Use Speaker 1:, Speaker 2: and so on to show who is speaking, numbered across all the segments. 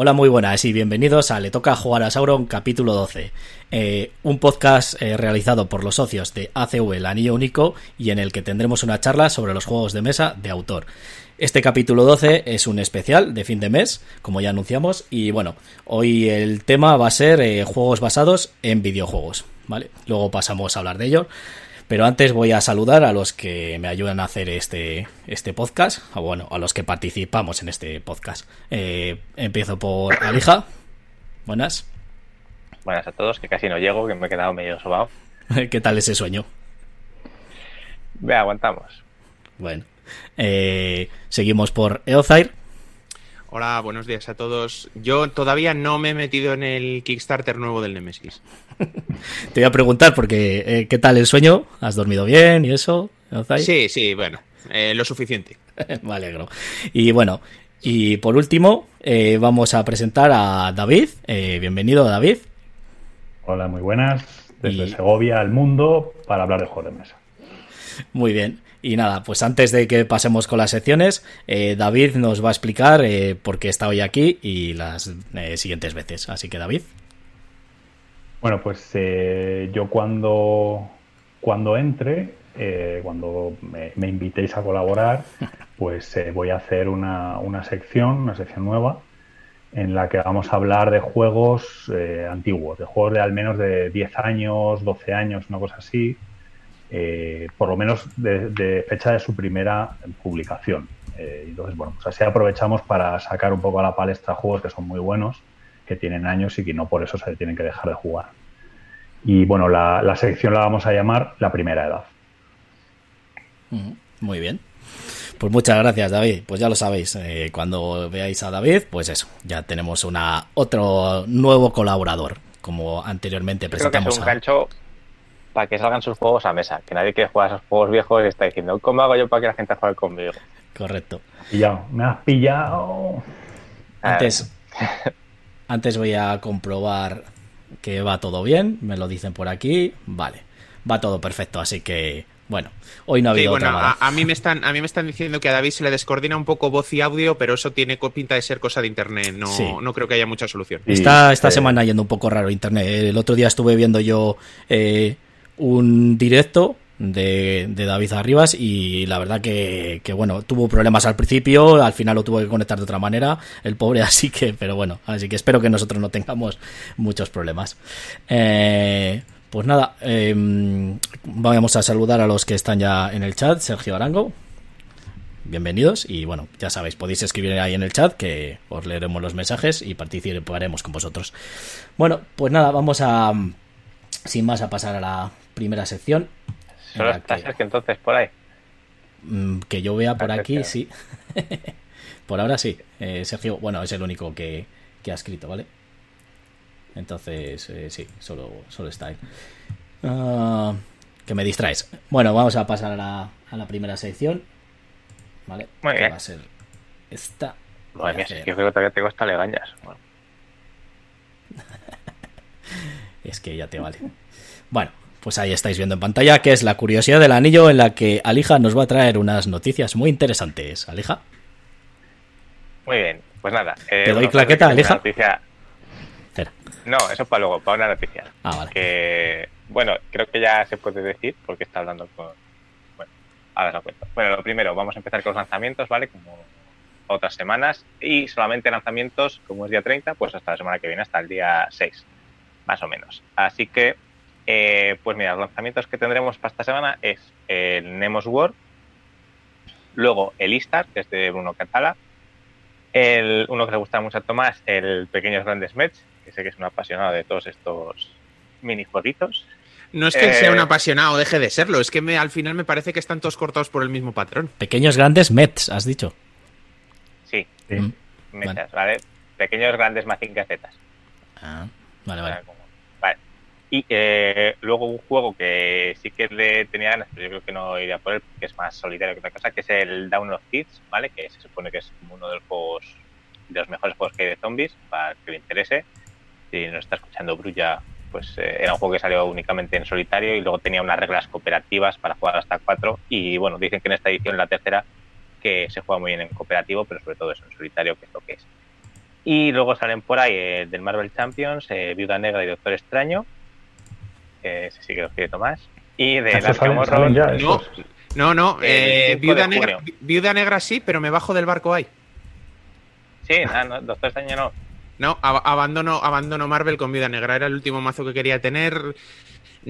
Speaker 1: Hola, muy buenas y bienvenidos a Le Toca Jugar a Sauron capítulo 12, eh, un podcast eh, realizado por los socios de ACV El Anillo Único y en el que tendremos una charla sobre los juegos de mesa de autor. Este capítulo 12 es un especial de fin de mes, como ya anunciamos, y bueno, hoy el tema va a ser eh, juegos basados en videojuegos, ¿vale? Luego pasamos a hablar de ello. Pero antes voy a saludar a los que me ayudan a hacer este, este podcast, o bueno, a los que participamos en este podcast. Eh, empiezo por Alija. Buenas.
Speaker 2: Buenas a todos, que casi no llego, que me he quedado medio sobado.
Speaker 1: ¿Qué tal ese sueño?
Speaker 2: Ve, aguantamos.
Speaker 1: Bueno. Eh, seguimos por Eozair.
Speaker 3: Hola, buenos días a todos. Yo todavía no me he metido en el Kickstarter nuevo del Nemesis.
Speaker 1: Te voy a preguntar porque eh, ¿qué tal el sueño? ¿Has dormido bien y eso?
Speaker 3: Sí, sí, bueno, eh, lo suficiente.
Speaker 1: me alegro. Y bueno, y por último eh, vamos a presentar a David. bienvenido, David.
Speaker 4: Hola, muy buenas. Desde Segovia al mundo para hablar de juegos de mesa.
Speaker 1: Muy bien. Y nada, pues antes de que pasemos con las secciones, eh, David nos va a explicar eh, por qué está hoy aquí y las eh, siguientes veces. Así que David.
Speaker 4: Bueno, pues yo cuando, cuando entre, cuando me, invitéis a colaborar, pues voy a hacer una, una, sección, una sección nueva, en la que vamos a hablar de juegos antiguos, de juegos de al menos de 10 años, 12 años, una cosa así, eh, por lo menos de, fecha de su primera publicación. Eh, entonces, bueno, pues así aprovechamos para sacar un poco a la palestra juegos que son muy buenos, que tienen años y que no por eso se tienen que dejar de jugar. Y bueno, la, sección la vamos a llamar La Primera Edad.
Speaker 1: Muy bien. Pues muchas gracias, David. Pues ya lo sabéis, eh, cuando veáis a David, pues eso, ya tenemos una otro nuevo colaborador, como anteriormente presentamos.
Speaker 2: Creo que es un gancho para que salgan sus juegos a mesa. Que nadie que juega esos juegos viejos y está diciendo, ¿cómo hago yo para que la gente juegue conmigo?
Speaker 1: Correcto.
Speaker 4: Ya, me has pillado.
Speaker 1: Antes, antes voy a comprobar que va todo bien. Me lo dicen por aquí. Vale, va todo perfecto. Así que, bueno, hoy no ha habido otra
Speaker 3: a, a, mí me están A mí me están diciendo que a David se le descoordina un poco voz y audio, pero eso tiene pinta de ser cosa de internet. No, no creo que haya mucha solución.
Speaker 1: Está esta semana yendo un poco raro internet. El otro día estuve viendo yo. Eh, un directo de, David Arribas y la verdad que, bueno, tuvo problemas al principio, al final lo tuvo que conectar de otra manera, el pobre, así que, pero bueno, así que espero que nosotros no tengamos muchos problemas. Eh, pues nada, em, vamos a saludar a los que están ya en el chat, Sergio Arango. Bienvenidos y bueno, ya sabéis, podéis escribir ahí en el chat que os leeremos los mensajes y participaremos con vosotros. Bueno, pues nada, vamos a sin más a pasar a la primera sección.
Speaker 2: ¿Solo está que, entonces por ahí?
Speaker 1: Mm, que yo vea por aquí, sí. por ahora sí. Eh, Sergio, bueno, es el único que, ha escrito, ¿vale? Entonces, eh, sí, solo, solo está ahí. Ah, que me distraes. Bueno, vamos a pasar a la, a la primera sección. ¿Vale?
Speaker 2: Muy bien.
Speaker 1: va a ser esta.
Speaker 2: Madre mía, yo creo que todavía tengo esta legañas. Bueno.
Speaker 1: es que ya te vale. Bueno, pues ahí estáis viendo en pantalla que es la curiosidad del anillo en la que Alija nos va a traer unas noticias muy interesantes. Alija.
Speaker 2: Muy bien, pues nada.
Speaker 1: Eh, ¿Te doy claqueta, Alija?
Speaker 2: Noticia... No, eso para luego, para una noticia.
Speaker 1: Ah, vale.
Speaker 2: Que, bueno, creo que ya se puede decir porque está hablando con... Bueno, ahora lo cuento. Bueno, lo primero, vamos a empezar con los lanzamientos, ¿vale? Como otras semanas y solamente lanzamientos, como es día 30, pues hasta la semana que viene, hasta el día 6, más o menos. Así que eh, pues mira, los lanzamientos que tendremos para esta semana es el Nemos World, luego el Istar, que es de Bruno Catala, el, uno que le gusta mucho a Tomás, el Pequeños Grandes Mets, que sé que es un apasionado de todos estos minijueguitos.
Speaker 3: No es que sea un eh, apasionado, deje de serlo, es que me, al final me parece que están todos cortados por el mismo patrón.
Speaker 1: Pequeños Grandes Mets, has dicho.
Speaker 2: Sí, mm. vale. Pequeños Grandes Mazinger Z.
Speaker 1: Ah, vale, vale.
Speaker 2: Y eh, luego un juego que sí que le tenía ganas, pero yo creo que no iría por él, que es más solitario que otra cosa, que es el Down of Thieves, ¿vale? Que se supone que es uno de los juegos, de los mejores juegos que hay de zombies, para que le interese. Si nos está escuchando Brulla, pues eh, era un juego que salió únicamente en solitario y luego tenía unas reglas cooperativas para jugar hasta cuatro. Y bueno, dicen que en esta edición, la tercera, que se juega muy bien en cooperativo, pero sobre todo eso en solitario, que es lo que es. Y luego salen por ahí eh, del Marvel Champions, eh, Viuda Negra y Doctor Extraño. Ese sí que los quiere Tomás. Y de
Speaker 4: salen-
Speaker 2: Horror.
Speaker 4: ya,
Speaker 3: No, no, no. Eh,
Speaker 2: 5
Speaker 3: viuda, negra, viuda negra sí, pero me bajo del barco ahí.
Speaker 2: Sí, ah, no, Doctor Extraño no.
Speaker 3: No, ab- abandono, abandono Marvel con Viuda Negra. Era el último mazo que quería tener.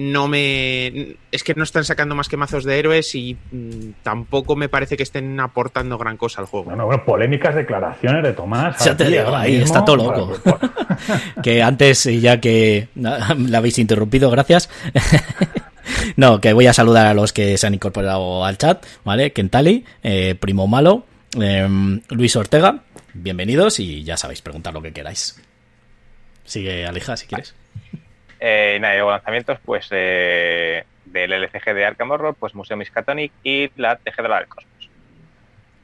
Speaker 3: No me. Es que no están sacando más que mazos de héroes y mm, tampoco me parece que estén aportando gran cosa al juego.
Speaker 4: Bueno, bueno, polémicas declaraciones de Tomás.
Speaker 1: Ya te digo,
Speaker 4: ahora
Speaker 1: ahí
Speaker 4: mismo,
Speaker 1: está todo loco.
Speaker 4: que-
Speaker 1: que antes, y ya que la habéis interrumpido, gracias. no, que voy a saludar a los que se han incorporado al chat, ¿vale? Kentali, eh, Primo Malo, eh, Luis Ortega, bienvenidos y ya sabéis, preguntar lo que queráis. Sigue Alija, si quieres.
Speaker 2: Eh, nada, y luego lanzamientos, pues eh, del LCG de Arkham Horror, pues Museo Miskatonic y la Tejedora del Cosmos.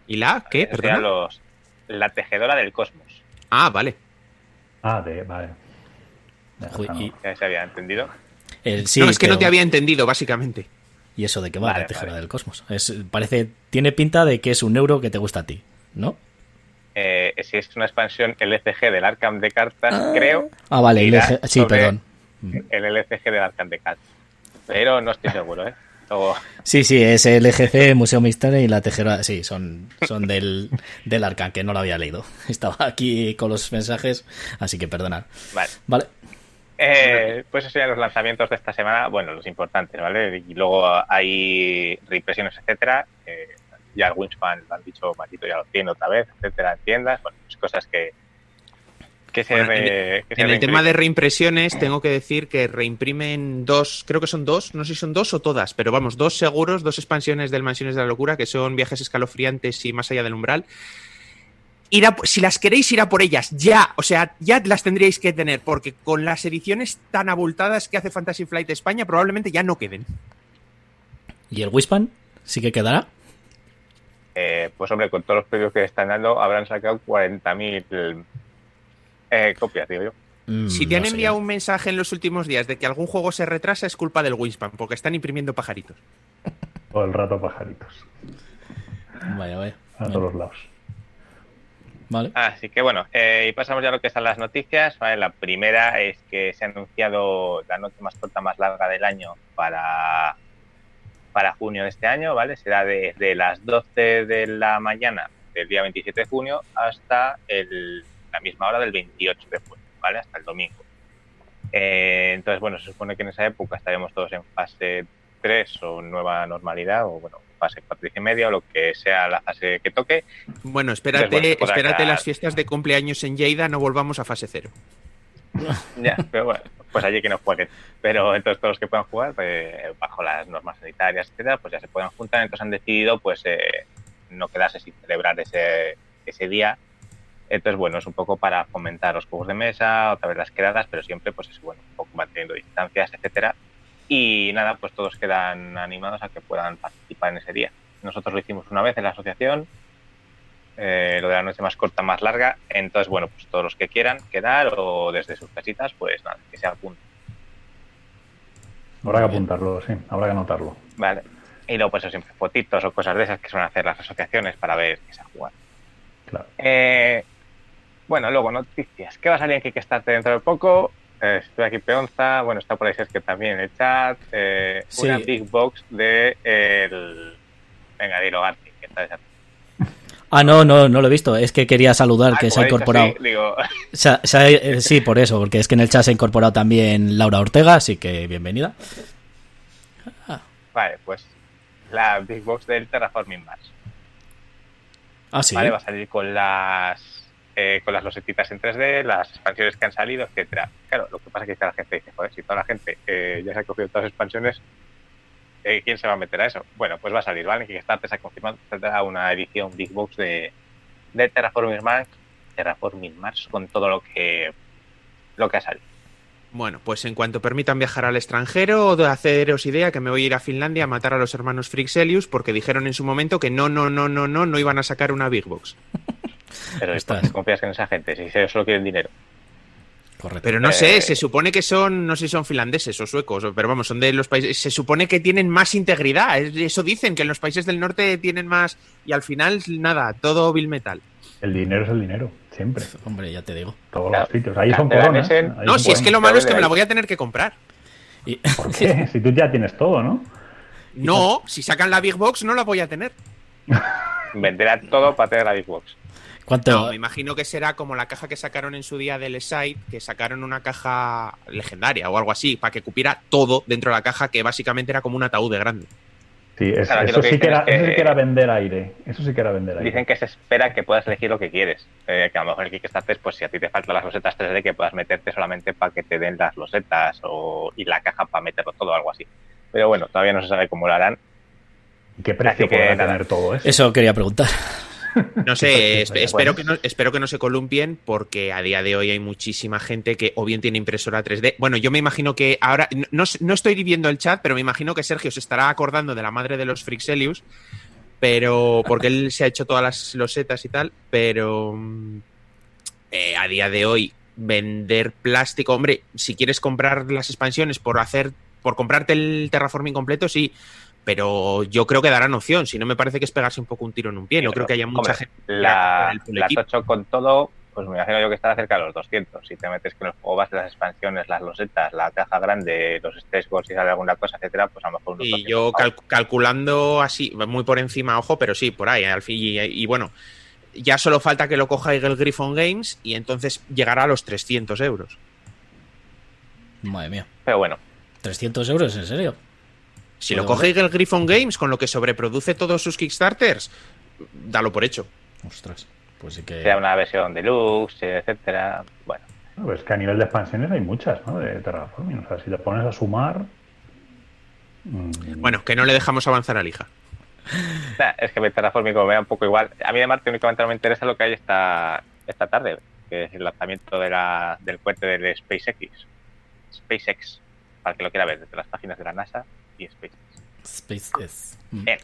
Speaker 3: ¿Y la? ¿Qué? Perdón.
Speaker 2: los, la Tejedora del Cosmos,
Speaker 3: Ah, vale.
Speaker 4: Ah, de, vale.
Speaker 1: Uy, y-
Speaker 2: que se había entendido.
Speaker 1: el- sí,
Speaker 3: no, es que no te había entendido, básicamente.
Speaker 1: ¿Y eso de qué va
Speaker 2: Vale,
Speaker 1: la tejera
Speaker 2: vale.
Speaker 1: del cosmos? Es, parece, tiene pinta de que es un euro que te gusta a ti, ¿no?
Speaker 2: Eh, si es una expansión LCG del Arkham de cartas, creo.
Speaker 1: Ah, vale, LG sí,
Speaker 2: sobre
Speaker 1: perdón.
Speaker 2: El LCG del Arkham de cartas. Pero no estoy seguro, ¿eh? Luego,
Speaker 1: Sí, sí, es el EGC, Museo Misterio y la Tejera. Sí, son, son del, del Arcan, que no lo había leído. Estaba aquí con los mensajes, así que perdonad.
Speaker 2: vale.
Speaker 1: Vale.
Speaker 2: Eh, pues esos serían los lanzamientos de esta semana, bueno, los importantes, ¿vale? Y luego hay reimpresiones, etcétera. Eh, ya el Wingspan lo han dicho, Matito ya lo tiene otra vez, etcétera, en tiendas. Bueno, pues cosas que, que se,
Speaker 3: Bueno,
Speaker 2: re- que se
Speaker 3: En el tema de reimpresiones, tengo que decir que reimprimen dos, creo que son dos, no sé si son dos o todas, pero vamos, dos seguros, dos expansiones del Mansiones de la Locura, que son viajes escalofriantes y más allá del umbral. Ir a- si las queréis ir a por ellas, ya, o sea, ya las tendríais que tener, porque con las ediciones tan abultadas que hace Fantasy Flight España, probablemente ya no queden.
Speaker 1: ¿Y el Wispan? ¿Sí que quedará?
Speaker 2: Eh, pues hombre, con todos los precios que están dando, habrán sacado 40.000 eh, copias, digo yo.
Speaker 1: Mm,
Speaker 3: Si te han
Speaker 1: no sé.
Speaker 3: enviado un mensaje en los últimos días de que algún juego se retrasa, es culpa del Wingspan, porque están imprimiendo pajaritos.
Speaker 4: Todo el rato pajaritos.
Speaker 1: Vaya, vaya.
Speaker 4: A todos los lados.
Speaker 1: Vale.
Speaker 2: Así que bueno, eh, y pasamos ya a lo que están las noticias. ¿vale? La primera es que se ha anunciado la noche más corta, más larga del año para, para junio de este año, ¿vale? Será desde las 12 de la mañana del día 27 de junio hasta el- la misma hora del 28 de junio, ¿vale? Hasta el domingo. Eh, entonces, bueno, se supone que en esa época estaremos todos en fase 3 o nueva normalidad, o bueno, fase 4 y media, o lo que sea la fase que toque.
Speaker 3: Bueno, espérate,
Speaker 2: Entonces, bueno, por
Speaker 3: espérate
Speaker 2: acá-
Speaker 3: las fiestas de cumpleaños en Lleida, no volvamos a fase cero.
Speaker 2: Ya, pero bueno, pues allí que no jueguen. Pero entonces todos los que puedan jugar, pues, bajo las normas sanitarias, etcétera, pues ya se pueden juntar. Entonces han decidido, pues, eh, no quedarse sin celebrar ese, ese día. Entonces, bueno, es un poco para fomentar los juegos de mesa, otra vez las quedadas, pero siempre, pues, es bueno, un poco manteniendo distancias, etcétera. Y nada, pues todos quedan animados a que puedan participar en ese día. Nosotros lo hicimos una vez en la asociación, eh, lo de la noche más corta, más larga. Entonces, bueno, pues todos los que quieran quedar o desde sus casitas, pues nada, que se apunten.
Speaker 4: Habrá que apuntarlo, sí. Habrá que anotarlo.
Speaker 2: Vale. Y luego, pues eso, siempre fotitos o cosas de esas que suelen hacer las asociaciones para ver qué se ha jugado.
Speaker 4: Claro.
Speaker 2: Eh, bueno, luego noticias. ¿Qué va a salir en Kickstarter dentro de poco? Eh, estoy aquí Peonza, bueno, está por ahí que también en el chat. Eh,
Speaker 1: Sí.
Speaker 2: Una big box de el... Venga, dilo, Garci, que está esa-
Speaker 1: Ah, no, no, no lo he visto. Es que quería saludar
Speaker 2: Ah,
Speaker 1: que se ha
Speaker 2: dicho
Speaker 1: incorporado.
Speaker 2: así, digo,
Speaker 1: Se ha- se ha- eh, sí, por eso, porque es que en el chat se ha incorporado también Laura Ortega, así que bienvenida.
Speaker 2: vale, pues la big box del Terraforming Mars.
Speaker 1: Ah, sí.
Speaker 2: ¿vale? Va a salir con las eh, con las losetitas en 3D, las expansiones que han salido, etcétera. Claro, lo que pasa es que la gente dice, joder, si toda la gente eh, ya se ha cogido todas las expansiones, eh, ¿quién se va a meter a eso? Bueno, pues va a salir, ¿vale? Kickstarter se ha confirmado que saldrá una edición Big Box de, de Terraforming Mars, Terraforming Mars con todo lo que lo que ha salido.
Speaker 3: Bueno, pues en cuanto permitan viajar al extranjero, de haceros idea que me voy a ir a Finlandia a matar a los hermanos Frixelius porque dijeron en su momento que no, no, no, no, no, no iban a sacar una Big Box.
Speaker 2: Pero
Speaker 1: Estás.
Speaker 2: después confías en esa gente, si solo quieren dinero.
Speaker 1: Correcto.
Speaker 3: Pero no
Speaker 2: Eh,
Speaker 3: sé, se supone que son, no sé si son finlandeses o suecos, pero vamos, son de los países, se supone que tienen más integridad, es- eso dicen, que en los países del norte tienen más, y al final, nada, todo Bill Metal.
Speaker 4: El dinero es el dinero. Siempre.
Speaker 1: Hombre, ya te digo.
Speaker 4: Todos
Speaker 2: Claro.
Speaker 4: los sitios. Ahí son coronas. ahí
Speaker 3: No,
Speaker 4: son
Speaker 3: si es que lo malo es que me la voy a tener que comprar.
Speaker 1: Y-
Speaker 4: ¿Por qué? Si tú ya tienes todo, ¿no?
Speaker 3: No, si sacan la Big Box no la voy a tener.
Speaker 2: Venderá todo para tener la Big Box.
Speaker 1: ¿Cuánto?
Speaker 3: No, me imagino que será como la caja que sacaron en su día del site, que sacaron una caja legendaria o algo así, para que cupiera todo dentro de la caja, que básicamente era como un ataúd de grande.
Speaker 4: Sí, es-
Speaker 2: Claro, aquí
Speaker 4: eso,
Speaker 2: lo que
Speaker 4: sí que era,
Speaker 2: es que-
Speaker 4: eso sí que era vender aire. Eso sí que era vender aire.
Speaker 2: Dicen que se espera que puedas elegir lo que quieres. Eh, que a lo mejor el Kickstarter, pues si a ti te faltan las losetas 3D, que puedas meterte solamente para que te den las losetas o, y la caja para meterlo todo, algo así. Pero bueno, todavía no se sabe cómo lo harán.
Speaker 4: ¿Y ¿Qué precio podrá tener todo eso?
Speaker 1: Eso quería preguntar.
Speaker 3: No sé, esp- espero,
Speaker 4: bueno.
Speaker 3: que no, espero que no se columpien porque a día de hoy hay muchísima gente que o bien tiene impresora 3D. Bueno, yo me imagino que ahora, no- no, no estoy viendo el chat, pero me imagino que Sergio se estará acordando de la madre de los Frixelius, pero porque él se ha hecho todas las losetas y tal, pero mm, eh, a día de hoy vender plástico, hombre, si quieres comprar las expansiones por hacer, por comprarte el terraforming completo, sí. Pero yo creo que darán opción. Si no, me parece que es pegarse un poco un tiro en un pie. No
Speaker 2: Sí,
Speaker 3: creo que haya mucha
Speaker 2: hombre,
Speaker 3: gente.
Speaker 2: La,
Speaker 3: el-
Speaker 2: con todo, pues me imagino yo que estará cerca de los 200. Si te metes con los juegos base, las expansiones, las losetas, la caja grande, los stage goals, si sale alguna cosa, etcétera, pues a lo mejor unos
Speaker 3: Y
Speaker 2: 200
Speaker 3: yo cal- calculando así, muy por encima, ojo, pero sí, por ahí, al fin. Y, y bueno, ya solo falta que lo coja Eagle Griffon Games y entonces llegará a los 300 euros.
Speaker 1: Madre mía.
Speaker 2: Pero bueno,
Speaker 1: ¿300 euros? ¿En serio?
Speaker 3: Si lo coge Eagle Griffon Games con lo que sobreproduce todos sus Kickstarters, dalo por hecho.
Speaker 1: Ostras. Pues sí que.
Speaker 2: sea una versión deluxe, etcétera. Bueno,
Speaker 4: No, pues es que a nivel de expansiones hay muchas, ¿no? De Terraforming. O sea, si te pones a sumar. mm,
Speaker 3: Bueno, que no le dejamos avanzar al hija.
Speaker 2: Nah, es que Terraforming como me da un poco igual. A mí de Marte únicamente no me interesa lo que hay esta, esta tarde, que es el lanzamiento de la, del cohete del SpaceX. SpaceX, para que lo quiera ver, desde las páginas de la NASA y SpaceX.
Speaker 1: SpaceX. Mm.
Speaker 2: Bien.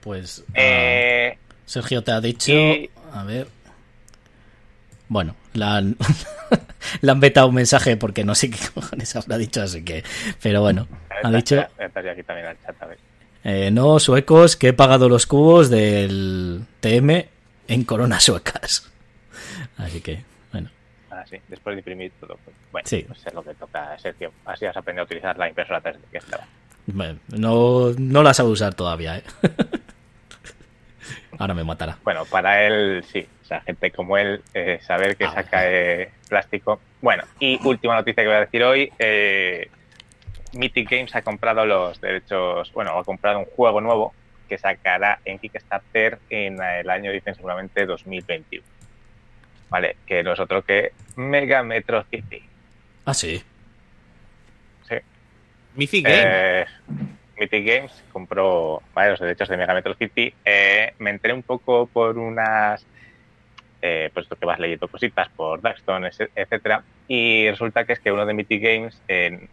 Speaker 1: Pues. ah,
Speaker 2: Eh,
Speaker 1: Sergio te ha dicho.
Speaker 2: y-
Speaker 1: A ver. Bueno, la han, le han vetado un mensaje porque no sé qué cojones habrá dicho, así que. Pero bueno, ha dicho.
Speaker 2: Estaría aquí también al chat, a ver.
Speaker 1: eh, no, suecos, que he pagado los cubos del TM en coronas suecas. Así que, bueno.
Speaker 2: Ah, sí, después de imprimir todo. pues, bueno,
Speaker 1: Sí.
Speaker 2: pues es lo que toca, Sergio. Así has aprendido a utilizar la impresora 3D, que estaba.
Speaker 1: Bueno, No, no la sabe usar todavía, ¿eh? Ahora me matará.
Speaker 2: Bueno, para él sí, o sea, gente como él, eh, saber que
Speaker 1: Ah,
Speaker 2: saca eh, plástico. Bueno, y última noticia que voy a decir hoy, eh, Mythic Games ha comprado los derechos, bueno, ha comprado un juego nuevo que sacará en Kickstarter en el año, dicen seguramente 2021. Vale, que no es otro que Mega Metro City.
Speaker 1: Ah, sí.
Speaker 2: Sí.
Speaker 3: Mythic.
Speaker 2: Eh, Mythic Games compró vale, los derechos de Mega Metro City. Eh, me enteré un poco por unas. Eh, pues esto que vas leyendo cositas por ese- etcétera. Y resulta que es que uno de Mythic Games, en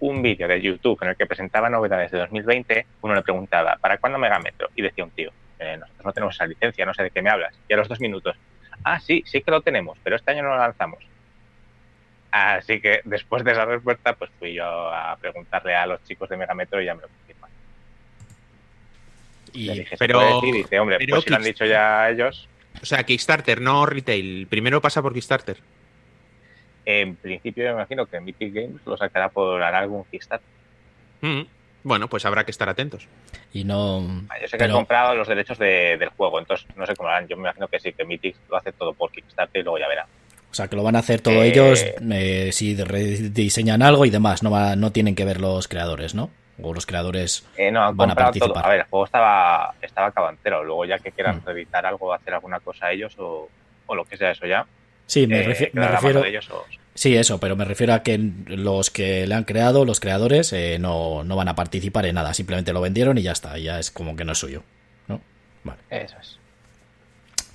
Speaker 2: un vídeo de YouTube en el que presentaba novedades de 2020, uno le preguntaba, ¿para cuándo Mega Metro? Y decía un tío, "Eh, nosotros no tenemos esa licencia, no sé de qué me hablas. Y a los dos minutos, ah, sí, sí que lo tenemos, pero este año no lo lanzamos. Así que después de esa respuesta, pues fui yo a preguntarle a los chicos de Megametro y ya me lo confirman. Le
Speaker 1: Y,
Speaker 2: dije, ¿se
Speaker 3: pero-
Speaker 2: puede decir? Y dice, hombre,
Speaker 3: pero
Speaker 2: pues si lo han dicho ya ellos,
Speaker 3: O sea, Kickstarter, no retail. Primero pasa por Kickstarter.
Speaker 2: en principio yo me imagino que Mythic Games lo sacará por hará algún Kickstarter.
Speaker 3: Mm. Bueno, pues habrá que estar atentos.
Speaker 1: y no.
Speaker 2: Yo sé que
Speaker 1: pero-
Speaker 2: he comprado los derechos de- del juego, entonces no sé cómo lo harán. Yo me imagino que sí, que Mythic lo hace todo por Kickstarter y luego ya verá.
Speaker 1: O sea, que lo van a hacer todos
Speaker 2: Eh,
Speaker 1: ellos eh, si rediseñan algo y demás. No, va- no tienen que ver los creadores, ¿no? O los creadores.
Speaker 2: Eh, no, han
Speaker 1: Van a
Speaker 2: todo.
Speaker 1: participar.
Speaker 2: A ver, el juego estaba, estaba acabantero. Luego ya que quieran
Speaker 1: Mm.
Speaker 2: reeditar algo o hacer alguna cosa ellos o, o lo que sea eso ya.
Speaker 1: Sí, me,
Speaker 2: eh,
Speaker 1: refi- me refiero.
Speaker 2: de ellos o-
Speaker 1: Sí, eso, pero me refiero a que los que le han creado, los creadores, eh, no, no van a participar en nada. Simplemente lo vendieron y ya está. Ya es como que no es suyo. ¿No? Vale.
Speaker 2: Eso es.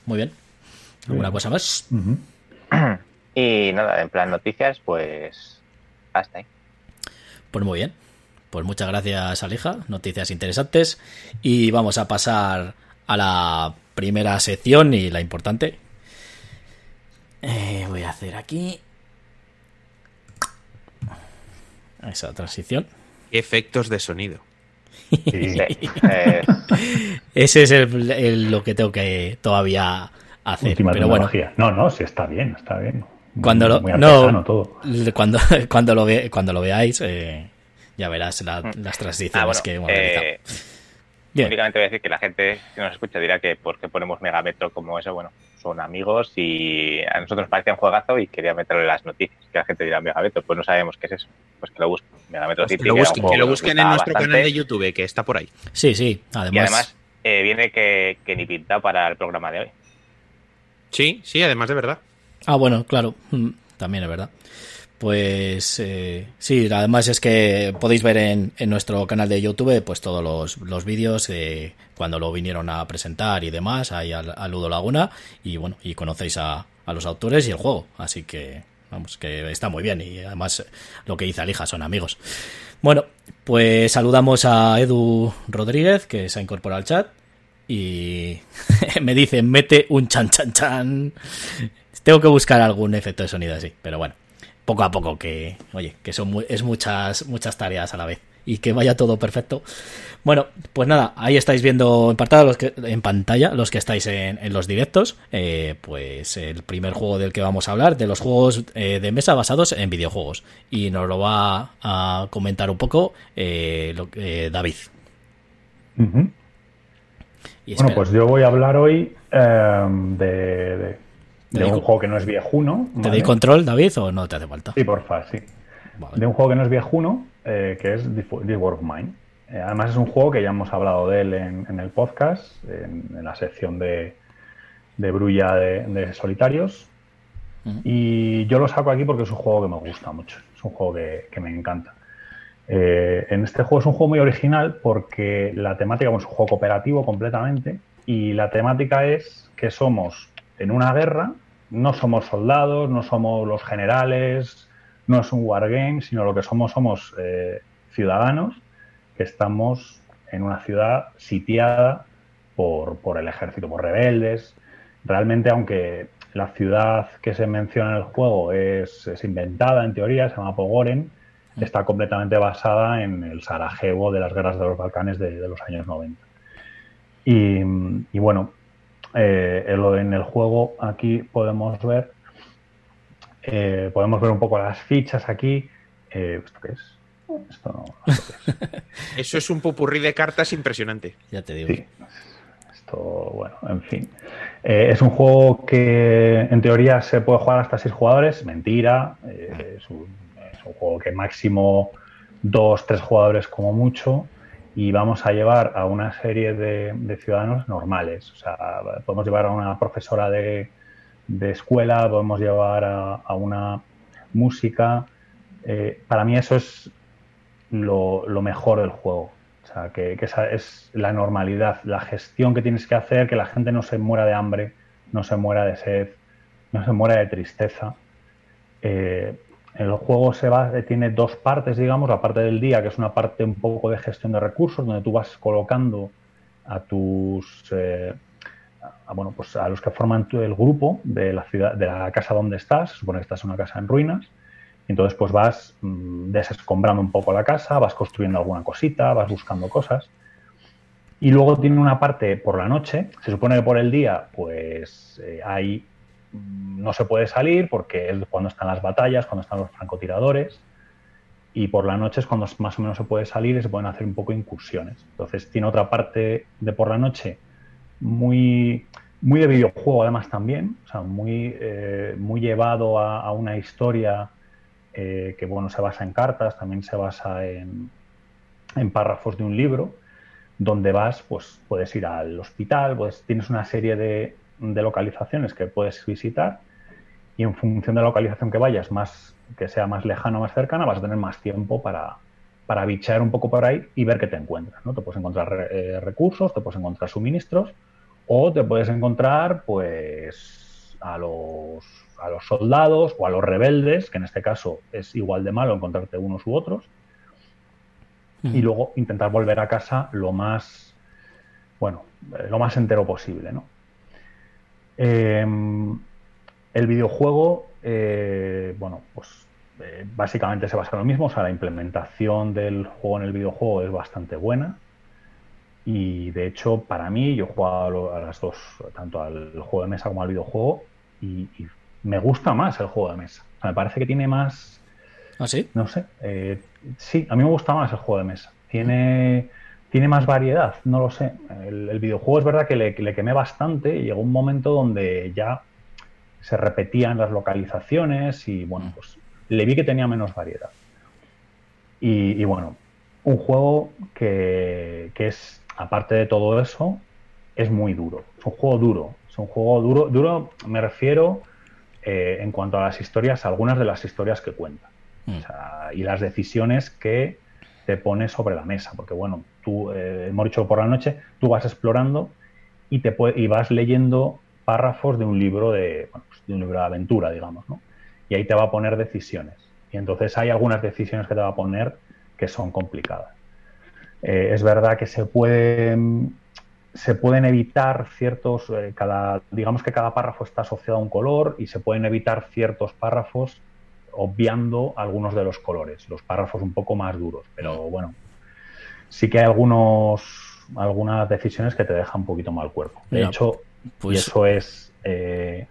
Speaker 1: Muy bien. ¿Alguna
Speaker 4: Bien.
Speaker 1: cosa más?
Speaker 4: ujú.
Speaker 2: Y nada, en plan noticias, pues hasta ahí.
Speaker 1: Pues muy bien. Pues muchas gracias, Alija. Noticias interesantes. Y vamos a pasar a la primera sección y la importante. Eh, voy a hacer aquí. Esa transición.
Speaker 3: Efectos de sonido.
Speaker 4: Sí.
Speaker 2: Sí, eh,
Speaker 1: Ese es el- el- lo que tengo que todavía hacer.
Speaker 4: Última
Speaker 1: Pero bueno,
Speaker 4: tecnología. No, no, sí está bien, está bien.
Speaker 1: cuando lo,
Speaker 4: Muy
Speaker 1: no,
Speaker 4: todo.
Speaker 1: cuando, cuando, lo, ve, cuando lo veáis, eh, ya verás la-
Speaker 2: Mm.
Speaker 1: las transiciones
Speaker 2: Ah, bueno,
Speaker 1: que hemos
Speaker 2: eh,
Speaker 1: realizado.
Speaker 2: Únicamente voy a decir que la gente que nos escucha dirá que por qué ponemos Megametro como eso, bueno, son amigos y a nosotros nos parecía un juegazo y quería meterlo en las noticias, que la gente dirá Megametro, pues no sabemos qué es eso, pues que lo busquen, Megametro
Speaker 3: Pues que
Speaker 2: City,
Speaker 3: lo busquen, que lo busquen en nuestro
Speaker 2: bastante.
Speaker 3: canal de YouTube, que está por ahí.
Speaker 1: Sí, sí, además.
Speaker 2: Y además eh, viene que, que ni pintado para el programa de hoy.
Speaker 3: Sí, sí, además de verdad.
Speaker 1: Ah, bueno, claro, mm, también es verdad. Pues eh, sí, además es que podéis ver en, en nuestro canal de YouTube pues todos los, los vídeos de cuando lo vinieron a presentar y demás, ahí al, al Ludo Laguna, y bueno, y conocéis a, a los autores y el juego, así que vamos, que está muy bien, y además eh, lo que dice Alija son amigos. Bueno, pues saludamos a Edu Rodríguez, que se ha incorporado al chat, y me dice, mete un chan chan chan. Tengo que buscar algún efecto de sonido así, pero bueno, poco a poco que, oye, que son mu- es muchas muchas tareas a la vez y que vaya todo perfecto. Bueno, pues nada, ahí estáis viendo en los que, en pantalla los que estáis en, en los directos, eh, pues el primer juego del que vamos a hablar, de los juegos eh, de mesa basados en videojuegos y nos lo va a comentar un poco eh, David. Y
Speaker 4: Bueno, pues yo voy a hablar hoy eh, de, de- un juego que no es viejuno.
Speaker 1: ¿Te
Speaker 4: ¿vale?
Speaker 1: doy control, David, o no te hace falta?
Speaker 4: Sí, porfa, sí.
Speaker 1: Vale.
Speaker 4: De un juego que no es viejuno, eh, que es This War of Mine. Eh, además es un juego que ya hemos hablado de él en, en el podcast, en, en la sección de, de Brulla de, de solitarios. Y yo lo saco aquí porque es un juego que me gusta mucho, es un juego que, que me encanta. Eh, en este juego es un juego muy original porque la temática es un juego cooperativo completamente y la temática es que somos en una guerra, no somos soldados, no somos los generales, no es un wargame, sino lo que somos somos eh, ciudadanos que estamos en una ciudad sitiada por, por el ejército, por rebeldes. Realmente, aunque la ciudad que se menciona en el juego es, es inventada en teoría, se llama Pogoren, está completamente basada en el Sarajevo de las guerras de los Balcanes de, de los años 90. Y, y bueno, eh, en lo- en el juego aquí podemos ver eh, podemos ver un poco las fichas aquí. Eh, ¿Esto qué es? Esto no, no sé qué es.
Speaker 3: Eso es un popurrí de cartas impresionante.
Speaker 1: Ya te digo.
Speaker 4: Sí. Esto, bueno, en fin. Eh, es un juego que en teoría se puede jugar hasta seis jugadores. Mentira. Eh, es, un, un juego que máximo dos, tres jugadores como mucho. Y vamos a llevar a una serie de, de ciudadanos normales. O sea, podemos llevar a una profesora de, de escuela, podemos llevar a, una música. Eh, para mí eso es lo, lo mejor del juego. O sea, que, que esa es la normalidad, la gestión que tienes que hacer, que la gente no se muera de hambre, no se muera de sed, no se muera de tristeza. Eh, el juego se va, tiene dos partes, digamos, la parte del día, que es una parte un poco de gestión de recursos, donde tú vas colocando a tus eh, a, bueno, pues a los que forman el grupo de la ciudad, de la casa donde estás, se supone que estás en una casa en ruinas, y entonces pues vas mm, desescombrando un poco la casa, vas construyendo alguna cosita, vas buscando cosas. Y luego tiene una parte por la noche, se supone que por el día pues eh, hay no se puede salir porque es cuando están las batallas, cuando están los francotiradores, y por la noche es cuando más o menos se puede salir y se pueden hacer un poco incursiones. Entonces tiene otra parte de por la noche muy, muy de videojuego además también, o sea, muy, eh, muy llevado a, una historia eh, que bueno, se basa en cartas, también se basa en, en párrafos de un libro, donde vas, pues puedes ir al hospital, pues tienes una serie de, de localizaciones que puedes visitar y en función de la localización que vayas, más que sea más lejana o más cercana, vas a tener más tiempo para, para bichear un poco por ahí y ver qué te encuentras. ¿no? Te puedes encontrar eh, recursos, te puedes encontrar suministros o te puedes encontrar pues a los, a los soldados o a los rebeldes, que en este caso es igual de malo encontrarte unos u otros, y luego intentar volver a casa lo más, bueno, eh, lo más entero posible, ¿no? Eh, el videojuego, eh, bueno, pues eh, básicamente se basa en lo mismo, o sea, la implementación del juego en el videojuego es bastante buena Y de hecho, para mí, yo he jugado a las dos, tanto al juego de mesa como al videojuego, y, me gusta más el juego de mesa. me parece que tiene más.
Speaker 1: ¿Ah, sí?
Speaker 4: No sé. Eh, sí, a mí me gusta más el juego de mesa. Tiene, tiene más variedad, no lo sé. El, videojuego es verdad que le, le, quemé bastante y llegó un momento donde ya se repetían las localizaciones y bueno, pues le vi que tenía menos variedad. Y, bueno, un juego que, que es aparte de todo eso, es muy duro. Es un juego duro. Es un juego duro. Duro me refiero eh, en cuanto a las historias, algunas de las historias que cuenta. Mm. y las decisiones que te pone sobre la mesa. Porque bueno, tú, eh, hemos dicho por la noche, tú vas explorando y, te y vas leyendo párrafos de un libro de, pues de un libro de aventura, digamos, ¿no? Y ahí te va a poner decisiones. Y entonces hay algunas decisiones que te va a poner que son complicadas. Eh, es verdad que se pueden, se pueden evitar ciertos, eh, cada, digamos que cada párrafo está asociado a un color y se pueden evitar ciertos párrafos obviando algunos de los colores, los párrafos un poco más duros. Pero bueno, sí que hay algunos, algunas decisiones que te dejan un poquito mal cuerpo. De hecho, pues, y eso es... Eh,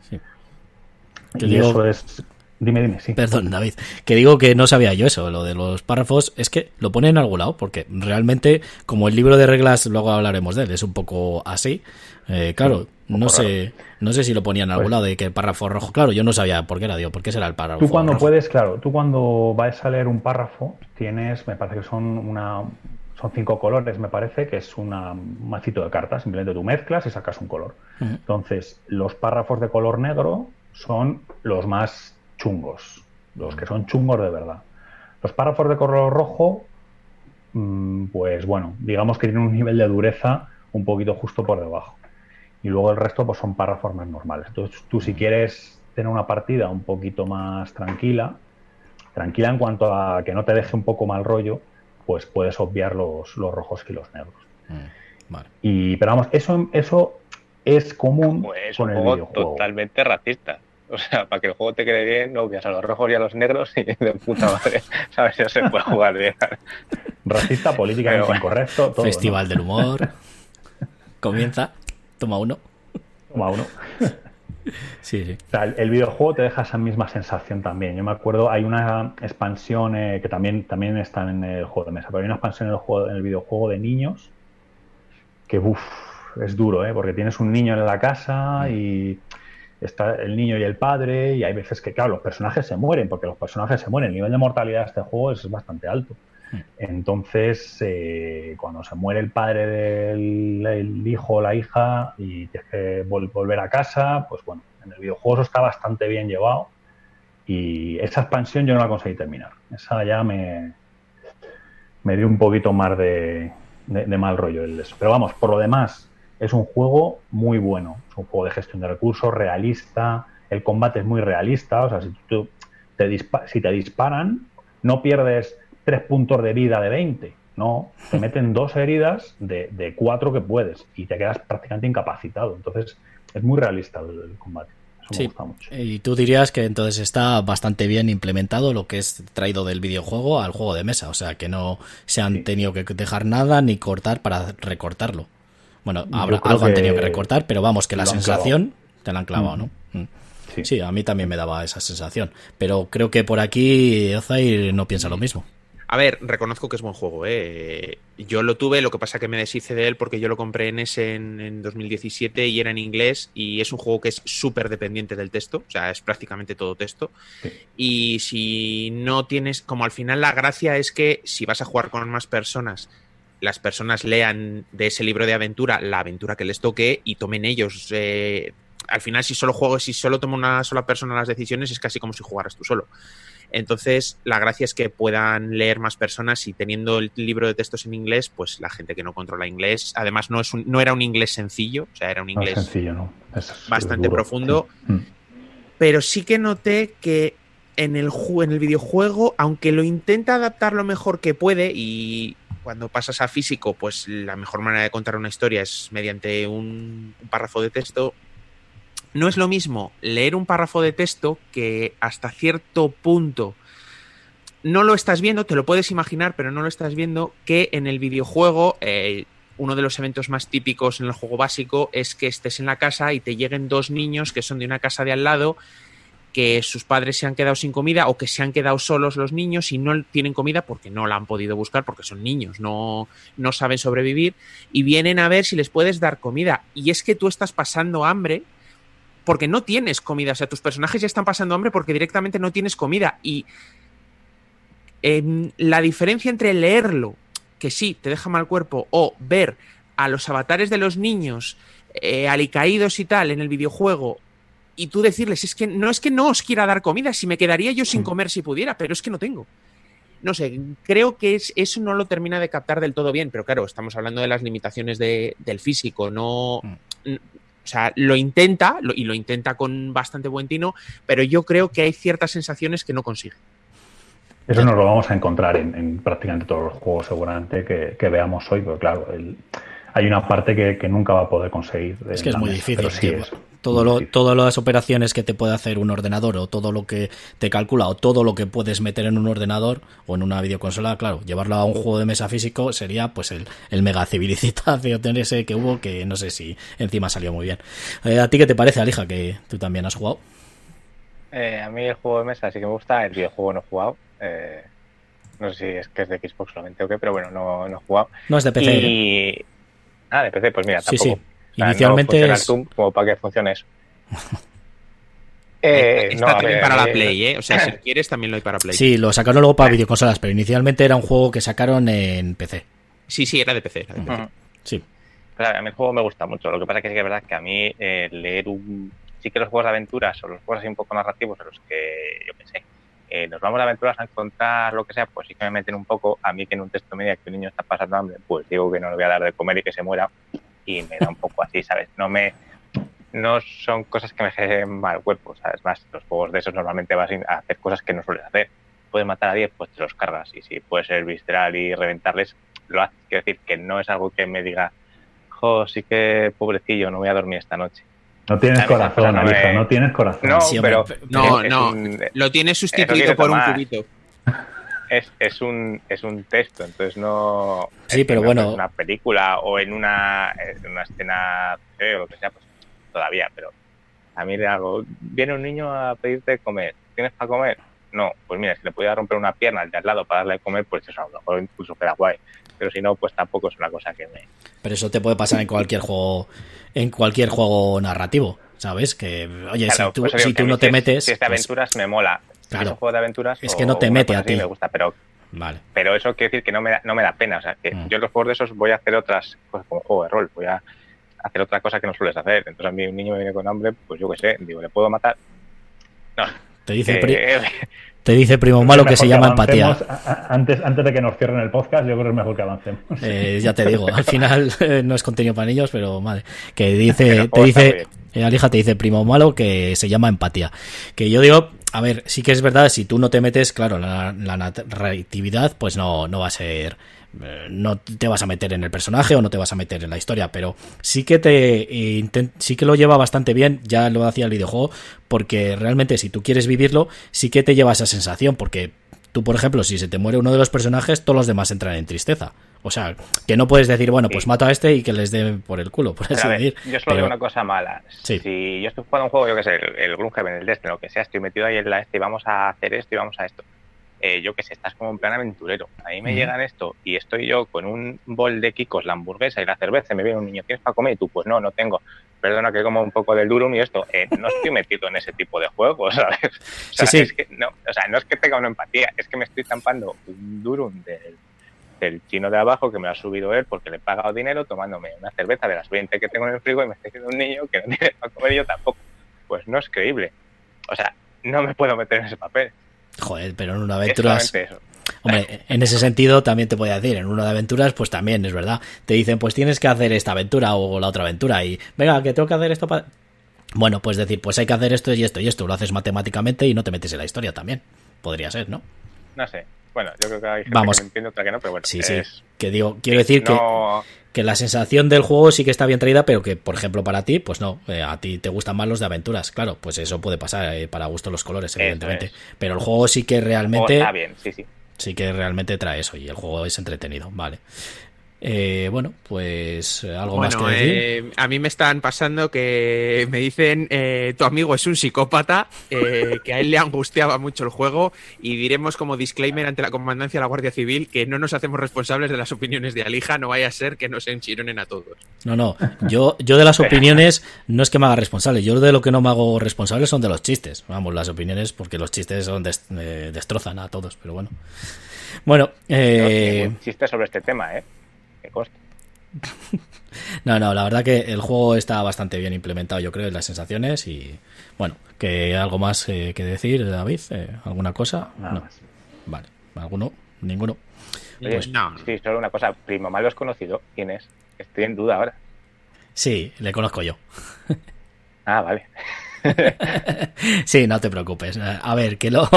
Speaker 4: y eso es Dime, dime, sí.
Speaker 1: Perdón, David. Que digo que no sabía yo eso, lo de los párrafos. Es que lo pone en algún lado, porque realmente, como el libro de reglas, luego hablaremos de él, es un poco así. Eh, claro, no sé, no sé si lo ponía en algún pues lado de que párrafo rojo. Claro, yo no sabía por qué era, digo, por qué será el párrafo.
Speaker 4: Tú cuando puedes, claro, tú cuando vas a leer un párrafo, tienes, me parece que son una, son cinco colores, me parece, que es un macito de cartas. Simplemente tú mezclas y sacas un color. Entonces, los párrafos de color negro son los más chungos, los que son chungos de verdad. Los párrafos de color rojo, mm, pues bueno, digamos que tienen un nivel de dureza un poquito justo por debajo. Y luego el resto pues son párrafos más normales. Entonces tú si quieres tener una partida un poquito más tranquila, tranquila en cuanto a que no te deje un poco mal rollo, pues puedes obviar los, los rojos y los negros. Mm, y, pero vamos, eso, eso es común
Speaker 2: pues con el videojuego. Totalmente racista. O sea, para que el juego te quede bien, no obvias a los rojos y a los negros y de puta madre, ¿sabes? Ya se puede jugar bien.
Speaker 4: Racista, políticamente incorrecto. Todo,
Speaker 1: Festival del humor. Comienza. Toma uno.
Speaker 4: Toma uno.
Speaker 1: Sí, sí.
Speaker 4: O sea, el, videojuego te deja esa misma sensación también. Yo me acuerdo, hay una expansión eh, que también, también está en el juego de mesa, pero hay una expansión en el, juego, en el videojuego de niños que, uff, es duro, ¿eh? Porque tienes un niño en la casa mm. y está el niño y el padre, y hay veces que, claro, los personajes se mueren, porque los personajes se mueren. El nivel de mortalidad de este juego es bastante alto. Entonces, eh, cuando se muere el padre del hijo o la hija y tienes que volver a casa, pues bueno, en el videojuego eso está bastante bien llevado. Y esa expansión yo no la conseguí terminar. Esa ya me, me dio un poquito más de, de mal rollo el eso. Pero vamos, por lo demás, es un juego muy bueno. Es un juego de gestión de recursos, realista. El combate es muy realista. O sea, si, tú te, si te disparan, no pierdes tres puntos de vida de 20. No, te meten dos heridas de, de cuatro que puedes y te quedas prácticamente incapacitado. Entonces, es muy realista el, combate. Eso me gusta mucho.
Speaker 1: Y tú dirías que entonces está bastante bien implementado lo que es traído del videojuego al juego de mesa. O sea, que no se han tenido que dejar nada ni cortar para recortarlo. Bueno, algo han tenido que recortar, pero vamos, que la sensación te la han clavado, ¿no? Mm. Sí. a mí también me daba esa sensación. Pero creo que por aquí Ozair no piensa lo mismo.
Speaker 3: A ver, reconozco que es buen juego, ¿eh? Yo lo tuve, lo que pasa que me deshice de él porque yo lo compré en ese en, 2017 y era en inglés y es un juego que es súper dependiente del texto, o sea, es prácticamente todo texto. Y si no tienes, como al final la gracia es que si vas a jugar con más personas las personas lean de ese libro de aventura la aventura que les toque y tomen ellos. Eh, al final, si solo juego, si solo toma una sola persona las decisiones, es casi como si jugaras tú solo. Entonces, la gracia es que puedan leer más personas y teniendo el libro de textos en inglés, pues la gente que no controla inglés, además no, es no era un inglés sencillo, o sea, era un inglés
Speaker 4: sencillo,
Speaker 3: bastante profundo, mm. pero sí que noté que en el, en el videojuego, aunque lo intenta adaptar lo mejor que puede y cuando pasas a físico, pues la mejor manera de contar una historia es mediante un, párrafo de texto. No es lo mismo leer un párrafo de texto que hasta cierto punto no lo estás viendo, te lo puedes imaginar, pero no lo estás viendo, que en el videojuego, eh, uno de los eventos más típicos en el juego básico es que estés en la casa y te lleguen dos niños que son de una casa de al lado que sus padres se han quedado sin comida o que se han quedado solos los niños y no tienen comida porque no la han podido buscar porque son niños, no, no saben sobrevivir y vienen a ver si les puedes dar comida. Y es que tú estás pasando hambre porque no tienes comida, o sea, tus personajes ya están pasando hambre porque directamente no tienes comida y la diferencia entre leerlo, que sí, te deja mal cuerpo, o ver a los avatares de los niños eh, alicaídos y tal en el videojuego y tú decirles, es que no es que no os quiera dar comida, si me quedaría yo sin mm. comer si pudiera, pero es que no tengo. No sé, creo que es, eso no lo termina de captar del todo bien, pero claro, estamos hablando de las limitaciones de, del físico, no... O sea, lo intenta y lo intenta con bastante buen tino, pero yo creo que hay ciertas sensaciones que no consigue.
Speaker 4: Eso nos lo vamos a encontrar en, prácticamente todos los juegos seguramente que, veamos hoy, porque claro, hay una parte que, nunca va a poder conseguir.
Speaker 1: Es que es muy difícil. Todo lo, todas las operaciones que te puede hacer un ordenador o todo lo que te calcula o todo lo que puedes meter en un ordenador o en una videoconsola, claro, llevarlo a un juego de mesa físico sería pues el, el mega civilizatación ese que hubo que no sé si encima salió muy bien. Eh, ¿A ti qué te parece, Alija, que tú también has jugado?
Speaker 2: Eh, a mí el juego de mesa sí que me gusta, el videojuego no he jugado. Eh, no sé si es que es de Xbox solamente o qué, pero bueno, no, no he jugado.
Speaker 1: No es de PC.
Speaker 2: Y... Ah, de PC, pues mira, tampoco. Sí, sí.
Speaker 1: Inicialmente es...
Speaker 2: como para que funcione eso.
Speaker 3: Eh, Está también para la Play, ¿eh? O sea, si quieres también lo hay para Play.
Speaker 1: Sí, lo sacaron luego para videoconsolas, pero inicialmente era un juego que sacaron en PC.
Speaker 3: Sí, sí, era de PC. Era de PC.
Speaker 1: Sí.
Speaker 2: a mí el juego me gusta mucho. Lo que pasa es que es verdad que a mí eh, leer un... Sí que los juegos de aventuras o los juegos así un poco narrativos en los que, yo qué sé, eh, nos vamos de aventuras a encontrar lo que sea, pues sí que me meten un poco. A mí que en un texto media que un niño está pasando hambre, pues digo que no le voy a dar de comer y que se muera. Y me da un poco así, ¿sabes? No me no son cosas que me generen mal cuerpo, ¿sabes? Más, los juegos de esos normalmente vas a hacer cosas que no sueles hacer. Puedes matar a 10, pues te los cargas. Y si puedes ser visceral y reventarles, lo haces. Quiero decir que no es algo que me diga, jo, sí que pobrecillo, no voy a dormir esta noche.
Speaker 4: No tienes corazón, no, no tienes corazón.
Speaker 2: No, pero,
Speaker 3: no, no, lo tienes sustituido por un cubito.
Speaker 2: Es, es, un, es un texto, entonces no.
Speaker 1: Sí, pero bueno. En
Speaker 2: una película o en una, en una escena o lo que sea, pues todavía, pero a mí le hago. Viene un niño a pedirte comer, ¿tienes para comer? No, pues mira, si le pudiera romper una pierna al de al lado para darle a comer, pues eso a lo mejor incluso queda guay. Pero si no, pues tampoco es una cosa que me.
Speaker 1: Pero eso te puede pasar en cualquier juego en cualquier juego narrativo, ¿sabes? Que, oye, si tú, si tú no te metes...
Speaker 2: Si es de pues aventuras me mola.
Speaker 1: Claro.
Speaker 2: es un juego de aventuras...
Speaker 1: Es que no te mete a ti.
Speaker 2: Me gusta, pero...
Speaker 1: Vale.
Speaker 2: Pero eso quiere decir que no me da, no me da pena. O sea, que mm. yo en los juegos de esos voy a hacer otras cosas como juego de rol. Voy a hacer otra cosa que no sueles hacer. Entonces a mí un niño me viene con hambre, pues yo qué sé, digo, ¿le puedo matar? No.
Speaker 1: Te dice, eh, te dice primo malo que se llama empatía.
Speaker 4: Antes, antes de que nos cierren el podcast, yo creo que es mejor que avancemos.
Speaker 1: Eh, ya te digo, al final eh, no es contenido para niños, pero madre, que dice, te dice, eh, Alija te dice primo malo que se llama empatía. Que yo digo, a ver, sí que es verdad, si tú no te metes, claro, la, la narratividad, pues no, no va a ser eh, no te vas a meter en el personaje o no te vas a meter en la historia, pero sí que te eh, sí que lo lleva bastante bien, ya lo hacía el videojuego, porque realmente si tú quieres vivirlo, sí que te lleva esa sensación, porque tú, por ejemplo, si se te muere uno de los personajes, todos los demás entran en tristeza. O sea, que no puedes decir, bueno, pues mato a este y que les dé por el culo, por así decir.
Speaker 2: Yo solo digo una cosa mala. Si yo estoy jugando un juego, yo que sé, el, el Gloomhaven, el Destiny, lo que sea, estoy metido ahí en la este y vamos a hacer esto y vamos a esto eh, yo que sé, estás como en plan aventurero. A mí me llegan esto y estoy yo con un bol de Kikos, la hamburguesa y la cerveza, y me viene un niño, ¿tienes para comer? Y tú, pues no, no tengo. Perdona que como un poco del durum y esto. Eh, no estoy metido en ese tipo de juegos, ¿sabes? O sea, Es que, no, o sea, no es que tenga una empatía, es que me estoy tampando un durum del, del chino de abajo que me lo ha subido él porque le he pagado dinero tomándome una cerveza de las 20 que tengo en el frigo y me está diciendo un niño que no tiene para comer yo tampoco. Pues no es creíble. O sea, no me puedo meter en ese papel.
Speaker 1: Joder, pero en una aventura. Hombre, en ese sentido también te voy a decir, en una de aventuras, pues también es verdad. Te dicen, pues tienes que hacer esta aventura o la otra aventura y, venga, que tengo que hacer esto para... Bueno, pues decir, pues hay que hacer esto y esto y esto, lo haces matemáticamente y no te metes en la historia también. Podría ser, ¿no?
Speaker 2: No sé. Bueno, yo creo que hay gente Vamos. que entiende, otra que no, pero bueno.
Speaker 1: Sí, sí. Que digo, quiero decir que, que la sensación del juego sí que está bien traída, pero que, por ejemplo, para ti, pues no, eh, a ti te gustan más los de aventuras, claro, pues eso puede pasar, eh, para gusto los colores, evidentemente. Pero el juego sí que realmente...
Speaker 2: está bien, sí, sí.
Speaker 1: Sí que realmente trae eso y el juego es entretenido, vale. Eh, bueno, pues eh, algo más que decir.
Speaker 3: eh, a mí me están pasando que me dicen eh, tu amigo es un psicópata, eh, que a él le angustiaba mucho el juego y diremos como disclaimer ante la comandancia de la Guardia Civil que no nos hacemos responsables de las opiniones de Alija, no vaya a ser que nos enchironen a todos.
Speaker 1: No, no. Yo, yo de las opiniones no es que me haga responsable. Yo de lo que no me hago responsable son de los chistes. Vamos, las opiniones, porque los chistes son des- eh, destrozan a todos, pero bueno. Bueno, eh,
Speaker 2: chiste sobre este tema, ¿eh?
Speaker 1: No, no, la verdad que el juego está bastante bien implementado, yo creo, en las sensaciones y bueno, que algo más eh, que decir, David, Eh, alguna cosa.
Speaker 4: Nada
Speaker 1: No.
Speaker 4: más.
Speaker 1: Vale, alguno, ninguno.
Speaker 2: Oye,
Speaker 3: Pues no.
Speaker 2: Sí, solo una cosa. Primo Malo es conocido. ¿Quién es? Estoy en duda ahora.
Speaker 1: Sí, le conozco yo.
Speaker 2: Ah, vale.
Speaker 1: Sí, no te preocupes. A ver, que lo,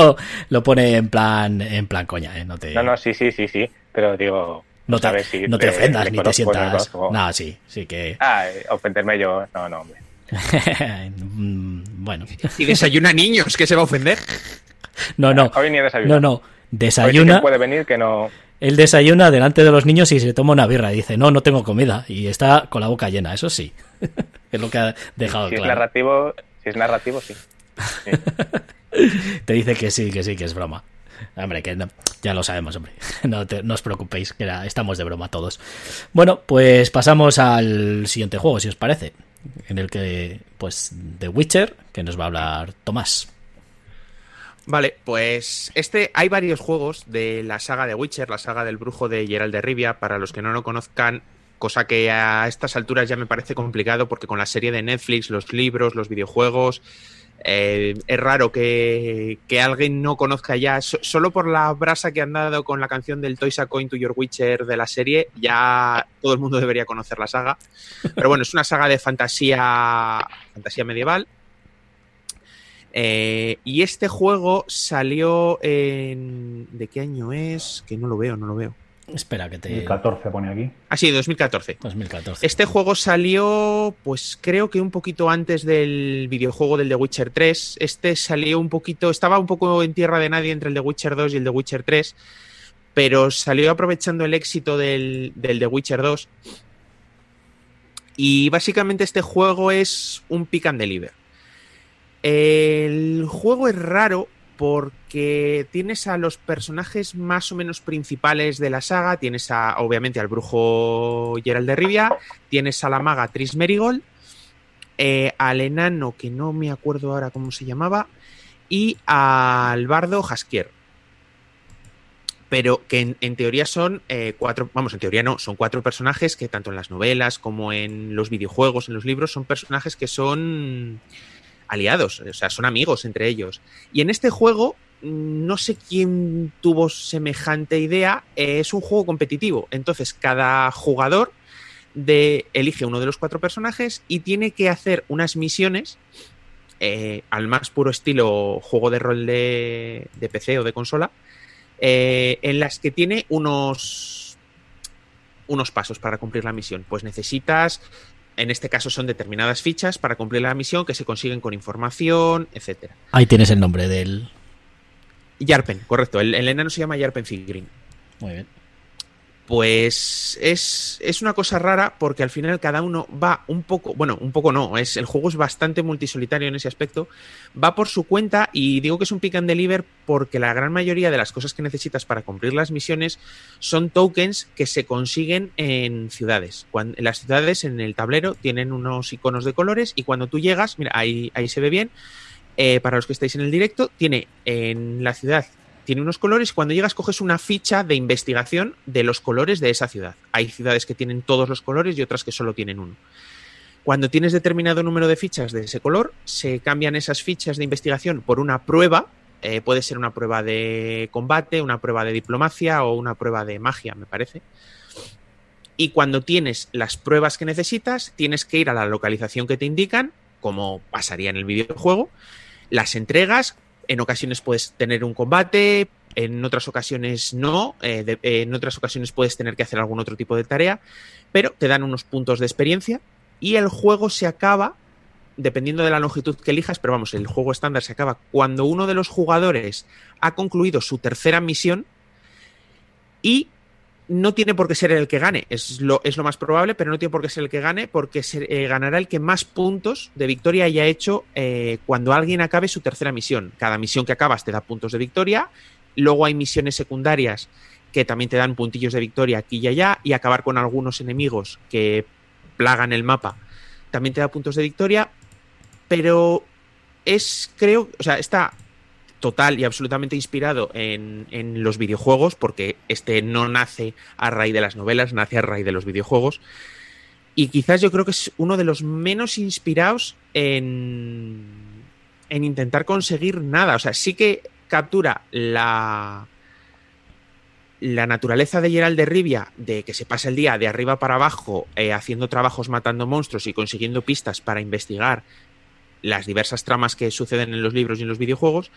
Speaker 1: lo pone en plan, en plan coña, ¿eh? No te,
Speaker 2: No, no, sí, sí, sí, sí. Pero digo.
Speaker 1: No te,
Speaker 2: si
Speaker 1: no te
Speaker 2: le-
Speaker 1: ofendas
Speaker 2: le
Speaker 1: ni te
Speaker 2: conozco, no
Speaker 1: sientas.
Speaker 2: conozco.
Speaker 1: Nada, sí, sí que.
Speaker 2: Ah, eh, ofenderme yo. No, no, hombre.
Speaker 1: Bueno,
Speaker 3: Y desayuna niños, que se va a ofender.
Speaker 1: no, no,
Speaker 2: Hoy ni he desayunado.
Speaker 1: no, no.
Speaker 2: Hoy sí que
Speaker 1: Desayuna,
Speaker 2: puede venir que no.
Speaker 1: él desayuna delante de los niños y se toma una birra y dice, no, no tengo comida. Y está con la boca llena, eso sí. es lo que ha dejado
Speaker 2: Si es
Speaker 1: claro.
Speaker 2: narrativo, si es narrativo, sí. Sí.
Speaker 1: Te dice que sí, que sí, que es broma. Hombre, que no- ya lo sabemos, hombre. No, os preocupéis, que estamos de broma todos. Bueno, pues pasamos al siguiente juego, si os parece. En el que, pues, The Witcher, que nos va a hablar Tomás.
Speaker 3: Vale, pues este hay varios juegos de la saga de Witcher, la saga del brujo de Geralt de Rivia, para los que no lo conozcan, cosa que a estas alturas ya me parece complicado porque con la serie de Netflix, los libros, los videojuegos, eh, es raro que, que alguien no conozca ya, so- solo por la brasa que han dado con la canción del Toys a Coin to Your Witcher de la serie, ya todo el mundo debería conocer la saga. Pero bueno, es una saga de fantasía, fantasía medieval. Eh, y este juego salió en... ¿De qué año es? Que no lo veo, no lo veo.
Speaker 1: Espera, que te...
Speaker 4: El 14 pone aquí.
Speaker 3: Ah, sí, 2014.
Speaker 1: 2014.
Speaker 3: Este juego salió, pues creo que un poquito antes del videojuego del The Witcher 3. Este salió un poquito, estaba un poco en tierra de nadie entre el The Witcher 2 y el The Witcher 3, pero salió aprovechando el éxito del, del The Witcher 2. Y básicamente este juego es un pick and deliver. El juego es raro porque tienes a los personajes más o menos principales de la saga. Tienes a, obviamente al brujo Geralt de Rivia, tienes a la maga Tris Merigold, eh, al enano que no me acuerdo ahora cómo se llamaba, y al bardo Jaskier. Pero que en, en teoría son eh, cuatro, vamos, en teoría no, son cuatro personajes que tanto en las novelas como en los videojuegos, en los libros, son personajes que son aliados, o sea, son amigos entre ellos. Y en este juego, no sé quién tuvo semejante idea, es un juego competitivo. Entonces, cada jugador elige uno de los cuatro personajes y tiene que hacer unas misiones eh, al más puro estilo juego de rol de, de PC o de consola, eh, en las que tiene unos, unos pasos para cumplir la misión. Pues necesitas en este caso son determinadas fichas para cumplir la misión que se consiguen con información, etcétera.
Speaker 1: Ahí tienes el nombre del...
Speaker 3: Yarpen, correcto. El, el enano se llama Yarpen Figrin.
Speaker 1: Muy bien.
Speaker 3: Pues es, es una cosa rara porque al final cada uno va un poco, bueno, un poco no, es, el juego es bastante multisolitario en ese aspecto, va por su cuenta y digo que es un pick and deliver porque la gran mayoría de las cosas que necesitas para cumplir las misiones son tokens que se consiguen en ciudades. Cuando, en las ciudades en el tablero tienen unos iconos de colores y cuando tú llegas, mira, ahí, ahí se ve bien, eh, para los que estáis en el directo, tiene en la ciudad tiene unos colores y cuando llegas coges una ficha de investigación de los colores de esa ciudad. Hay ciudades que tienen todos los colores y otras que solo tienen uno. Cuando tienes determinado número de fichas de ese color, se cambian esas fichas de investigación por una prueba. Eh, puede ser una prueba de combate, una prueba de diplomacia o una prueba de magia, me parece. Y cuando tienes las pruebas que necesitas, tienes que ir a la localización que te indican, como pasaría en el videojuego, las entregas, en ocasiones puedes tener un combate, en otras ocasiones no, eh, en otras ocasiones puedes tener que hacer algún otro tipo de tarea, pero te dan unos puntos de experiencia y el juego se acaba, dependiendo de la longitud que elijas, pero vamos, el juego estándar se acaba cuando uno de los jugadores ha concluido su tercera misión y no tiene por qué ser el que gane, es lo, es lo más probable, pero no tiene por qué ser el que gane porque eh, ganará el que más puntos de victoria haya hecho eh, cuando alguien acabe su tercera misión. Cada misión que acabas te da puntos de victoria, luego hay misiones secundarias que también te dan puntillos de victoria aquí y allá, y acabar con algunos enemigos que plagan el mapa también te da puntos de victoria, pero es, creo, o sea, está total y absolutamente inspirado en, en, los videojuegos, porque este no nace a raíz de las novelas, nace a raíz de los videojuegos. Y quizás yo creo que es uno de los menos inspirados en, en intentar conseguir nada. O sea, sí que captura la, la naturaleza de Gerald de Rivia, de que se pasa el día de arriba para abajo eh, haciendo trabajos matando monstruos y consiguiendo pistas para investigar las diversas tramas que suceden en los libros y en los videojuegos,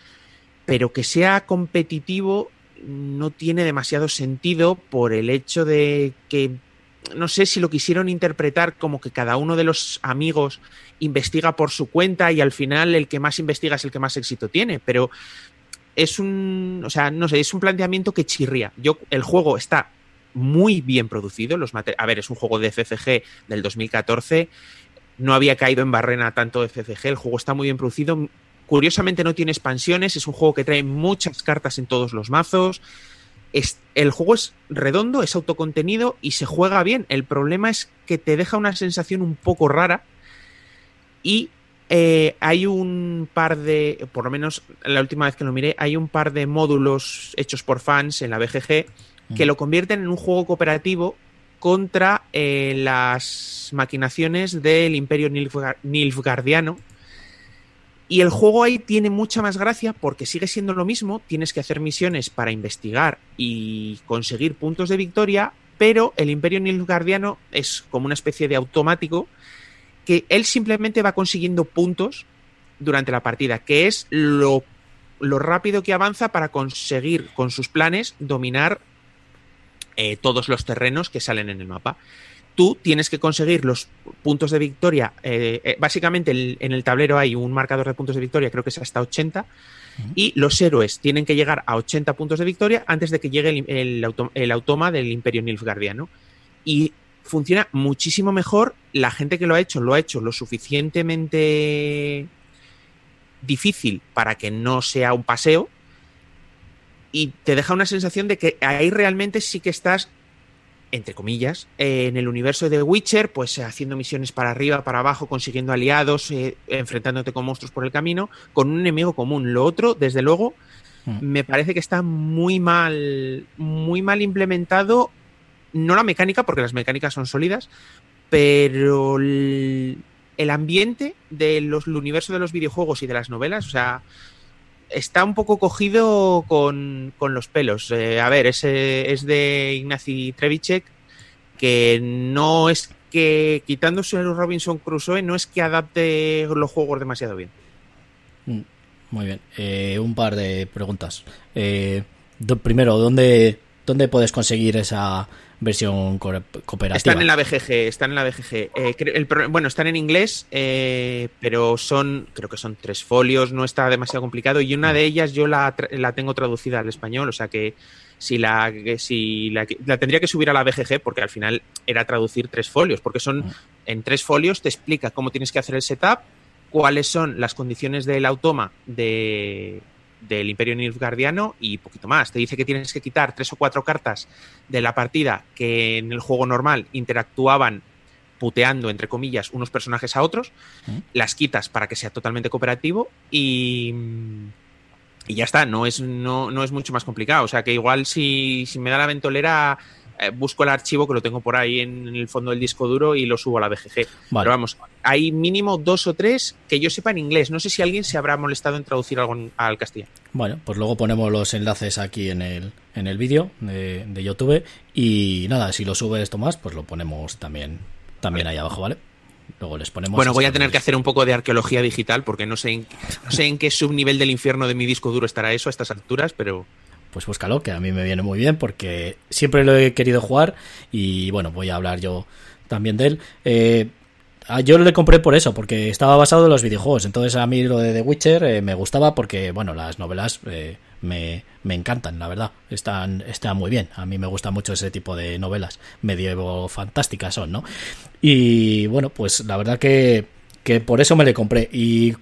Speaker 3: pero que sea competitivo no tiene demasiado sentido por el hecho de que no sé si lo quisieron interpretar como que cada uno de los amigos investiga por su cuenta y al final el que más investiga es el que más éxito tiene, pero es un, o sea, no sé, es un planteamiento que chirría. Yo, el juego está muy bien producido. Los a ver, es un juego de FCG del 2014. No había caído en barrena tanto FCG. El juego está muy bien producido. Curiosamente no tiene expansiones. Es un juego que trae muchas cartas en todos los mazos. Es, el juego es redondo, es autocontenido y se juega bien. El problema es que te deja una sensación un poco rara y eh, hay un par de, por lo menos la última vez que lo miré, hay un par de módulos hechos por fans en la BGG que lo convierten en un juego cooperativo contra eh, las maquinaciones del Imperio Nilfgaardiano. Y el juego ahí tiene mucha más gracia porque sigue siendo lo mismo, tienes que hacer misiones para investigar y conseguir puntos de victoria, pero el Imperio Nilfgaardiano es como una especie de automático que él simplemente va consiguiendo puntos durante la partida, que es lo, lo rápido que avanza para conseguir con sus planes dominar eh, todos los terrenos que salen en el mapa. Tú tienes que conseguir los puntos de victoria. Eh, eh, básicamente en el tablero hay un marcador de puntos de victoria, creo que es hasta 80. Y los héroes tienen que llegar a 80 puntos de victoria antes de que llegue el, el, el automa del Imperio Nilfgaardiano. Y funciona muchísimo mejor. La gente que lo ha hecho lo ha hecho lo suficientemente difícil para que no sea un paseo y te deja una sensación de que ahí realmente sí que estás entre comillas, en el universo de Witcher, pues haciendo misiones para arriba, para abajo, consiguiendo aliados, eh, enfrentándote con monstruos por el camino, con un enemigo común. Lo otro, desde luego, mm. me parece que está muy mal, muy mal implementado no la mecánica, porque las mecánicas son sólidas, pero el, ambiente del universo de los videojuegos y de las novelas, o sea, está un poco cogido con, los pelos. Eh, a ver, ese es de Ignacy Trevichek, que no es que, quitándose el Robinson Crusoe, no es que adapte los juegos demasiado bien.
Speaker 1: Mm, muy bien. Eh, un par de preguntas. Eh, primero, ¿dónde, ¿dónde puedes conseguir esa, versión cooperativa.
Speaker 3: Están en la BGG, están en la BGG. Eh, bueno, están en inglés, eh, pero son, creo que son tres folios, no está demasiado complicado. Y una de ellas yo la, tengo traducida al español, o sea que si la, si la, tendría que subir a la BGG porque al final era traducir tres folios, porque son mm. en tres folios te explica cómo tienes que hacer el setup, cuáles son las condiciones del automa de, del Imperio Nilfgaardiano y poquito más. Te dice que tienes que quitar tres o cuatro cartas de la partida que en el juego normal interactuaban puteando, entre comillas, unos personajes a otros, las quitas para que sea totalmente cooperativo y, y ya está, no es, no, no es mucho más complicado. O sea que igual si, si me da la ventolera busco el archivo que lo tengo por ahí en, el fondo del disco duro y lo subo a la BGG. Pero vamos, hay mínimo dos o tres que yo sepa en inglés. No sé si alguien se habrá molestado en traducir algo al castellano.
Speaker 1: Bueno, pues luego ponemos los enlaces aquí en el, en el vídeo de, YouTube. Y nada, si lo subes Tomás, pues lo ponemos también, también ahí abajo, ¿vale? Luego les ponemos.
Speaker 3: Bueno, voy a tener que hacer un poco de arqueología digital porque no sé en, no sé en qué subnivel del infierno de mi disco duro estará eso a estas alturas, pero
Speaker 1: pues búscalo, que a mí me viene muy bien porque siempre lo he querido jugar y bueno, voy a hablar yo también de él. Eh, yo lo compré por eso, porque estaba basado en los videojuegos. Entonces a mí lo de The Witcher eh, me gustaba porque, bueno, las novelas eh, me, me encantan, la verdad. Están, están muy bien. A mí me gusta mucho ese tipo de novelas. Medievo fantásticas son, ¿no? Y bueno, pues la verdad que, que por eso me le compré. Y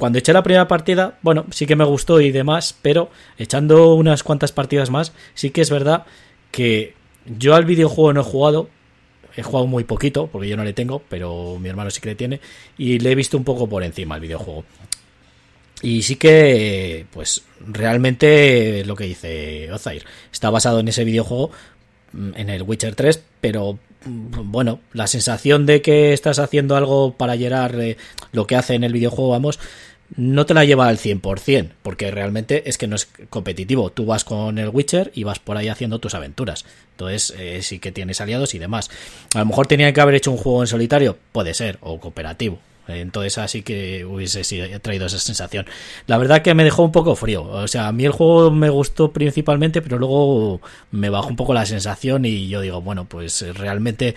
Speaker 1: cuando eché la primera partida, bueno, sí que me gustó y demás, pero echando unas cuantas partidas más, sí que es verdad que yo al videojuego no he jugado, he jugado muy poquito, porque yo no le tengo, pero mi hermano sí que le tiene, y le he visto un poco por encima el videojuego. Y sí que, pues, realmente lo que dice Ozair está basado en ese videojuego, mm, en el Witcher 3, pero bueno, la sensación de que estás haciendo algo para llenar eh, lo que hace en el videojuego, vamos, no te la lleva al 100%, porque realmente es que no es competitivo. Tú vas con el Witcher y vas por ahí haciendo tus aventuras. Entonces, eh, sí que tienes aliados y demás. A lo mejor tenía que haber hecho un juego en solitario, puede ser, o cooperativo. Entonces así que hubiese traído esa sensación. La verdad que me dejó un poco frío. O sea, a mí el juego me gustó principalmente, pero luego me bajó un poco la sensación y yo digo, bueno, pues realmente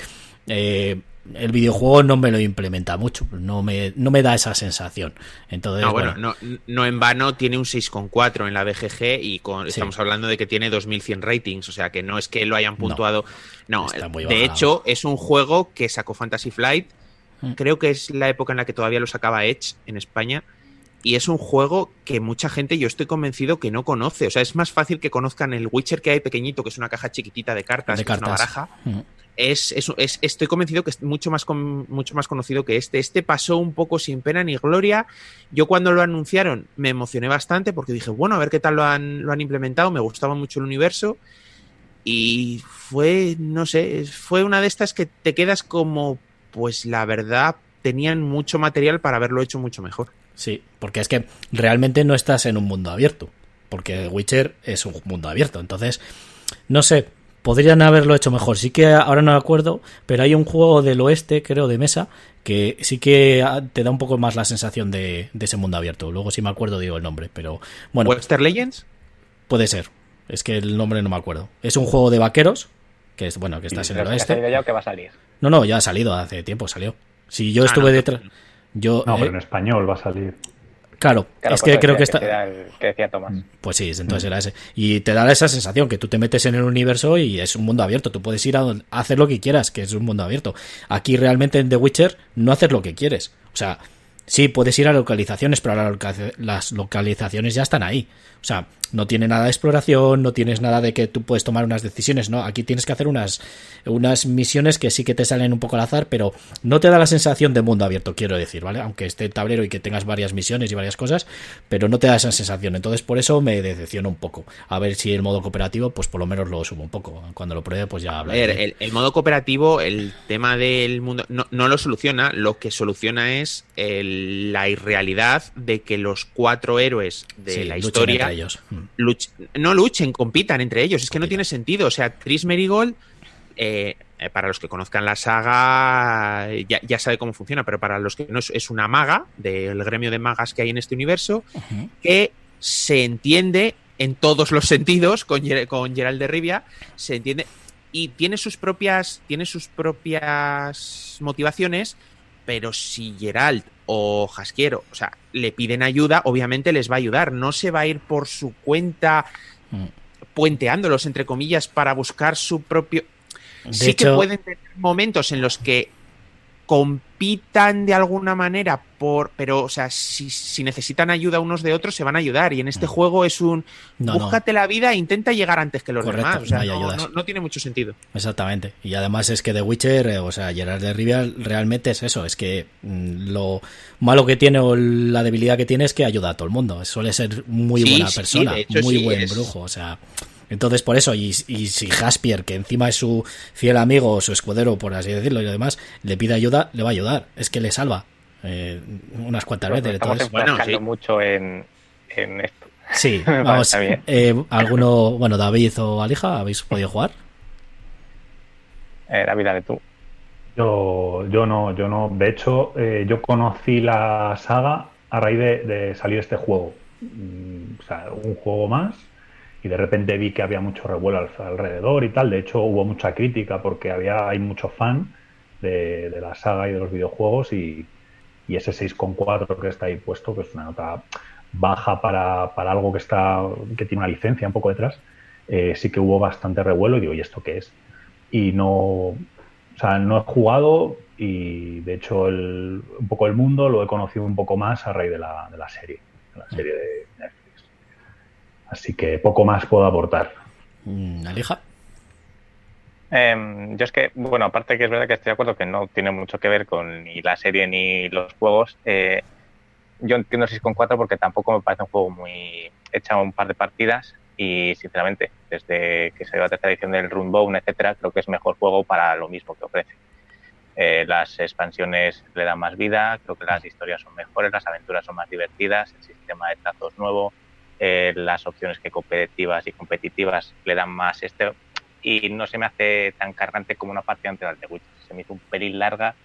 Speaker 1: eh, el videojuego no me lo implementa mucho, no me, no me da esa sensación. Entonces,
Speaker 3: no, bueno, No, no, en vano tiene un 6,4 en la BGG y con, estamos hablando de que tiene 2100 ratings, o sea que no es que lo hayan puntuado. No, de hecho es un juego que sacó Fantasy Flight, mm. creo que es la época en la que todavía lo sacaba Edge en España. Y es un juego que mucha gente, yo estoy convencido que no conoce. O sea, es más fácil que conozcan el Witcher que hay pequeñito, que es una caja chiquitita de cartas, de cartas. una baraja. Mm es, estoy convencido que es mucho más, mucho más conocido que este. Este pasó un poco sin pena ni gloria. Yo cuando lo anunciaron me emocioné bastante porque dije, bueno, a ver qué tal lo han, lo han implementado. Me gustaba mucho el universo. Y fue, no sé, fue una de estas que te quedas como, pues la verdad, tenían mucho material para haberlo hecho mucho mejor.
Speaker 1: Sí, porque es que realmente no estás en un mundo abierto. Porque Witcher es un mundo abierto. Entonces, no sé, podrían haberlo hecho mejor. Sí que ahora no me acuerdo, pero hay un juego del oeste, creo, de mesa, que sí que te da un poco más la sensación de, ese mundo abierto. Luego si me acuerdo digo el nombre, pero bueno.
Speaker 3: ¿Western Legends?
Speaker 1: Puede ser. Es que el nombre no me acuerdo. Es un juego de vaqueros, que es bueno, que está en el oeste.
Speaker 2: ya que va a salir?
Speaker 1: No, no, ya ha salido, hace tiempo salió. Si yo ah, estuve detrás... Yo,
Speaker 4: no, pero en español va a salir.
Speaker 1: Claro, es que creo que está.
Speaker 2: Que decía Tomás. Mm.
Speaker 1: Pues sí, entonces era ese. Y te da esa sensación que tú te metes en el universo y es un mundo abierto. Tú puedes ir a, hacer lo que quieras, que es un mundo abierto. Aquí realmente en The Witcher no haces lo que quieres. O sea, sí puedes ir a localizaciones, pero las localizaciones ya están ahí. O sea, no tiene nada de exploración, no tienes nada de que tú puedes tomar unas decisiones, ¿no? Aquí tienes que hacer unas, unas misiones que sí que te salen un poco al azar, pero no te da la sensación de mundo abierto, quiero decir, ¿vale? Aunque esté el tablero y que tengas varias misiones y varias cosas, pero no te da esa sensación. Entonces, por eso me decepciona un poco. A ver si el modo cooperativo, pues por lo menos lo subo un poco. Cuando lo pruebe, pues ya
Speaker 3: hablaré. A ver, el, modo cooperativo, el tema del mundo, no, no lo soluciona, lo que soluciona es la irrealidad de que los cuatro héroes de la historia
Speaker 1: ellos.
Speaker 3: no luchen, compitan entre ellos. Es que no tiene sentido. O sea, Tris Merigold, eh, eh, para los que conozcan la saga, ya, sabe cómo funciona, pero para los que no, es una maga del gremio de magas que hay en este universo, que se entiende en todos los sentidos con, con Gerald de Rivia, se entiende y tiene sus propias tiene sus propias motivaciones pero si Gerald o Jasquiero, o sea, le piden ayuda, obviamente les va a ayudar. No se va a ir por su cuenta mm. puenteándolos, entre comillas, para buscar su propio. sí que pueden tener momentos en los que compitan de alguna manera por pero o sea si, necesitan ayuda unos de otros se van a ayudar. Y en este mm. juego es un búscate la vida e intenta llegar antes que los demás. O sea, no, tiene mucho sentido.
Speaker 1: Exactamente. Y además es que The Witcher eh, o sea Gerard de Rivia realmente es eso es que mm, lo malo que tiene o la debilidad que tiene es que ayuda a todo el mundo. Suele ser muy buena persona muy buen brujo o sea entonces, por eso, y, si Jaspier, que encima es su fiel amigo o su escudero, por así decirlo, y demás, le pide ayuda, le va a ayudar. Es que le salva eh, unas cuantas veces.
Speaker 2: Estamos bueno, mucho en, esto.
Speaker 1: Sí, vamos. eh, ¿Alguno, bueno, David o Alija, habéis podido jugar?
Speaker 2: Eh, David, dale tú.
Speaker 4: Yo, yo no, yo no. De hecho, eh, yo conocí la saga a raíz de salir este juego. Mm, o sea, un juego más y de repente vi que había mucho revuelo alrededor y tal. De hecho, hubo mucha crítica porque había, hay mucho fan de, la saga y de los videojuegos y, y ese 6,4 que está ahí puesto, que es una nota baja para, para, algo que está que tiene una licencia un poco detrás, eh, sí que hubo bastante revuelo y digo, ¿y esto qué es? Y no, o sea, no he jugado y de hecho el, un poco el mundo lo he conocido un poco más a raíz de la, de la serie, de la serie de Netflix. Así que poco más puedo aportar.
Speaker 1: Mm, ¿Alija?
Speaker 2: Eh, yo es que, bueno, aparte que es verdad que estoy de acuerdo que no tiene mucho que ver con ni la serie ni los juegos, eh, yo entiendo 6,4 porque tampoco me parece un juego muy... He echado un par de partidas y, sinceramente, desde que se dio la tercera edición del Runbound, etcétera, creo que es mejor juego para lo mismo que ofrece. Eh, las expansiones le dan más vida, creo que las historias son mejores, las aventuras son más divertidas, el sistema de trazos nuevo, eh, las opciones que competitivas y competitivas le dan más este y no se me hace tan cargante como una partida anterior de Witcher. Se me hizo un pelín larga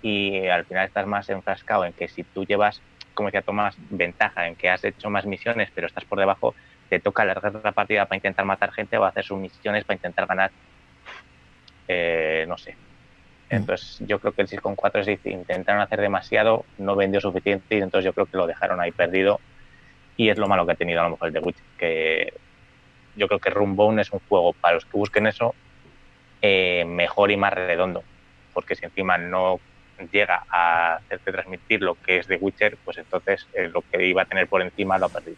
Speaker 2: y al final estás más enfrascado en que si tú llevas, como decía Tomás, ventaja en que has hecho más misiones pero estás por debajo, te toca alargar la partida para intentar matar gente o hacer sus misiones para intentar ganar, eh, no sé. Entonces yo creo que el 6.4 es intentaron hacer demasiado, no vendió suficiente y entonces yo creo que lo dejaron ahí perdido y es lo malo que ha tenido a lo mejor el The Witcher, que yo creo que Runbone es un juego para los que busquen eso eh, mejor y más redondo, porque si encima no llega a hacerte transmitir lo que es The Witcher, pues entonces eh, lo que iba a tener por encima lo ha perdido.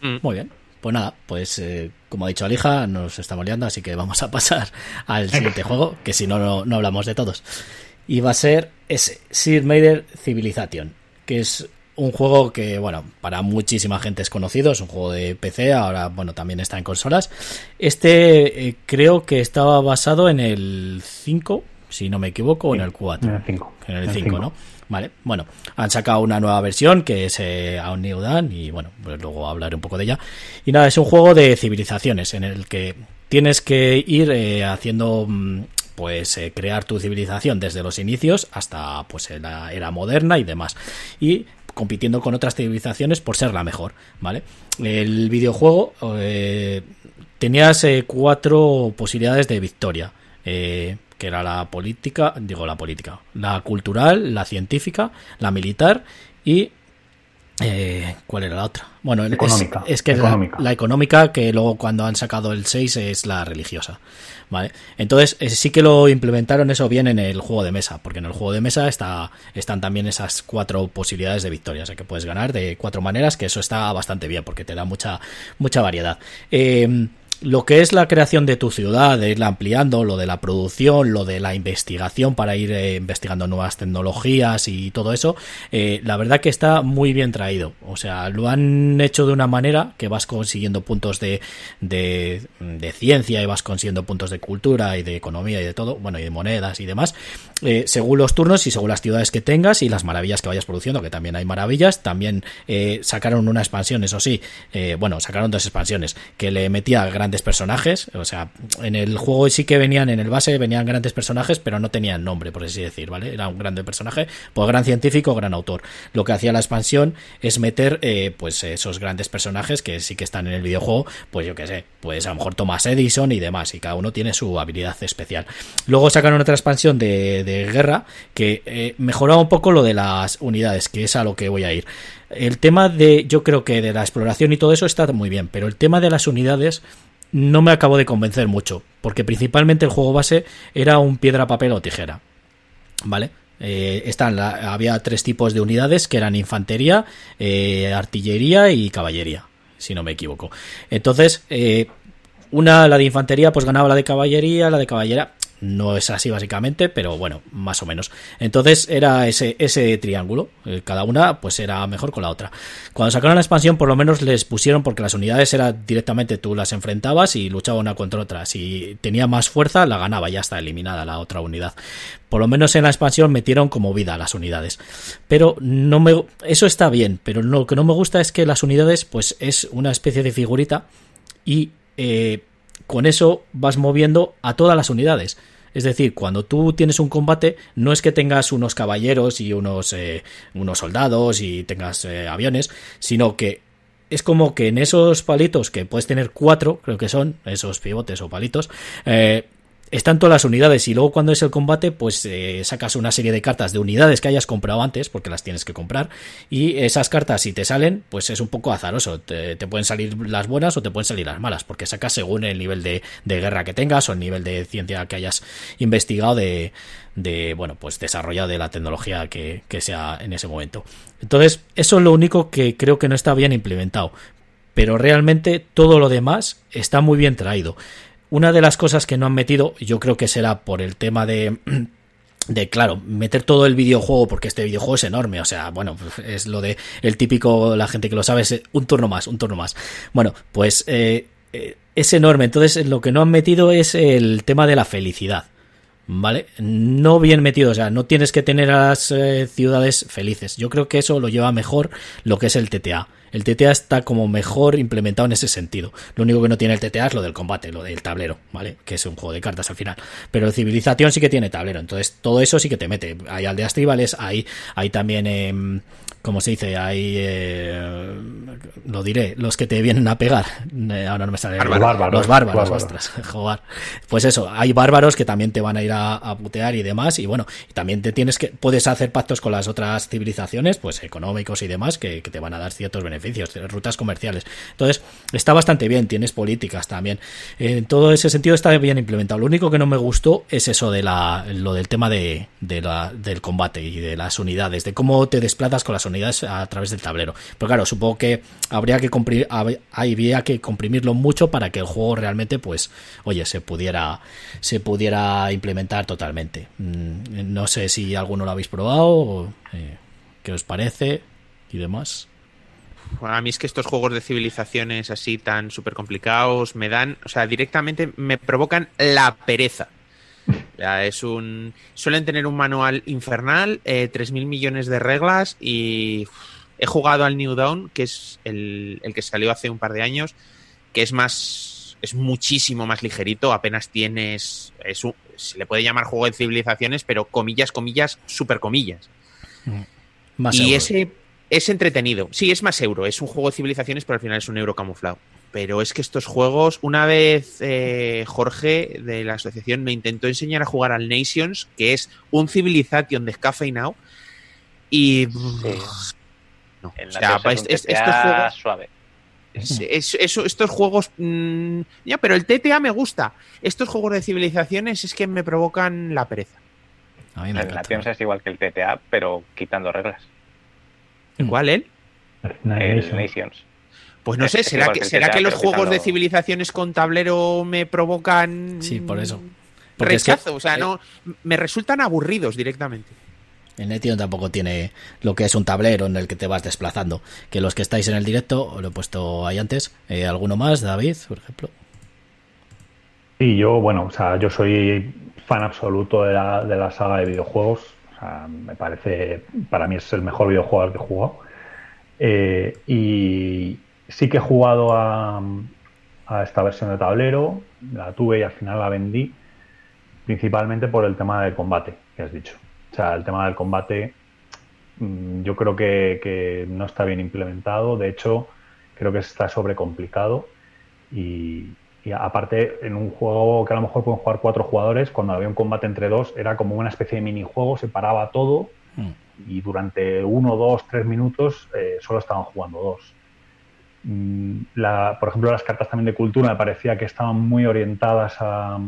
Speaker 1: Mm. Muy bien. Pues nada, pues eh, como ha dicho Alija, nos estamos liando, así que vamos a pasar al siguiente juego, que si no, no, no hablamos de todos. Y va a ser ese Sir Maider Civilization, que es un juego que, bueno, para muchísima gente es conocido, es un juego de PC, ahora, bueno, también está en consolas. Este eh, creo que estaba basado en el 5, si no me equivoco, o en el 4.
Speaker 4: En el 5.
Speaker 1: En el 5, ¿no? Vale, bueno, han sacado una nueva versión que es eh, A New Dawn y bueno, pues luego hablaré un poco de ella. Y nada, es un juego de civilizaciones en el que tienes que ir eh, haciendo mm, pues eh, crear tu civilización desde los inicios hasta pues la era moderna y demás. Y compitiendo con otras civilizaciones por ser la mejor, ¿vale? El videojuego eh, tenías eh, cuatro posibilidades de victoria, eh, que era la política, digo la política, la cultural, la científica, la militar y eh, ¿Cuál era la otra? Bueno,
Speaker 4: económica,
Speaker 1: es, es que
Speaker 4: económica.
Speaker 1: La, la, económica, que luego cuando han sacado el 6 es la religiosa. ¿Vale? Entonces, eh, sí que lo implementaron eso bien en el juego de mesa, porque en el juego de mesa está, están también esas cuatro posibilidades de victoria, o sea que puedes ganar de cuatro maneras, que eso está bastante bien, porque te da mucha, mucha variedad. Eh, lo que es la creación de tu ciudad, de irla ampliando, lo de la producción, lo de la investigación para ir eh, investigando nuevas tecnologías y todo eso, eh, la verdad que está muy bien traído. O sea, lo han hecho de una manera que vas consiguiendo puntos de, de, de ciencia y vas consiguiendo puntos de cultura y de economía y de todo, bueno, y de monedas y demás, eh, según los turnos y según las ciudades que tengas y las maravillas que vayas produciendo, que también hay maravillas. También eh, sacaron una expansión, eso sí, eh, bueno, sacaron dos expansiones que le metía gran grandes personajes. O sea, en el juego sí que venían, en el base venían grandes personajes, pero no tenían nombre, por así decir, ¿vale? Era un grande personaje, pues gran científico, gran autor. Lo que hacía la expansión es meter, pues esos grandes personajes que sí que están en el videojuego, pues yo qué sé, pues a lo mejor Thomas Edison y demás, y cada uno tiene su habilidad especial. Luego sacaron otra expansión de, de guerra que eh, mejoraba un poco lo de las unidades, que es a lo que voy a ir. El tema de, yo creo que de la exploración y todo eso está muy bien, pero el tema de las unidades no me acabo de convencer mucho, porque principalmente el juego base era un piedra, papel o tijera. ¿Vale? Eh, había tres tipos de unidades que eran infantería, eh, artillería y caballería, si no me equivoco. Entonces, eh, una, la de infantería, pues ganaba la de caballería, la de caballería no es así básicamente, pero bueno, más o menos. Entonces era ese, ese triángulo. Cada una pues era mejor con la otra. Cuando sacaron la expansión por lo menos les pusieron porque las unidades era directamente tú las enfrentabas y luchaba una contra otra. Si tenía más fuerza la ganaba, ya está eliminada la otra unidad. Por lo menos en la expansión metieron como vida las unidades. Pero no me... Eso está bien, pero lo que no me gusta es que las unidades pues es una especie de figurita y... Eh, con eso vas moviendo a todas las unidades. Es decir, cuando tú tienes un combate, no es que tengas unos caballeros y unos, eh, unos soldados y tengas eh, aviones, sino que es como que en esos palitos, que puedes tener cuatro, creo que son, esos pivotes o palitos, eh, están todas las unidades y luego cuando es el combate pues eh, sacas una serie de cartas de unidades que hayas comprado antes porque las tienes que comprar y esas cartas si te salen pues es un poco azaroso. Te, pueden salir las buenas o te pueden salir las malas porque sacas según el nivel de, guerra que tengas o el nivel de ciencia que hayas investigado de, de bueno pues desarrollado de la tecnología que, que sea en ese momento. Entonces eso es lo único que creo que no está bien implementado. Pero realmente todo lo demás está muy bien traído una de las cosas que no han metido, yo creo que será por el tema de de claro, meter todo el videojuego, porque este videojuego es enorme, o sea, bueno, es lo de el típico, la gente que lo sabe, es un turno más, un turno más. Bueno, pues eh, eh, es enorme, entonces lo que no han metido es el tema de la felicidad. ¿Vale? No bien metido, o sea, no tienes que tener a las eh, ciudades felices. Yo creo que eso lo lleva mejor lo que es el TTA. El TTA está como mejor implementado en ese sentido. Lo único que no tiene el TTA es lo del combate, lo del tablero, ¿vale? Que es un juego de cartas al final. Pero Civilización sí que tiene tablero. Entonces, todo eso sí que te mete. Hay aldeas tribales, hay, hay también eh, como se dice, hay, eh, lo diré, los que te vienen a pegar, eh, ahora no me sale,
Speaker 4: los bárbaros,
Speaker 1: los bárbaros, ostras, jugar. Pues eso, hay bárbaros que también te van a ir a, putear y demás, y bueno, también te tienes que, puedes hacer pactos con las otras civilizaciones, pues económicos y demás, que, te van a dar ciertos beneficios, rutas comerciales. Entonces, está bastante bien, tienes políticas también. En todo ese sentido está bien implementado. Lo único que no me gustó es eso de la, lo del tema de, de la, del combate y de las unidades, de cómo te desplazas con las unidades a través del tablero. Pero claro, supongo que habría que comprimir, habría que comprimirlo mucho para que el juego realmente, pues, oye, se pudiera, se pudiera implementar totalmente. Mm, no sé si alguno lo habéis probado, eh, qué os parece y demás.
Speaker 3: A mí es que estos juegos de civilizaciones así tan súper complicados me dan, o sea, directamente me provocan la pereza es un. Suelen tener un manual infernal, eh, 3.000 millones de reglas y he jugado al New Dawn, que es el, que salió hace un par de años, que es más. es muchísimo más ligerito, apenas tienes. Es se le puede llamar juego de civilizaciones, pero comillas, comillas, super comillas. Y ese es entretenido. Sí, es más euro, es un juego de civilizaciones, pero al final es un euro camuflado pero es que estos juegos, una vez eh, Jorge de la asociación me intentó enseñar a jugar al Nations, que es un Civilization descafeinado, y...
Speaker 2: No, o sea, estos juegos... Suave.
Speaker 3: estos juegos. Mm, ya, pero el TTA me gusta. Estos juegos de civilizaciones es que me provocan la pereza.
Speaker 2: el Nations es igual que el TTA, pero quitando reglas.
Speaker 3: ¿Cuál él?
Speaker 2: El Nations.
Speaker 3: Pues no sé, ¿será que, ¿será que los juegos de civilizaciones con tablero me provocan.
Speaker 1: Sí, por eso.
Speaker 3: rechazo, o sea, eh, no. Me resultan aburridos directamente.
Speaker 1: El Netion tampoco tiene lo que es un tablero en el que te vas desplazando. Que los que estáis en el directo, lo he puesto ahí antes. Eh, ¿Alguno más, David, por ejemplo?
Speaker 4: Sí, yo, bueno, o sea, yo soy fan absoluto de la, de la saga de videojuegos. O sea, me parece, para mí es el mejor videojuego que he jugado. Eh, y, sí que he jugado a, esta versión de tablero, la tuve y al final la vendí, principalmente por el tema del combate, que has dicho. O sea, el tema del combate mm, yo creo que, no está bien implementado, de hecho creo que está sobrecomplicado y, y aparte en un juego que a lo mejor pueden jugar cuatro jugadores, cuando había un combate entre dos era como una especie de minijuego, se paraba todo mm. y durante uno, dos, tres minutos eh, solo estaban jugando dos. Mm, por ejemplo, las cartas también de cultura me parecía que estaban muy orientadas a,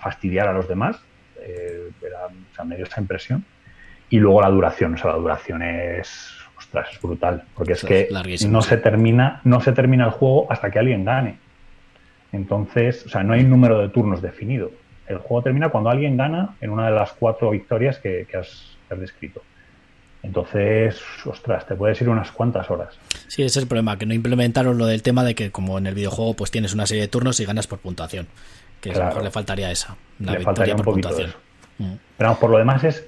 Speaker 4: fastidiar a los demás. Eh, era, o sea, me dio esa impresión. Y luego la duración, o sea, la duración es, ostras, es brutal, porque es, que no se termina, no se termina el juego hasta que alguien gane. Entonces, o sea, no hay un número de turnos definido. El juego termina cuando alguien gana en una de las cuatro victorias que, has, que has descrito. Entonces, ostras, te puedes ir unas cuantas horas.
Speaker 1: Sí, ese es el problema, que no implementaron lo del tema de que como en el videojuego pues tienes una serie de turnos y ganas por puntuación. Que a lo mejor le faltaría esa,
Speaker 4: la le victoria por puntuación. Mm. Pero por lo demás es,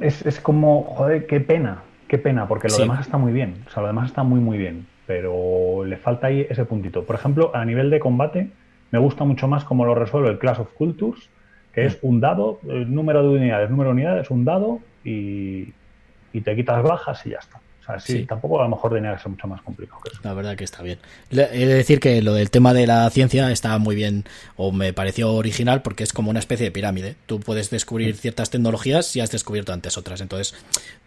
Speaker 4: es, es, como, joder, qué pena, qué pena, porque lo demás está muy bien. O sea, lo demás está muy, muy bien. Pero le falta ahí ese puntito. Por ejemplo, a nivel de combate, me gusta mucho más cómo lo resuelve el Clash of Cultures, que es mm. un dado, el número de unidades, número de unidades, un dado y, y te quitas bajas y ya está. O sea, sí, tampoco a lo mejor tenía que ser mucho más complicado que eso.
Speaker 1: La verdad que está bien. He de decir que lo del tema de la ciencia está muy bien, o me pareció original, porque es como una especie de pirámide. Tú puedes descubrir ciertas tecnologías si has descubierto antes otras. Entonces,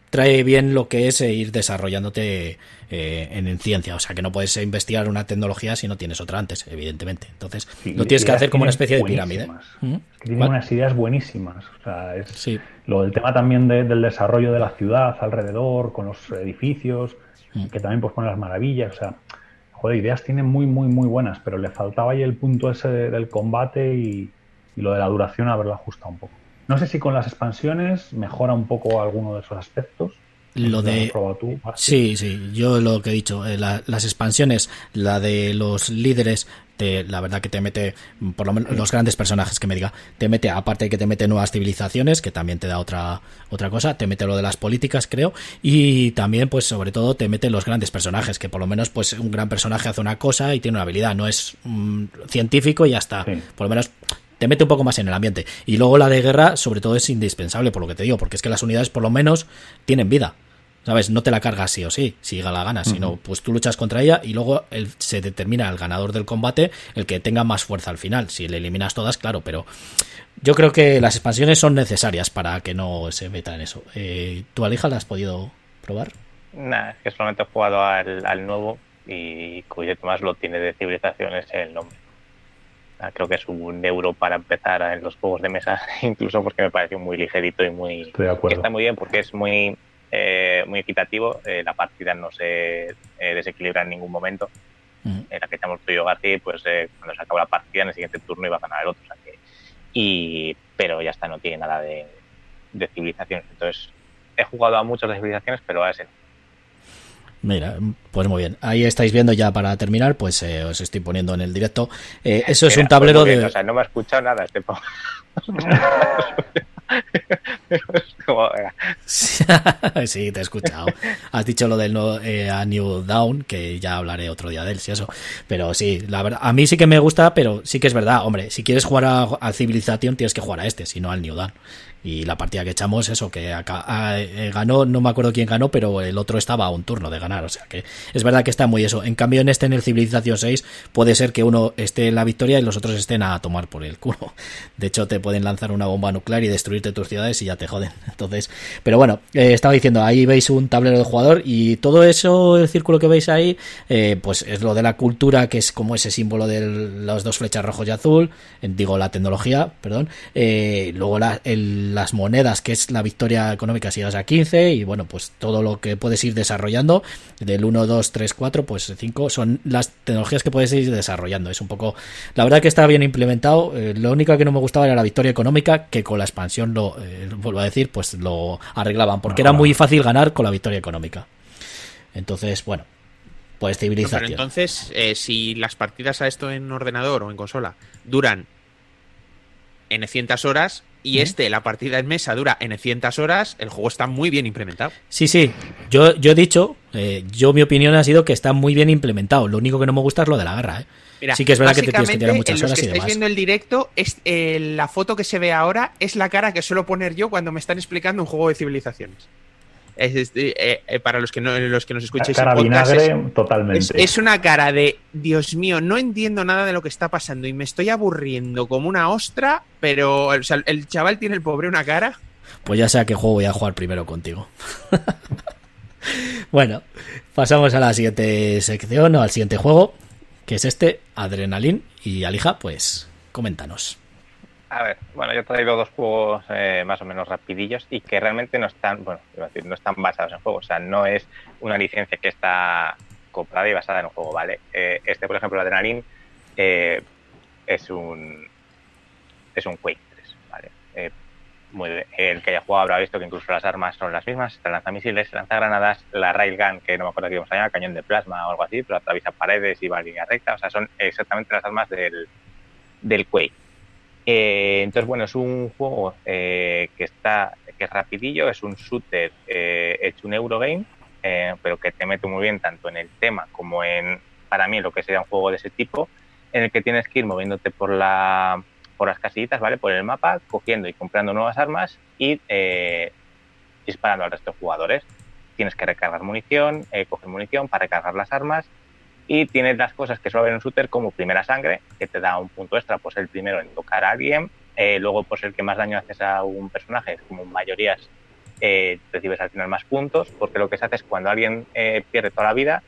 Speaker 1: trae bien lo que es eh, ir desarrollándote eh, en, ciencia. O sea, que no puedes investigar una tecnología si no tienes otra antes, evidentemente. Entonces, lo tienes que hacer como una especie de pirámide.
Speaker 4: ¿Mm? tiene unas ideas buenísimas. O sea, es lo del tema también del desarrollo de la ciudad alrededor, con los edificios, ¿Mm? que también pues pone las maravillas. O sea, joder, ideas tiene muy, muy, muy buenas, pero le faltaba ahí el punto ese del combate y, y lo de la duración haberlo ajustado un poco. No sé si con las expansiones mejora un poco alguno de esos aspectos.
Speaker 1: Lo de. sí, sí, yo lo que he dicho, eh, las expansiones, la de los líderes, te, la verdad que te mete, por lo menos los grandes personajes que me diga, te mete, aparte de que te mete nuevas civilizaciones, que también te da otra, otra cosa, te mete lo de las políticas, creo, y también, pues sobre todo, te mete los grandes personajes, que por lo menos, pues un gran personaje hace una cosa y tiene una habilidad, no es mm, científico y ya está. Por lo menos te mete un poco más en el ambiente. Y luego la de guerra, sobre todo, es indispensable, por lo que te digo, porque es que las unidades por lo menos tienen vida. ¿Sabes? No te la cargas sí o sí, si la gana, sino pues tú luchas contra ella y luego se determina el ganador del combate, el que tenga más fuerza al final. Si le eliminas todas, claro, pero yo creo que las expansiones son necesarias para que no se meta en eso. Eh, ¿Tu Alija la has podido probar?
Speaker 2: Nada, es que solamente he jugado al, al nuevo y cuyo más lo tiene de civilizaciones el nombre. Ah, creo que es un euro para empezar en los juegos de mesa, incluso porque me pareció muy ligerito y muy... está muy bien porque es muy, eh, muy equitativo, eh, la partida no se eh, desequilibra en ningún momento. En la que estamos tú y yo, García, pues cuando se acaba la partida, en el siguiente turno iba a ganar el otro. y, pero ya está, no tiene nada de, de civilizaciones. Entonces, he jugado a muchas de civilizaciones, pero a ese no.
Speaker 1: Mira, pues muy bien. Ahí estáis viendo ya para terminar, pues eh, os estoy poniendo en el directo. Eh, eso es un tablero
Speaker 2: de. O sea, no me ha escuchado nada este
Speaker 1: sí, te he escuchado. Has dicho lo del eh, a New Down, que ya hablaré otro día de él, si eso. Pero sí, la verdad, a mí sí que me gusta, pero sí que es verdad, hombre, si quieres jugar a, a Civilización tienes que jugar a este, si no al New Down y la partida que echamos, eso, que acá, ah, eh, ganó, no me acuerdo quién ganó, pero el otro estaba a un turno de ganar, o sea que es verdad que está muy eso. En cambio, en este, en el Civilización 6, puede ser que uno esté en la victoria y los otros estén a tomar por el culo. De hecho, te pueden lanzar una bomba nuclear y destruirte tus ciudades y ya te joden. Entonces, pero bueno, eh, estaba diciendo, ahí veis un tablero de jugador y todo eso, el círculo que veis ahí, eh, pues es lo de la cultura, que es como ese símbolo de los dos flechas rojos y azul, digo la tecnología, perdón, luego la, el las monedas, que es la victoria económica si llegas a 15, y bueno, pues todo lo que puedes ir desarrollando, del 1, 2, 3, 4, pues 5, son las tecnologías que puedes ir desarrollando. Es un poco, la verdad que está bien implementado, eh, lo único que no me gustaba era la victoria económica, que con la expansión lo, eh, vuelvo a decir, pues lo arreglaban, porque era muy fácil ganar con la victoria económica. Entonces, bueno, pues civilización.
Speaker 3: entonces, eh, si las partidas a esto en ordenador o en consola duran en cientas horas, y este, la partida en mesa dura en 100 horas, el juego está muy bien implementado.
Speaker 1: Sí, sí, yo, yo he dicho, eh, yo mi opinión ha sido que está muy bien implementado. Lo único que no me gusta es lo de la guerra. ¿eh? sí que es verdad que te tienes que tirar muchas horas
Speaker 3: que estáis viendo el directo, es, eh, la foto que se ve ahora es la cara que suelo poner yo cuando me están explicando un juego de civilizaciones. Es, eh, eh, para los que no los que nos escuchéis
Speaker 4: cara vinagre, totalmente.
Speaker 3: Es, una cara de Dios mío, no entiendo nada de lo que está pasando y me estoy aburriendo como una ostra, pero el chaval tiene el pobre una cara.
Speaker 1: Pues ya sea qué juego voy a jugar primero contigo. bueno, pasamos a la siguiente sección o al siguiente juego, que es este, Adrenalin. Y Alija, pues coméntanos.
Speaker 2: A ver, bueno, yo he traído dos juegos eh, más o menos rapidillos y que realmente no están, bueno, decir, no están basados en juegos, o sea, no es una licencia que está comprada y basada en un juego, ¿vale? Eh, este, por ejemplo, Adrenaline eh, es un es un Quake 3, ¿vale? muy El que haya jugado habrá visto que incluso las armas son las mismas, el lanzamisiles, lanzagranadas, la railgun, que no me acuerdo qué íbamos a llamar, cañón de plasma o algo así, pero atraviesa paredes y va en línea recta, o sea, son exactamente las armas del, del Quake. Eh, entonces, bueno, es un juego eh, que está que es rapidillo, es un shooter eh, hecho un Eurogame, pero que te mete muy bien tanto en el tema como en, para mí, lo que sería un juego de ese tipo, en el que tienes que ir moviéndote por la por las casillitas, ¿vale? Por el mapa, cogiendo y comprando nuevas armas y disparando al resto de jugadores. tienes que recargar munición, eh, coger munición para recargar las armas y tienes las cosas que suele haber en un shooter como primera sangre, que te da un punto extra por ser el primero en tocar a alguien, eh, luego por ser el que más daño haces a un personaje, como en mayorías eh, recibes al final más puntos, porque lo que se hace es cuando alguien eh, pierde toda la vida,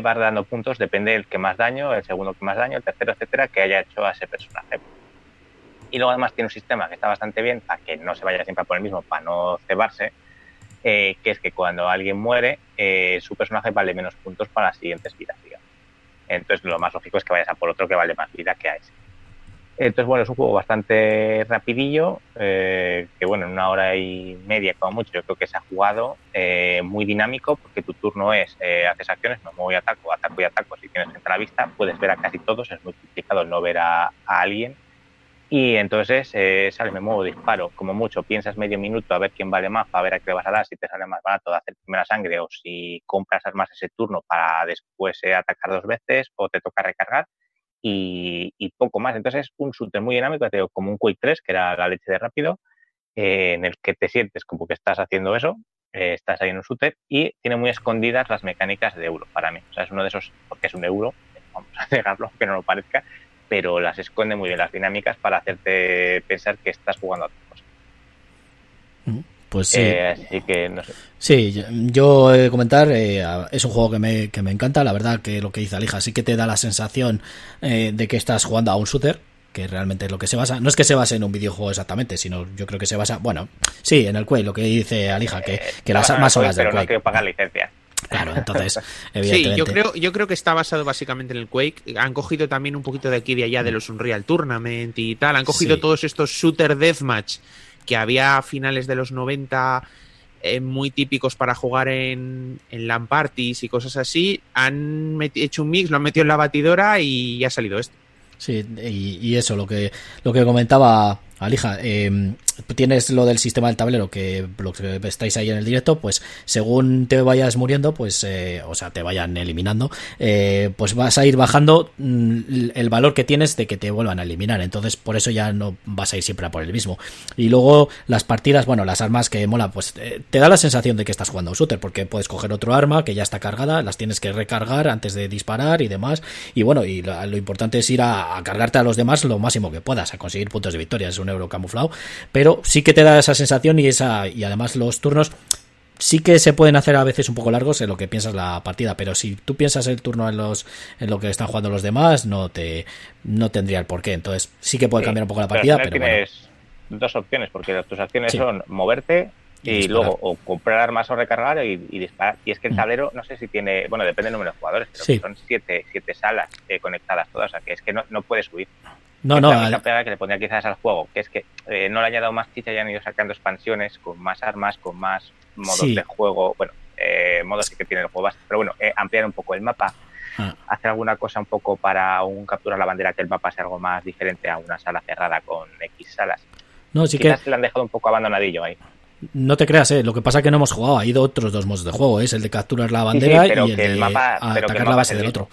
Speaker 2: vas dando puntos, depende del que más daño, el segundo que más daño, el tercero, etcétera, que haya hecho a ese personaje. Y luego además tiene un sistema que está bastante bien para que no se vaya siempre por el mismo, para no cebarse, eh, que es que cuando alguien muere, eh, su personaje vale menos puntos para las siguientes vidas. Entonces lo más lógico es que vayas a por otro que vale más vida que a ese. Entonces, bueno, es un juego bastante rapidillo, eh, que bueno, en una hora y media como mucho yo creo que se ha jugado, eh, muy dinámico, porque tu turno es, eh, haces acciones, me muevo y ataco, ataco y ataco, si tienes gente a la vista, puedes ver a casi todos, es muy complicado no ver a, a alguien, y entonces eh, sale, me muevo, disparo, como mucho, piensas medio minuto a ver quién vale más, para ver a qué le vas a dar, si te sale más barato de hacer primera sangre, o si compras armas ese turno para después eh, atacar dos veces, o te toca recargar, y, poco más. Entonces es un shooter muy dinámico, te digo, como un Quake 3, que era la leche de rápido, eh, en el que te sientes como que estás haciendo eso, eh, estás ahí en un shooter, y tiene muy escondidas las mecánicas de euro para mí. O sea, es uno de esos, porque es un euro, vamos a dejarlo, aunque no lo parezca, pero las esconde muy bien las dinámicas para hacerte pensar que estás jugando a otra cosa.
Speaker 1: Pues sí.
Speaker 2: Eh, así que no sé.
Speaker 1: Sí, yo he de comentar, eh, es un juego que me, que me encanta, la verdad que lo que dice Alija sí que te da la sensación eh, de que estás jugando a un shooter, que realmente es lo que se basa. No es que se base en un videojuego exactamente, sino yo creo que se basa, bueno, sí, en el Quake, lo que dice Alija, que, que las armas son las del
Speaker 2: pero
Speaker 1: Quake.
Speaker 2: no que pagar licencia.
Speaker 1: Claro, entonces,
Speaker 3: Sí,
Speaker 1: evidentemente.
Speaker 3: yo creo, yo creo que está basado básicamente en el Quake. Han cogido también un poquito de aquí y de allá de los Unreal Tournament y tal. Han cogido
Speaker 1: Sí.
Speaker 3: todos estos shooter deathmatch que había a finales de los 90 eh, muy típicos para jugar en, en LAN parties y cosas así. Han hecho un mix, lo han metido en la batidora y ha salido esto.
Speaker 1: Sí, y, y eso, lo que, lo que comentaba Alija, eh, tienes lo del sistema del tablero que estáis ahí en el directo, pues según te vayas muriendo, pues, eh, o sea, te vayan eliminando, eh, pues vas a ir bajando mm, el valor que tienes de que te vuelvan a eliminar. Entonces, por eso ya no vas a ir siempre a por el mismo. Y luego las partidas, bueno, las armas que mola, pues eh, te da la sensación de que estás jugando a un shooter, porque puedes coger otro arma que ya está cargada, las tienes que recargar antes de disparar y demás. Y bueno, y lo, lo importante es ir a, a cargarte a los demás lo máximo que puedas, a conseguir puntos de victoria, es un camuflado. Pero sí que te da esa sensación y esa, y además los turnos sí que se pueden hacer a veces un poco largos en lo que piensas la partida, pero si tú piensas el turno en los en lo que están jugando los demás, no te no tendría el porqué. Entonces, sí que puede
Speaker 2: Sí,
Speaker 1: cambiar un poco la partida, pero bueno.
Speaker 2: tienes dos opciones, porque tus acciones
Speaker 1: Sí.
Speaker 2: son moverte
Speaker 1: Y
Speaker 2: luego o comprar armas o recargar y, y disparar. Y es que el
Speaker 1: Mm.
Speaker 2: tablero, no sé si tiene, bueno, depende del número de jugadores, pero
Speaker 1: Sí.
Speaker 2: son siete, siete salas eh, conectadas todas, o sea que es que no, no puedes subir.
Speaker 1: No, no,
Speaker 2: pega que le pondría quizás al juego, que es que eh, no le han dado más chicha y han ido sacando expansiones con más armas, con más modos
Speaker 1: Sí.
Speaker 2: de juego, bueno, eh, modos que tiene el juego base, pero bueno, eh, ampliar un poco el mapa,
Speaker 1: Ah.
Speaker 2: hacer alguna cosa un poco para un capturar la bandera, que el mapa sea algo más diferente a una sala cerrada con X salas.
Speaker 1: no, sí que
Speaker 2: le han dejado un poco abandonadillo ahí.
Speaker 1: no te creas, eh, lo que pasa es que no hemos jugado, ha ido otros dos modos de juego, ¿eh? es el de capturar la
Speaker 2: sí,
Speaker 1: bandera y el
Speaker 2: que el
Speaker 1: de
Speaker 2: mapa- que el
Speaker 1: atacar la base del otro.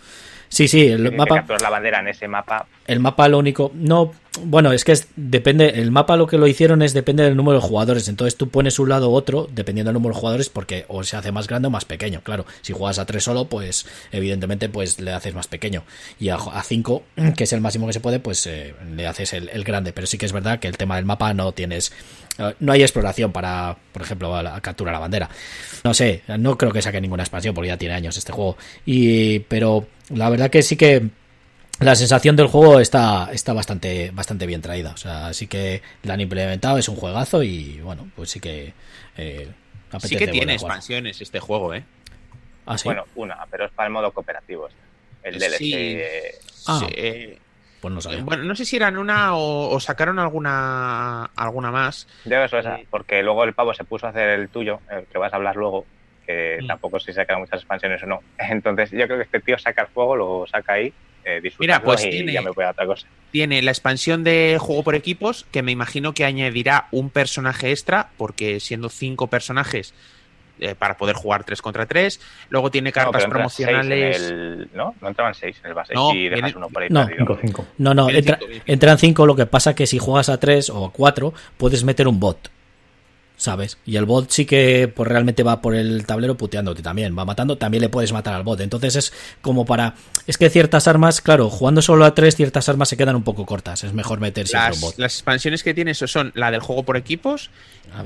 Speaker 1: Sí, sí, el
Speaker 2: Tienes que
Speaker 1: mapa
Speaker 2: capturar la bandera en ese mapa.
Speaker 1: El mapa lo único, no, bueno, es que es, depende, el mapa lo que lo hicieron es depende del número de jugadores, entonces tú pones un lado u otro dependiendo del número de jugadores porque o se hace más grande o más pequeño, claro, si juegas a tres solo, pues evidentemente pues le haces más pequeño y a, a cinco, que es el máximo que se puede, pues eh, le haces el, el grande, pero sí que es verdad que el tema del mapa no tienes, eh, no hay exploración para, por ejemplo, a la, a capturar la bandera. No sé, no creo que saque ninguna expansión porque ya tiene años este juego, y pero la verdad que sí que la sensación del juego está, está bastante, bastante bien traída. O sea, sí que la han implementado, es un juegazo y bueno, pues sí que eh,
Speaker 3: Sí que tiene expansiones este juego, ¿eh?
Speaker 1: Ah, sí.
Speaker 2: Bueno, una, pero es para el modo cooperativo. El DLC.
Speaker 3: Sí.
Speaker 2: eh,
Speaker 1: Ah.
Speaker 3: Sí, eh,
Speaker 1: pues no sabía.
Speaker 3: bueno, no sé si eran una o, o sacaron alguna alguna más.
Speaker 2: Debe ser esa, porque luego el pavo se puso a hacer el tuyo, el que vas a hablar luego, que
Speaker 3: Mm.
Speaker 2: tampoco sé si saca muchas expansiones o no. Entonces yo creo que este tío saca el juego, lo saca ahí, eh,
Speaker 3: Mira, pues
Speaker 2: y
Speaker 3: tiene-
Speaker 2: ya me voy a otra cosa.
Speaker 3: Tiene la expansión de juego por equipos, que me imagino que añadirá un personaje extra, porque siendo cinco personajes eh, para poder jugar 3 contra 3. Luego tiene cartas promocionales.
Speaker 2: el- ¿no? No entraban seis en el base
Speaker 3: No,
Speaker 2: y dejas
Speaker 3: viene-
Speaker 2: uno por ahí
Speaker 1: No.
Speaker 2: perdido.
Speaker 4: 5-5.
Speaker 1: No, no, entra-
Speaker 3: cinco, cinco.
Speaker 1: entran cinco, lo que pasa que si juegas a tres o a cuatro, puedes meter un bot. ¿Sabes? Y el bot sí que pues realmente va por el tablero puteándote también, va matando, también le puedes matar al bot. Entonces es como para... Es que ciertas armas, claro, jugando solo a tres, ciertas armas se quedan un poco cortas, es mejor meter siempre un bot.
Speaker 3: Las expansiones que tienes son la del juego por equipos,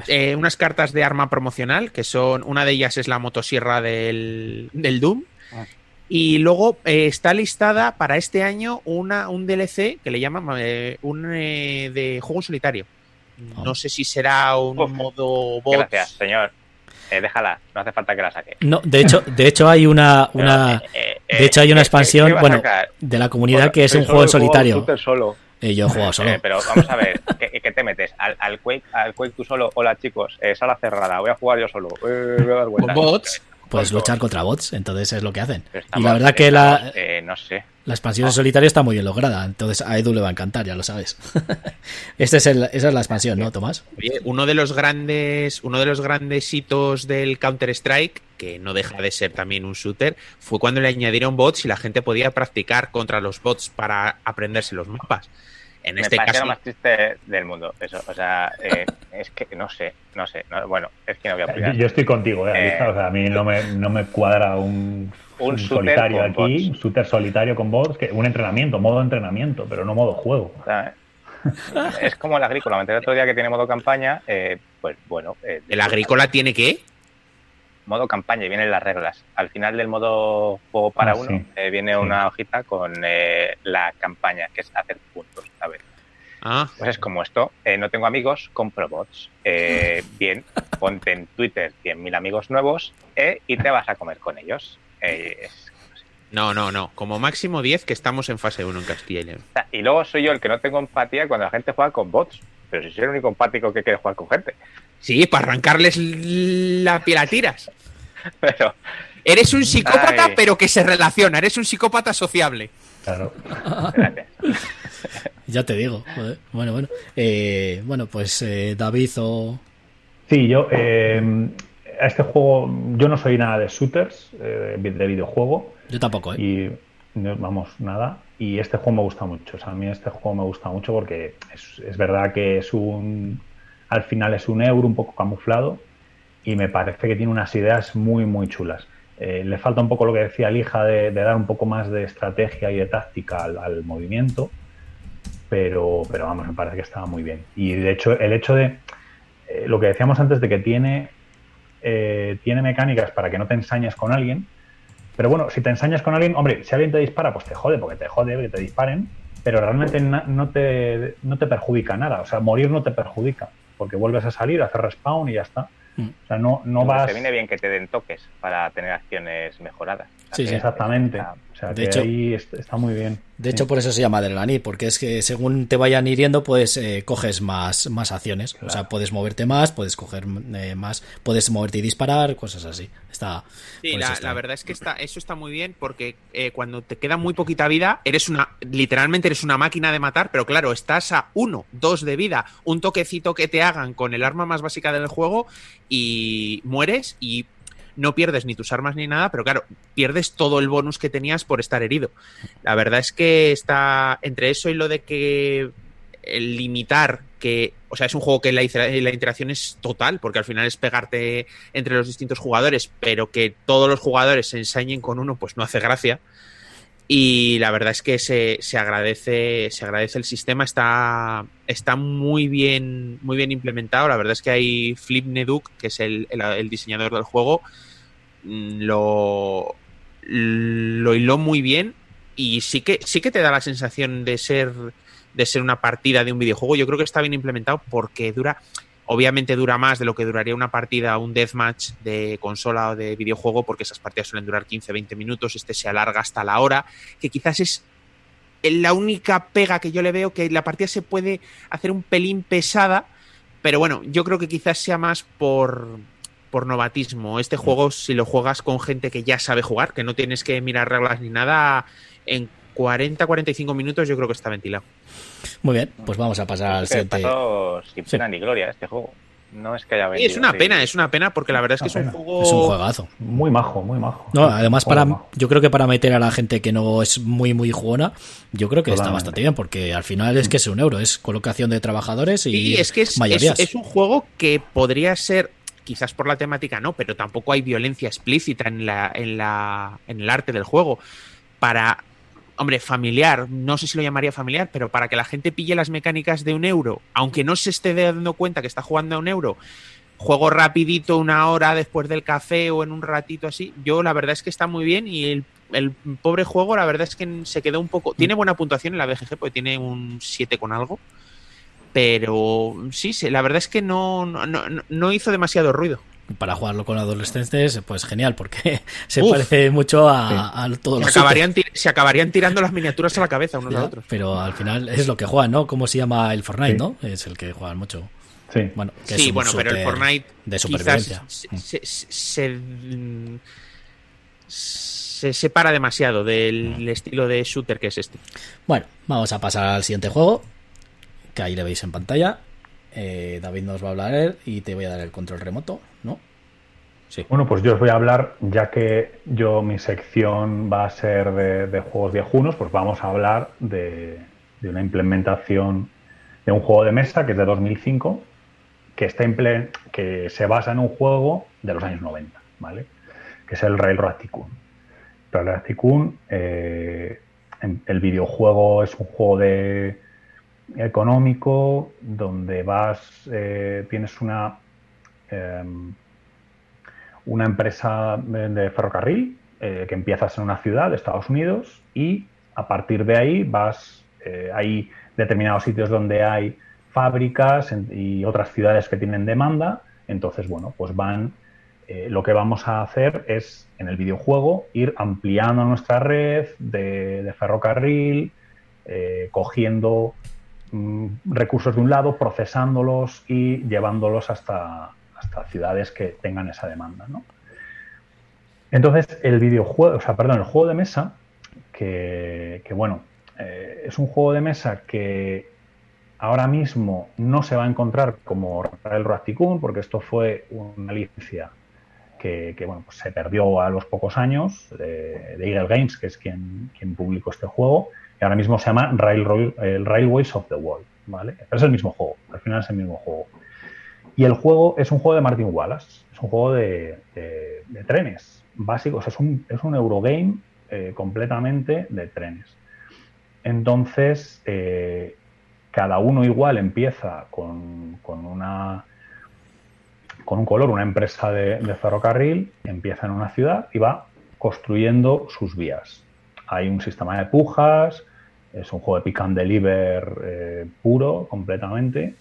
Speaker 3: eh, unas cartas de arma promocional, que son... Una de ellas es la motosierra del, del Doom. Ah. Y luego eh, está listada para este año una, un DLC que le llaman eh, un de juego solitario. No ah. sé si será un modo bot.
Speaker 2: Gracias, señor. Eh, déjala, no hace falta que la saque.
Speaker 1: No, de hecho, de hecho hay una, una eh, eh, de hecho hay una expansión, bueno, de la comunidad que es un juego en solitario.
Speaker 2: Solo.
Speaker 1: yo he jugado solo.
Speaker 2: pero vamos a ver, ¿qué, te metes? ¿Al, al, Quake, ¿Al Quake tú solo? Hola chicos, sala cerrada, voy a jugar yo solo. voy a dar
Speaker 3: bots?
Speaker 1: Puedes luchar contra bots, entonces es lo que hacen. y la verdad que la...
Speaker 2: no sé.
Speaker 1: La expansión en solitario está muy bien lograda, entonces a Edu le va a encantar, ya lo sabes. este es el, esa es la expansión, ¿no, Tomás?
Speaker 3: uno de los grandes, uno de los grandes hitos del Counter Strike, que no deja de ser también un shooter, fue cuando le añadieron bots y la gente podía practicar contra los bots para aprenderse los mapas. En este
Speaker 2: caso...
Speaker 3: lo
Speaker 2: más triste del mundo, eso. O sea, eh, es que no sé, no sé. bueno, es que no voy a explicar.
Speaker 4: Yo estoy contigo, eh, eh, o sea, a mí no me, no me cuadra un un, solitario aquí, un shooter solitario con bots, que un entrenamiento, modo entrenamiento, pero no modo juego.
Speaker 2: es como el agrícola, me otro día que tiene modo campaña, eh, pues bueno.
Speaker 3: Eh, ¿El agrícola tiene qué?
Speaker 2: Modo campaña y vienen las reglas. Al final del modo juego para ah, uno eh, viene una hojita con la campaña, que es hacer puntos, ¿sabes?
Speaker 3: Ah.
Speaker 2: Pues es como esto, no tengo amigos, compro bots. bien, ponte en Twitter 100.000 amigos nuevos y te vas a comer con ellos.
Speaker 3: No, no, no. Como máximo 10 que estamos en fase 1 en Castilla y León.
Speaker 2: Y luego soy yo el que no tengo empatía cuando la gente juega con bots. Pero si soy el único empático que quiere jugar con gente.
Speaker 3: Sí, para arrancarles la piel a tiras. Pero. Eres un psicópata, pero que se relaciona. Eres un psicópata sociable.
Speaker 4: Claro.
Speaker 1: ya te digo. Bueno, bueno. Eh, bueno, pues eh, David o.
Speaker 4: Sí, yo. Eh, a este juego, yo no soy nada de shooters, eh, de videojuego.
Speaker 1: Yo tampoco, ¿eh?
Speaker 4: Y vamos, nada. Y este juego me gusta mucho. O sea, a mí este juego me gusta mucho porque es, verdad que es un. Al final es un euro un poco camuflado y me parece que tiene unas ideas muy, muy chulas. Eh, le falta un poco lo que decía Lija de, de, dar un poco más de estrategia y de táctica al, movimiento, pero, pero vamos, me parece que estaba muy bien. Y de hecho, el hecho de eh, lo que decíamos antes de que tiene eh, tiene mecánicas para que no te ensañes con alguien. Pero bueno, si te ensañas con alguien, hombre, si alguien te dispara, pues te jode, porque te jode que te disparen, pero realmente no te, no te perjudica nada. O sea, morir no te perjudica, porque vuelves a salir, a hacer respawn y ya está. Mm. O sea, no, no vas.
Speaker 2: Te viene bien que te den toques para tener acciones mejoradas.
Speaker 4: Sí, exactamente. O sea, de hecho, ahí está muy bien.
Speaker 1: De hecho, por eso se llama Adrenaline, porque es que según te vayan hiriendo, pues eh, coges más, más acciones. O sea, puedes moverte más, puedes coger eh, más, puedes moverte y disparar, cosas así. Está.
Speaker 3: Sí, la, verdad es que está, eso está muy bien porque eh, cuando te queda muy poquita vida, eres una, literalmente eres una máquina de matar, pero claro, estás a uno, dos de vida, un toquecito que te hagan con el arma más básica del juego y mueres y no pierdes ni tus armas ni nada, pero claro, pierdes todo el bonus que tenías por estar herido. La verdad es que está entre eso y lo de que el limitar o sea, es un juego que la, interacción es total, porque al final es pegarte entre los distintos jugadores, pero que todos los jugadores se ensañen con uno, pues no hace gracia. Y la verdad es que se, se agradece, se agradece el sistema, está, está muy bien, muy bien implementado. La verdad es que hay Flip Neduk, que es el, el diseñador del juego, Mm, lo, lo hiló muy bien y sí que, sí que te da la sensación de ser, de ser una partida de un videojuego. Yo creo que está bien implementado porque dura, obviamente dura más de lo que duraría una partida, un deathmatch de consola o de videojuego, porque esas partidas suelen durar 15-20 minutos, este se alarga hasta la hora, que quizás es la única pega que yo le veo, que la partida se puede hacer un pelín pesada, pero bueno, yo creo que quizás sea más por por novatismo. Este juego, si lo juegas con gente que ya sabe jugar, que no tienes que mirar reglas ni nada, en 40-45 minutos yo creo que está ventilado.
Speaker 1: Muy bien, pues vamos a pasar al siguiente.
Speaker 2: sin pena ni gloria este juego. no es que haya
Speaker 3: Sí, es una
Speaker 2: sí.
Speaker 3: pena, es una pena porque la verdad es que es un juego.
Speaker 1: Es un juegazo.
Speaker 4: Muy majo, muy majo.
Speaker 1: No, además para
Speaker 4: majo.
Speaker 1: yo creo que para meter a la gente que no es muy muy jugona, yo creo que está bastante bien porque al final es que es un euro, es colocación de trabajadores y
Speaker 3: es que es,
Speaker 1: mayorías.
Speaker 3: es- es un juego que podría ser, quizás por la temática no, pero tampoco hay violencia explícita en, la, en, la, en el arte del juego. Para, hombre, familiar, no sé si lo llamaría familiar, pero para que la gente pille las mecánicas de un euro, aunque no se esté dando cuenta que está jugando a un euro, juego rapidito una hora después del café o en un ratito así, yo la verdad es que está muy bien y el, el pobre juego la verdad es que se quedó un poco... Tiene buena puntuación en la BGG porque tiene un 7 con algo. Pero sí, sí, la verdad es que no, no, no, no hizo demasiado ruido.
Speaker 1: Para jugarlo con adolescentes, pues genial, porque se
Speaker 3: Uf.
Speaker 1: parece mucho a,
Speaker 4: Sí.
Speaker 1: a todos
Speaker 3: Se
Speaker 1: los
Speaker 3: acabarían, se acabarían tirando las miniaturas a la cabeza unos
Speaker 1: shooters,
Speaker 3: a otros.
Speaker 1: Pero al final es lo que juegan, ¿no? ¿Cómo se llama el Fortnite,
Speaker 4: Sí.
Speaker 1: no? Es el que juegan mucho.
Speaker 4: Sí.
Speaker 1: Bueno, que es
Speaker 3: Sí,
Speaker 1: un
Speaker 3: bueno, pero el Fortnite
Speaker 1: de
Speaker 3: quizás
Speaker 1: supervivencia.
Speaker 3: se, se, se- se separa demasiado del estilo de shooter que es este.
Speaker 1: Bueno, vamos a pasar al siguiente juego, que ahí le veis en pantalla. Eh, David nos va a hablar y te voy a dar el control remoto, ¿no? Sí.
Speaker 4: Bueno, pues yo os voy a hablar, ya que yo mi sección va a ser de, de juegos viejunos, pues vamos a hablar de, una implementación de un juego de mesa que es de 2005, que, está que se basa en un juego de los años 90, ¿vale? Que es el Railroad Tycoon. Railroad Tycoon, eh, el videojuego es un juego de económico donde vas, eh, tienes una... em, una empresa de ferrocarril eh, que empiezas en una ciudad de Estados Unidos y a partir de ahí vas, eh, hay determinados sitios donde hay fábricas y otras ciudades que tienen demanda, entonces, bueno, pues van, lo que vamos a hacer es en el videojuego ir ampliando nuestra red de, ferrocarril, cogiendo recursos de un lado, procesándolos y llevándolos hasta, hasta ciudades que tengan esa demanda. ¿no? Entonces, el videojuego, o sea, perdón, el juego de mesa, que, que, bueno, eh, es un juego de mesa que ahora mismo no se va a encontrar como Railroad Tycoon, porque esto fue una licencia que, que, bueno, pues se perdió a los pocos años de, de Eagle Games, que es quien, quien publicó este juego, y ahora mismo se llama Railroad, Railways of the World, ¿vale? Pero es el mismo juego, al final es el mismo juego. Y el juego es un juego de Martin Wallace, es un juego de, trenes básicos, es un, es un Eurogame eh, completamente de trenes. Entonces, eh, cada uno igual empieza con, con una con un color, una empresa de ferrocarril, empieza en una ciudad y va construyendo sus vías. Hay un sistema de pujas, es un juego de pick and deliver eh, puro, completamente.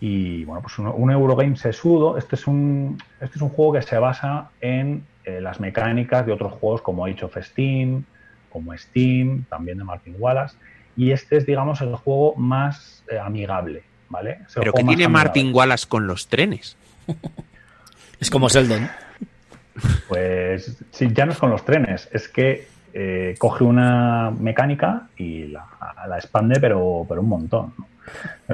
Speaker 4: Y bueno, pues un, un Eurogame sesudo. Este es un, este es un juego que se basa en eh, las mecánicas de otros juegos como Age of Steam, como Steam, también de Martin Wallace. Y este es, digamos, el juego más eh, amigable, ¿vale? Es
Speaker 3: Pero ¿qué tiene
Speaker 4: amigable.
Speaker 3: Martin Wallace con los trenes?
Speaker 1: Es como Sheldon.
Speaker 4: Pues sí, ya no es con los trenes, es que eh, coge una mecánica y la, expande, pero, pero un montón.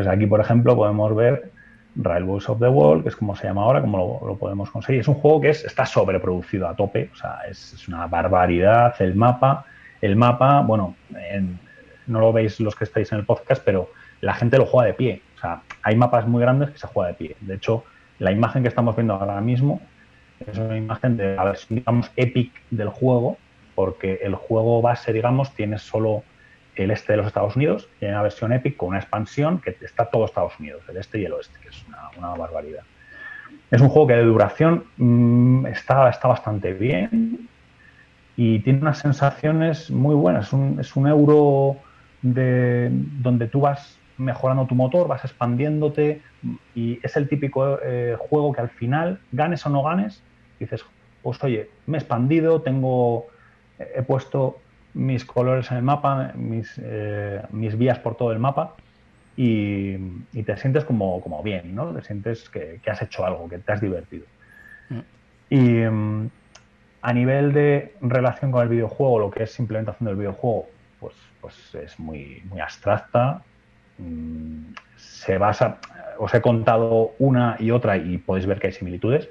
Speaker 4: aquí, por ejemplo, podemos ver Railways of the World, que es como se llama ahora, como lo, podemos conseguir. Es un juego que es, está sobreproducido a tope, o sea, es, una barbaridad. El mapa, el mapa, bueno, en- no lo veis los que estáis en el podcast, pero la gente lo juega de pie. O sea, hay mapas muy grandes que se juega de pie. De hecho, la imagen que estamos viendo ahora mismo es una imagen de la versión, digamos, epic del juego, porque el juego base, digamos, tiene solo el este de los Estados Unidos y hay una versión epic con una expansión que está todo Estados Unidos, el este y el oeste, que es una, una barbaridad. Es un juego que de duración mm, está, está bastante bien y tiene unas sensaciones muy buenas. Es un, es un euro de, donde tú vas mejorando tu motor, vas expandiéndote y es el típico eh, juego que al final, ganes o no ganes, dices, pues oye, me he expandido, tengo, he puesto mis colores en el mapa, mis, eh, mis vías por todo el mapa y, y te sientes como, como bien, ¿no? Te sientes que, que has hecho algo, que te has divertido.
Speaker 1: Mm.
Speaker 4: Y mm, a nivel de relación con el videojuego, lo que es implementación del videojuego, pues, pues es muy, muy abstracta. Mm, Se basa, os he contado una y otra y podéis ver que hay similitudes,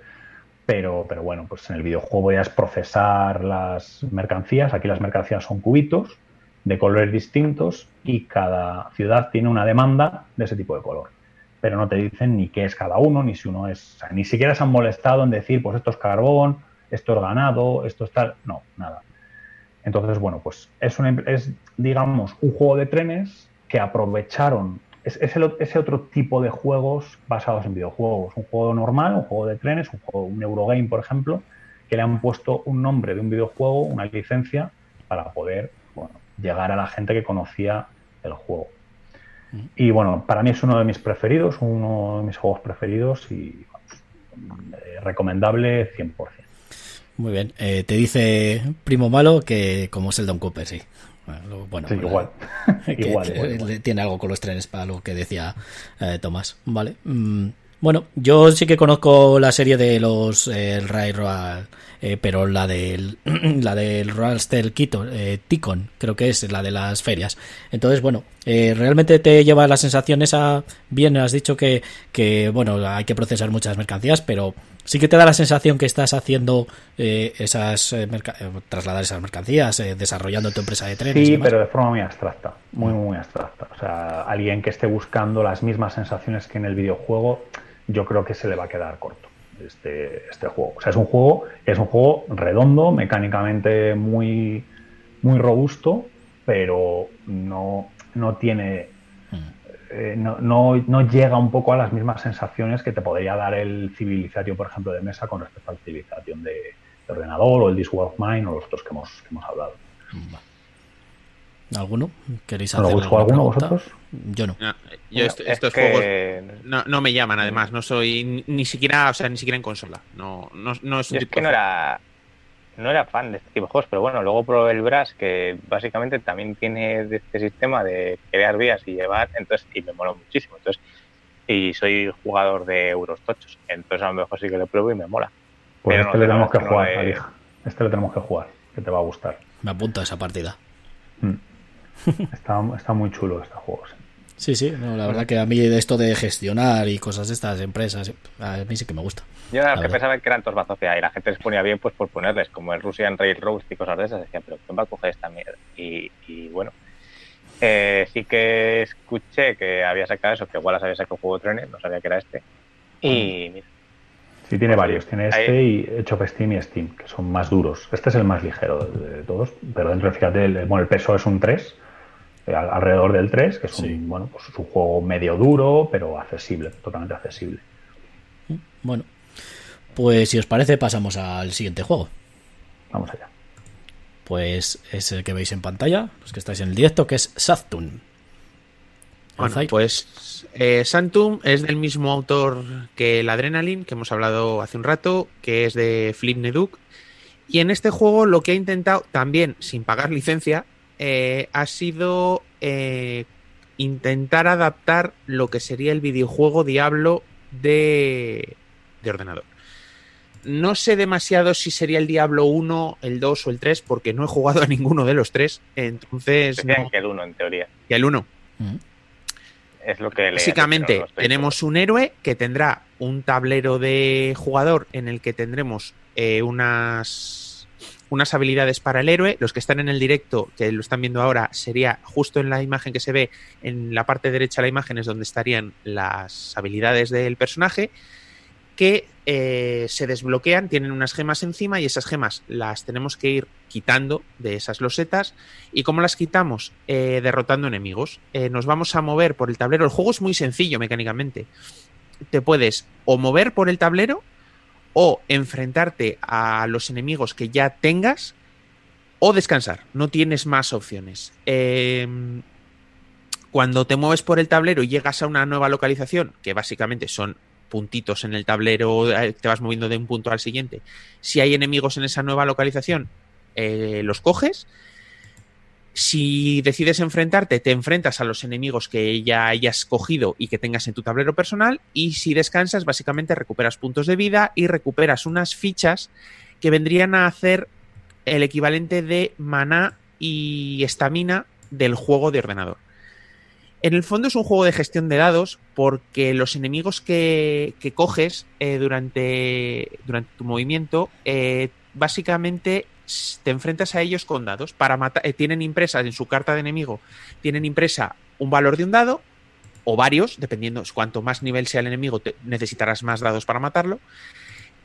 Speaker 4: pero, pero bueno, pues en el videojuego ya es procesar las mercancías. Aquí las mercancías son cubitos de colores distintos y cada ciudad tiene una demanda de ese tipo de color. Pero no te dicen ni qué es cada uno, ni si uno es. ni siquiera se han molestado en decir, pues esto es carbón, esto es ganado, esto es tal. No, nada. Entonces, bueno, pues es, es digamos, un juego de trenes que aprovecharon es, ese otro tipo de juegos basados en videojuegos. Un juego normal, un juego de trenes, un, juego, un Eurogame, por ejemplo, que le han puesto un nombre de un videojuego, una licencia, para poder llegar a la gente que conocía el juego. Y bueno, para mí es uno de mis preferidos, uno de mis juegos preferidos y eh, recomendable 100%.
Speaker 1: Muy bien. Eh, te dice Primo Malo que como es el Don Cooper, sí. Bueno,
Speaker 4: igual.
Speaker 1: Tiene algo con los trenes para lo que decía eh, Tomás. Vale. Mm, bueno, yo sí que conozco la serie de los eh, Ray Royal, eh, pero la del la del Royal Steel eh, Ticon, creo que es la de las ferias. Entonces, bueno, eh, realmente te lleva la sensación esa bien has dicho que que bueno, hay que procesar muchas mercancías, pero sí que te da la sensación que estás haciendo eh, esas eh, eh, trasladar esas mercancías, desarrollando tu empresa de trenes.
Speaker 4: Sí, pero de forma muy abstracta, muy, muy abstracta. O sea, alguien que esté buscando las mismas sensaciones que en el videojuego, yo creo que se le va a quedar corto este, este juego. O sea, es un juego, es un juego redondo, mecánicamente muy, muy robusto, pero no, no tiene eh, no, no, llega un poco a las mismas sensaciones que te podría dar el Civilization, por ejemplo, de mesa con respecto al Civilization de, ordenador o el This of Mine o los otros que hemos, hemos hablado.
Speaker 1: ¿Alguno? ¿Queréis hacer
Speaker 4: alguno vosotros?
Speaker 1: Yo no.
Speaker 3: estos juegos no, me llaman, además. No soy ni, siquiera, o sea, ni siquiera en consola. No, no, no es,
Speaker 2: que no era, no era fan de este tipo de juegos, pero bueno, luego probé el Brass, que básicamente también tiene este sistema de crear vías y llevar, entonces, y me mola muchísimo. Entonces, y soy jugador de Euros Tochos, entonces a lo mejor sí que lo pruebo y me mola.
Speaker 4: Pues este le tenemos que jugar, Este le tenemos que jugar, que te va a gustar.
Speaker 1: Me apunto a esa partida.
Speaker 4: Mm. está, está muy chulo este juego, sí.
Speaker 1: Sí, sí, la verdad que a mí de esto de gestionar y cosas de estas empresas, a mí sí que me gusta.
Speaker 2: Yo era que pensaba que eran todos bazofia y la gente les ponía bien pues por ponerles, como el Russian Railroad y cosas de esas, decía, pero ¿quién va a coger esta mierda? Y, bueno, eh, sí que escuché que había sacado eso, que igual había sacado un juego de trenes, no sabía que era este. Y mira.
Speaker 4: Sí, tiene varios. Tiene este y hecho Steam y Steam, que son más duros. Este es el más ligero de todos, pero dentro, fíjate, el, bueno, el peso es un 3 eh, alrededor del 3, que es un, bueno, pues un juego medio duro, pero accesible, totalmente accesible.
Speaker 1: Bueno, pues si os parece pasamos al siguiente juego.
Speaker 4: Vamos allá.
Speaker 1: Pues es el que veis en pantalla, los que estáis en el directo, que es Saftun.
Speaker 3: Bueno, pues eh, Santum es del mismo autor que el Adrenaline, que hemos hablado hace un rato, que es de Flip Neduk. Y en este juego lo que ha intentado, también sin pagar licencia, eh, ha sido eh, intentar adaptar lo que sería el videojuego Diablo de, ordenador. No sé demasiado si sería el Diablo 1, el 2 o el 3, porque no he jugado a ninguno de los tres. Entonces.
Speaker 2: que el 1, en teoría.
Speaker 3: Y el 1.
Speaker 2: Es lo que
Speaker 3: Básicamente, tenemos un héroe que tendrá un tablero de jugador en el que tendremos eh, unas unas habilidades para el héroe. Los que están en el directo, que lo están viendo ahora, sería justo en la imagen que se ve, en la parte derecha de la imagen es donde estarían las habilidades del personaje, que eh, se desbloquean, tienen unas gemas encima y esas gemas las tenemos que ir quitando de esas losetas. ¿Y cómo las quitamos? Eh, derrotando enemigos. Eh, nos vamos a mover por el tablero. El juego es muy sencillo mecánicamente. Te puedes o mover por el tablero o enfrentarte a los enemigos que ya tengas o descansar. No tienes más opciones. Em, cuando te mueves por el tablero y llegas a una nueva localización, que básicamente son puntitos en el tablero, eh, te vas moviendo de un punto al siguiente. Si hay enemigos en esa nueva localización, eh, los coges si decides enfrentarte, te enfrentas a los enemigos que ya hayas cogido y que tengas en tu tablero personal. Y si descansas, básicamente recuperas puntos de vida y recuperas unas fichas que vendrían a hacer el equivalente de maná y estamina del juego de ordenador. En el fondo es un juego de gestión de dados porque los enemigos que, que coges eh, durante, durante tu movimiento eh, básicamente te enfrentas a ellos con dados. Para matar, eh, tienen impresas en su carta de enemigo, tienen impresa un valor de un dado o varios, dependiendo cuanto más nivel sea el enemigo, te, necesitarás más dados para matarlo.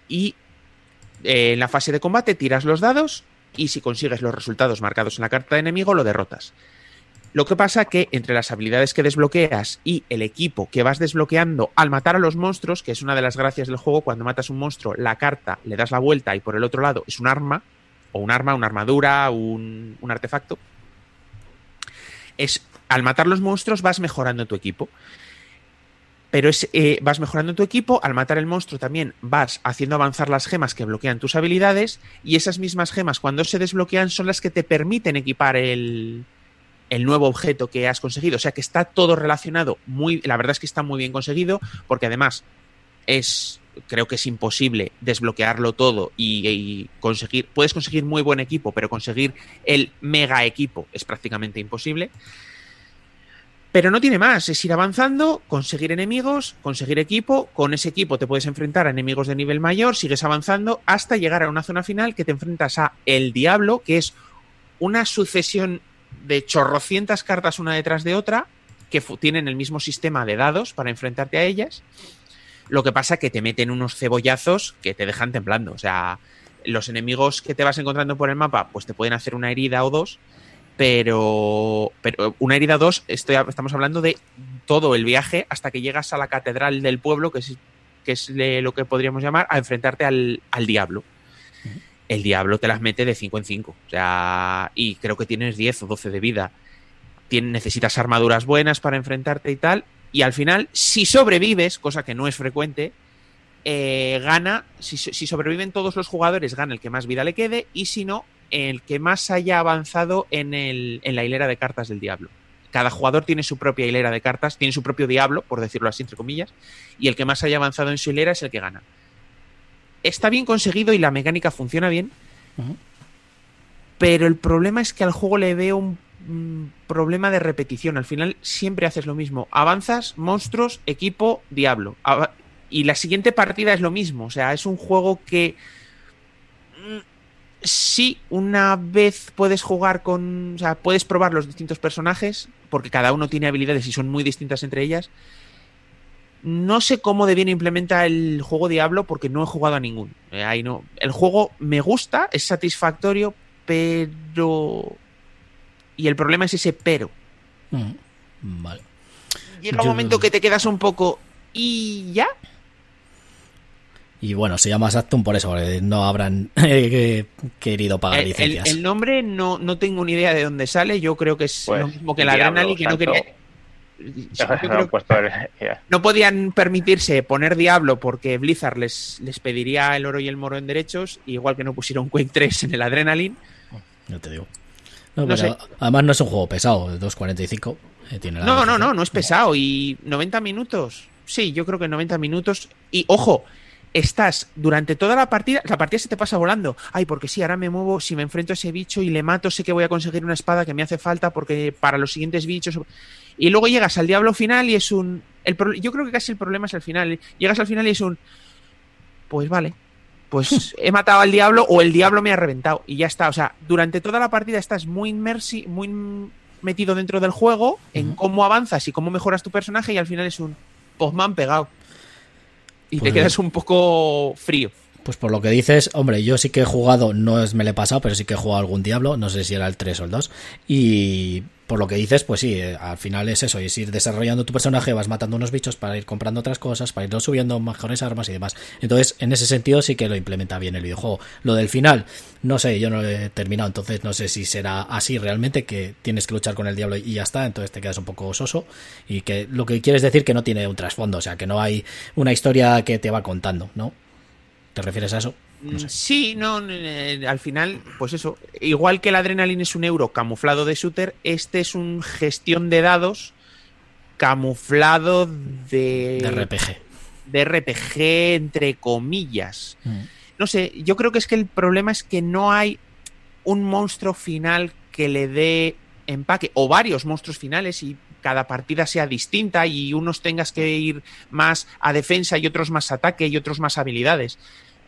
Speaker 3: Y eh, en la fase de combate tiras los dados y si consigues los resultados marcados en la carta de enemigo, lo derrotas. Lo que pasa que entre las habilidades que desbloqueas y el equipo que vas desbloqueando al matar a los monstruos, que es una de las gracias del juego, cuando matas un monstruo, la carta le das la vuelta y por el otro lado es un arma, o un arma, una armadura, un, un artefacto. Es al matar los monstruos vas mejorando tu equipo. Pero es, eh, vas mejorando tu equipo, al matar el monstruo también vas haciendo avanzar las gemas que bloquean tus habilidades y esas mismas gemas cuando se desbloquean son las que te permiten equipar el, el nuevo objeto que has conseguido. O sea que está todo relacionado. Muy, la verdad es que está muy bien conseguido porque además es creo que es imposible desbloquearlo todo y, conseguir. Puedes conseguir muy buen equipo, pero conseguir el mega equipo es prácticamente imposible. Pero no tiene más, es ir avanzando, conseguir enemigos, conseguir equipo, con ese equipo te puedes enfrentar a enemigos de nivel mayor, sigues avanzando hasta llegar a una zona final que te enfrentas a El Diablo, que es una sucesión de chorrocientas cartas una detrás de otra, que tienen el mismo sistema de dados para enfrentarte a ellas. Lo que pasa que te meten unos cebollazos que te dejan temblando. O sea, los enemigos que te vas encontrando por el mapa, pues te pueden hacer una herida o dos, pero, pero una herida 2, estoy, estamos hablando de todo el viaje hasta que llegas a la catedral del pueblo, que es, que es lo que podríamos llamar, a enfrentarte al, al diablo. El diablo te las mete de 5 en 5. O sea, y creo que tienes 10 o 12 de vida. Tien, necesitas armaduras buenas para enfrentarte y tal. Y al final, si sobrevives, cosa que no es frecuente, eh, gana, si, si sobreviven todos los jugadores, gana el que más vida le quede. Y si no, el que más haya avanzado en, el, en, la hilera de cartas del diablo. Cada jugador tiene su propia hilera de cartas, tiene su propio diablo, por decirlo así, entre comillas, y el que más haya avanzado en su hilera es el que gana. Está bien conseguido y la mecánica funciona bien, uh -huh. pero el problema es que al juego le veo un, un problema de repetición. Al final siempre haces lo mismo. Avanzas, monstruos, equipo, diablo. Y la siguiente partida es lo mismo. O sea, es un juego que sí, una vez puedes jugar con. O sea, puedes probar los distintos personajes, porque cada uno tiene habilidades y son muy distintas entre ellas. No sé cómo de bien implementa el juego Diablo, porque no he jugado a ningún. Eh, ahí no. El juego me gusta, es satisfactorio, pero. Y el problema es ese pero.
Speaker 1: Mm, vale.
Speaker 3: Llega un Yo... momento que te quedas un poco. ¿Y ya?
Speaker 1: Y bueno, se llama Saturn por eso, porque no habrán eh, querido pagar
Speaker 3: el,
Speaker 1: licencias.
Speaker 3: El, el, nombre no, no tengo ni idea de dónde sale. Yo creo que es pues, lo mismo que la Adrenaline, que no quería. No, no, podían permitirse poner Diablo porque Blizzard les, les pediría el oro y el moro en derechos, igual que no pusieron Quake 3 en el Adrenaline.
Speaker 1: No te digo. No, no sé. Además no es un juego pesado, 2.45. Eh, tiene la
Speaker 3: no, no, no, no es pesado. Y 90 minutos. Sí, yo creo que 90 minutos. Y ojo, estás durante toda la partida, la partida se te pasa volando. Ay, porque sí, ahora me muevo, si me enfrento a ese bicho y le mato, sé que voy a conseguir una espada que me hace falta porque para los siguientes bichos. Y luego llegas al diablo final y es un. El pro... Yo creo que casi el problema es el final. Llegas al final y es un. Pues vale. Pues he matado al diablo o el diablo me ha reventado. Y ya está. O sea, durante toda la partida estás muy inmersi, muy metido dentro del juego, en cómo avanzas y cómo mejoras tu personaje, y al final es un. Pues han pegado y pues te quedas un poco frío.
Speaker 1: Pues por lo que dices, hombre, yo sí que he jugado, no es me le he pasado, pero sí que he jugado algún Diablo, no sé si era el 3 o el 2, y por lo que dices, pues sí, eh, al final es eso, es ir desarrollando tu personaje, vas matando unos bichos para ir comprando otras cosas, para irlo subiendo mejores armas y demás. Entonces, en ese sentido sí que lo implementa bien el videojuego. Lo del final, no sé, yo no lo he terminado, entonces no sé si será así realmente, que tienes que luchar con el diablo y ya está, entonces te quedas un poco soso, y que lo que quieres decir que no tiene un trasfondo, o sea, que no hay una historia que te va contando, ¿no? ¿Te refieres a eso?
Speaker 3: No sé. Sí, no, eh, al final, pues eso, igual que el Adrenaline es un euro camuflado de shooter, este es un gestión de dados camuflado de...
Speaker 1: De RPG.
Speaker 3: De RPG, entre comillas.
Speaker 1: Mm.
Speaker 3: No sé, yo creo que es que el problema es que no hay un monstruo final que le dé empaque, o varios monstruos finales, y cada partida sea distinta y unos tengas que ir más a defensa y otros más ataque y otros más habilidades.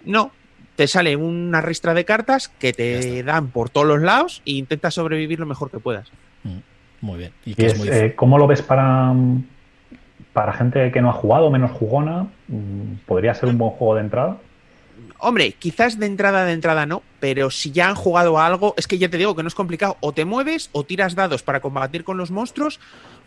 Speaker 3: No, te sale una ristra de cartas que te dan por todos los lados e intentas sobrevivir lo mejor que puedas.
Speaker 1: Mm, muy bien.
Speaker 4: ¿Y, eh, cómo lo ves para, para gente que no ha jugado, menos jugona? Mm, ¿Podría ser un buen juego de entrada?
Speaker 3: Hombre, quizás de entrada de entrada no, pero si ya han jugado a algo, es que ya te digo que no es complicado. O te mueves, o tiras dados para combatir con los monstruos,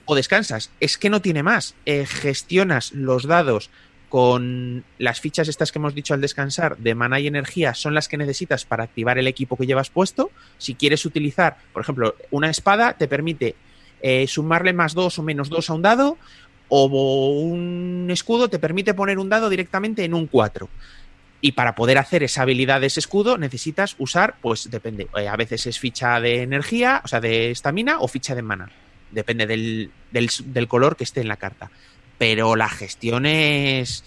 Speaker 3: o descansas. Es que no tiene más. Eh, gestionas los dados con las fichas estas que hemos dicho al descansar de mana y energía son las que necesitas para activar el equipo que llevas puesto. Si quieres utilizar, por ejemplo, una espada, te permite eh, sumarle más dos o menos dos a un dado, o un escudo te permite poner un dado directamente en un 4. Y para poder hacer esa habilidad de ese escudo necesitas usar, pues depende, eh, a veces es ficha de energía, o sea, de estamina o ficha de mana. Depende del, del, color que esté en la carta. Pero la gestión es,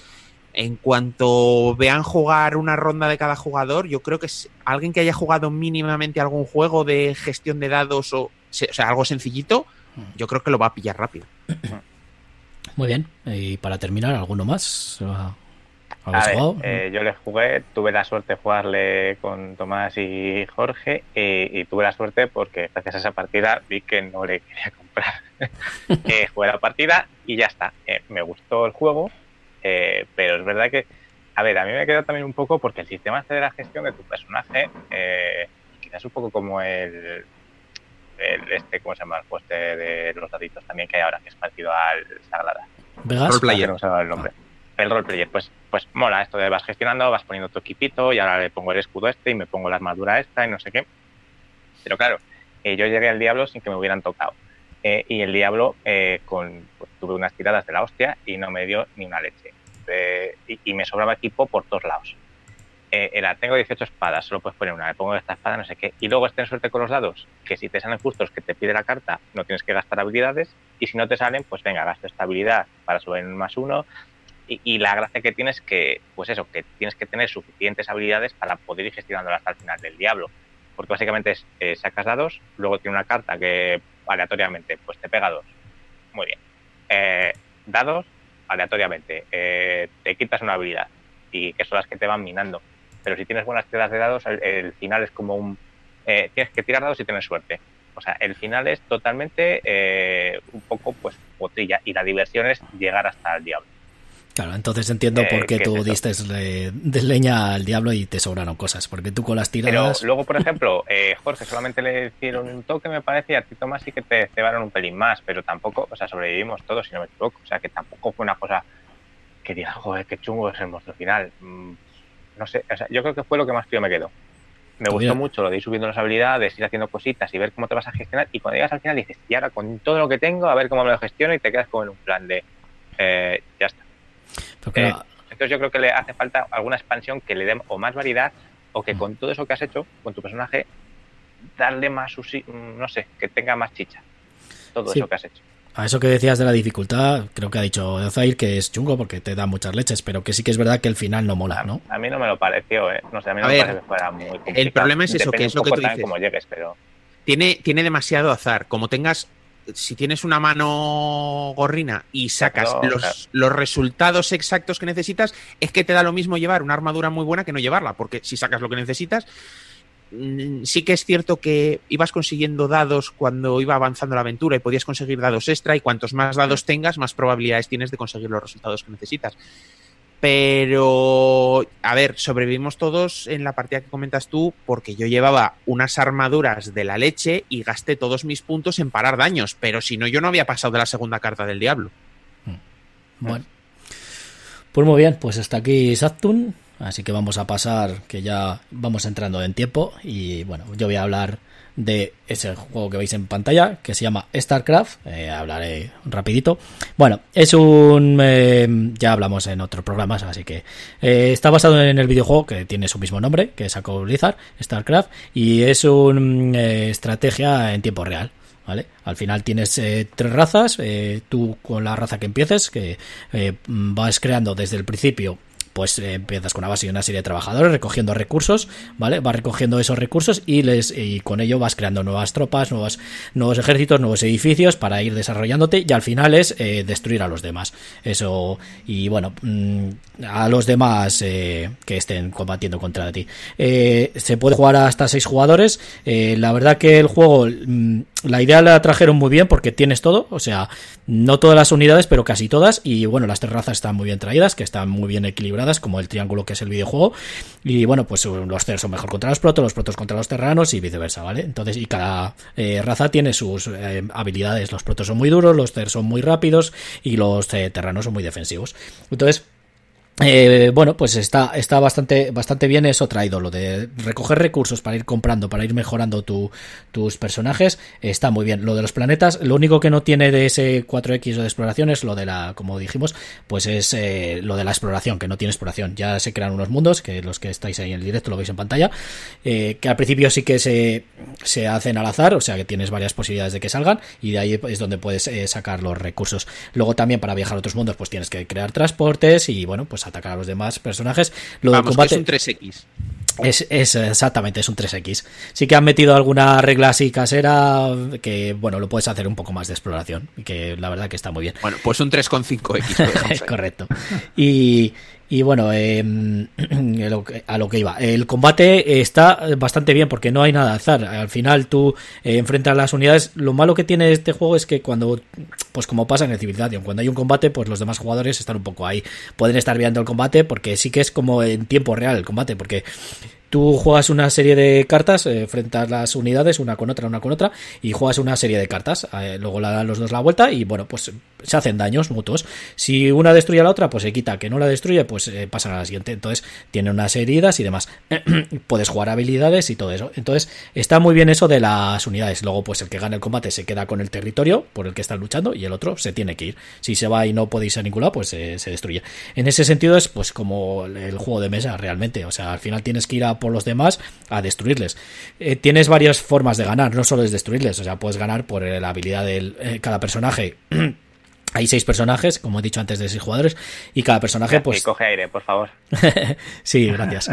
Speaker 3: en cuanto vean jugar una ronda de cada jugador, yo creo que es alguien que haya jugado mínimamente algún juego de gestión de dados o, o sea, algo sencillito, yo creo que lo va a pillar rápido.
Speaker 1: Muy bien. Y para terminar, ¿alguno más?
Speaker 2: Eh, yo le jugué, tuve la suerte de jugarle con Tomás y Jorge y, tuve la suerte porque gracias a esa partida vi que no le quería comprar. eh, jugué la partida y ya está. Eh, me gustó el juego, eh, pero es verdad que, a ver, a mí me quedó también un poco porque el sistema este de la gestión de tu personaje, quizás un poco como el, el, este, ¿cómo se llama? El juego de los daditos también que hay ahora, que es parecido al Sagrada.
Speaker 1: ¿Vegas?
Speaker 2: Roleplayer. No se el nombre. El roleplayer, pues pues mola esto de vas gestionando, vas poniendo tu equipito y ahora le pongo el escudo este y me pongo la armadura esta y no sé qué. Pero claro, eh, yo llegué al Diablo sin que me hubieran tocado. Eh, y el Diablo, eh, con, pues, tuve unas tiradas de la hostia y no me dio ni una leche. Y, me sobraba equipo por todos lados. era, tengo 18 espadas, solo puedes poner una, me pongo esta espada, no sé qué. Y luego estén suerte con los dados, que si te salen justos que te pide la carta, no tienes que gastar habilidades. Y si no te salen, pues venga, gasto esta habilidad para subir un más uno, y, la gracia que tienes que, pues eso, que tienes que tener suficientes habilidades para poder ir gestionándola hasta el final del diablo. Porque básicamente es, eh, sacas dados, luego tiene una carta que aleatoriamente pues te pega dos. Muy bien. Eh, dados, aleatoriamente. Eh, te quitas una habilidad y que son las que te van minando. Pero si tienes buenas tiradas de dados, el, final es como un... tienes que tirar dados y tienes suerte. O sea, el final es totalmente un poco pues botella y la diversión es llegar hasta el diablo.
Speaker 1: Claro, entonces entiendo por qué tú diste de, leña al diablo y te sobraron cosas, porque tú con las tiradas...
Speaker 2: Pero luego, por ejemplo, eh, Jorge solamente le hicieron un toque, me parece, y a ti Tomás sí que te cebaron un pelín más, pero tampoco, o sea, sobrevivimos todos, si no me equivoco, o sea, que tampoco fue una cosa que diga, joder, qué chungo es el monstruo final. Mm, no sé, o sea, yo creo que fue lo que más frío me quedó. Me pues gustó mucho lo de ir subiendo las habilidades, ir haciendo cositas y ver cómo te vas a gestionar, y cuando llegas al final dices, y ahora con todo lo que tengo, a ver cómo me lo gestiono, y te quedas como en un plan de, eh, ya está eh, entonces yo creo que le hace falta alguna expansión que le dé o más variedad o que mm. con todo eso que has hecho con tu personaje darle más, no sé, que tenga más chicha. Todo eso que has hecho.
Speaker 1: A eso que decías de la dificultad, creo que ha dicho Zair que es chungo porque te da muchas leches, pero que sí que es verdad que el final no mola, ¿no?
Speaker 2: A mí no me lo pareció, ¿eh? No sé, a mí no me parece que fuera muy complicado.
Speaker 3: El problema es eso, que es lo que tú dices.
Speaker 2: Como llegues, pero...
Speaker 3: Tiene, tiene demasiado azar. Como tengas si tienes una mano gorrina y sacas los, los, resultados exactos que necesitas, es que te da lo mismo llevar una armadura muy buena que no llevarla, porque si sacas lo que necesitas, mm, sí que es cierto que ibas consiguiendo dados cuando iba avanzando la aventura y podías conseguir dados extra y cuantos más dados tengas, más probabilidades tienes de conseguir los resultados que necesitas. Pero, a ver, sobrevivimos todos en la partida que comentas tú porque yo llevaba unas armaduras de la leche y gasté todos mis puntos en parar daños, pero si no, yo no había pasado de la segunda carta del diablo.
Speaker 1: Mm. Bueno. Pues muy bien, pues hasta aquí Saturn, así que vamos a pasar, que ya vamos entrando en tiempo y bueno, yo voy a hablar de ese juego que veis en pantalla, que se llama StarCraft. Eh, hablaré rapidito. Bueno, es un... Eh, ya hablamos en otros programas, así que eh, está basado en el videojuego que tiene su mismo nombre, que sacó Blizzard, StarCraft, y es una estrategia en tiempo real. ¿Vale? Al final tienes tres razas, tú con la raza que empieces, que vas creando desde el principio pues eh, empiezas con una base y una serie de trabajadores recogiendo recursos, ¿vale? Vas recogiendo esos recursos y les y con ello vas creando nuevas tropas, nuevos, nuevos ejércitos, nuevos edificios para ir desarrollándote y al final es eh, destruir a los demás. Eso, y bueno, mm, a los demás que estén combatiendo contra ti. se puede jugar hasta seis jugadores. la verdad que el juego, mm, la idea la trajeron muy bien porque tienes todo, o sea, no todas las unidades, pero casi todas. Y bueno, las terrazas están muy bien traídas, que están muy bien equilibradas, como el triángulo que es el videojuego. Y bueno, pues los CER son mejor contra los protos, los protos contra los terranos y viceversa, ¿vale? Entonces, y cada eh, raza tiene sus eh, habilidades. Los protos son muy duros, los CER son muy rápidos y los eh, terranos son muy defensivos. Entonces, eh, bueno, pues está, está bastante, bastante bien eso traído, lo de recoger recursos para ir comprando, para ir mejorando tu, tus personajes, está muy bien. Lo de los planetas, lo único que no tiene de ese 4X o de exploración es lo de la, como dijimos, pues es eh, lo de la exploración, que no tiene exploración. Ya se crean unos mundos, que los que estáis ahí en el directo lo veis en pantalla, eh, que al principio sí que se, se hacen al azar, o sea que tienes varias posibilidades de que salgan, y de ahí es donde puedes sacar los recursos. Luego también para viajar a otros mundos, pues tienes que crear transportes y bueno, pues atacar a los demás personajes. Lo
Speaker 3: Vamos, combate... es un 3X.
Speaker 1: Es, es, exactamente, es un 3X. Sí que han metido alguna regla así casera que, bueno, lo puedes hacer un poco más de exploración, que la verdad que está muy bien.
Speaker 3: Bueno, pues un 3,5X.
Speaker 1: es correcto. Y, y bueno, eh, a lo que iba. El combate está bastante bien porque no hay nada azar. Al final tú eh, enfrentas las unidades. Lo malo que tiene este juego es que cuando, pues como pasa en el Civilization, cuando hay un combate, pues los demás jugadores están un poco ahí. Pueden estar viendo el combate porque sí que es como en tiempo real el combate. Porque Tú juegas una serie de cartas, eh, frente a las unidades, una con otra, una con otra, y juegas una serie de cartas. Eh, luego la dan los dos la vuelta y bueno, pues se hacen daños mutuos. Si una destruye a la otra, pues se quita. Que no la destruye, pues eh, pasan a la siguiente. Entonces tiene unas heridas y demás. Puedes jugar habilidades y todo eso. Entonces está muy bien eso de las unidades. Luego, pues el que gana el combate se queda con el territorio por el que está luchando y el otro se tiene que ir. Si se va y no irse a ningún lado, pues se destruye. En ese sentido es pues como el juego de mesa realmente. O sea, al final tienes que ir a por los demás a destruirles. Eh, tienes varias formas de ganar, no solo es destruirles, o sea, puedes ganar por la habilidad de eh, cada personaje. Hay seis personajes, como he dicho antes, de seis jugadores, y cada personaje, pues.
Speaker 2: coge aire, por favor.
Speaker 1: sí, gracias.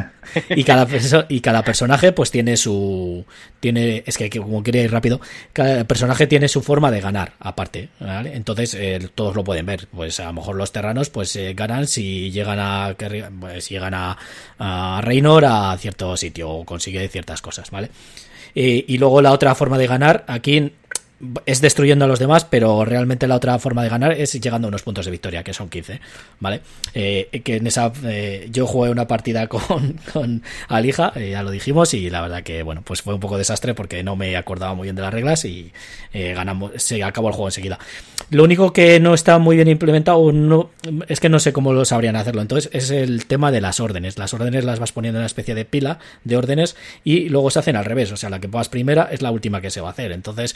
Speaker 1: Y cada, y cada personaje, pues tiene su. Tiene. Es que, como quería ir rápido, cada personaje tiene su forma de ganar, aparte. ¿vale? Entonces, eh, todos lo pueden ver. Pues a lo mejor los terranos, pues eh, ganan si llegan a. Pues, si llegan a, a Reynor a cierto sitio o consigue ciertas cosas, ¿vale? Eh, y luego la otra forma de ganar, aquí es destruyendo a los demás, pero realmente la otra forma de ganar es llegando a unos puntos de victoria, que son 15, ¿vale? Eh, que en esa eh, yo jugué una partida con, con Alija, eh, ya lo dijimos, y la verdad que bueno, pues fue un poco desastre porque no me acordaba muy bien de las reglas y ganamos, se acabó el juego enseguida. Lo único que no está muy bien implementado no, es que no sé cómo lo sabrían hacerlo, entonces es el tema de las órdenes. Las órdenes las vas poniendo en una especie de pila de órdenes y luego se hacen al revés, o sea, la que vas primera es la última que se va a hacer. Entonces,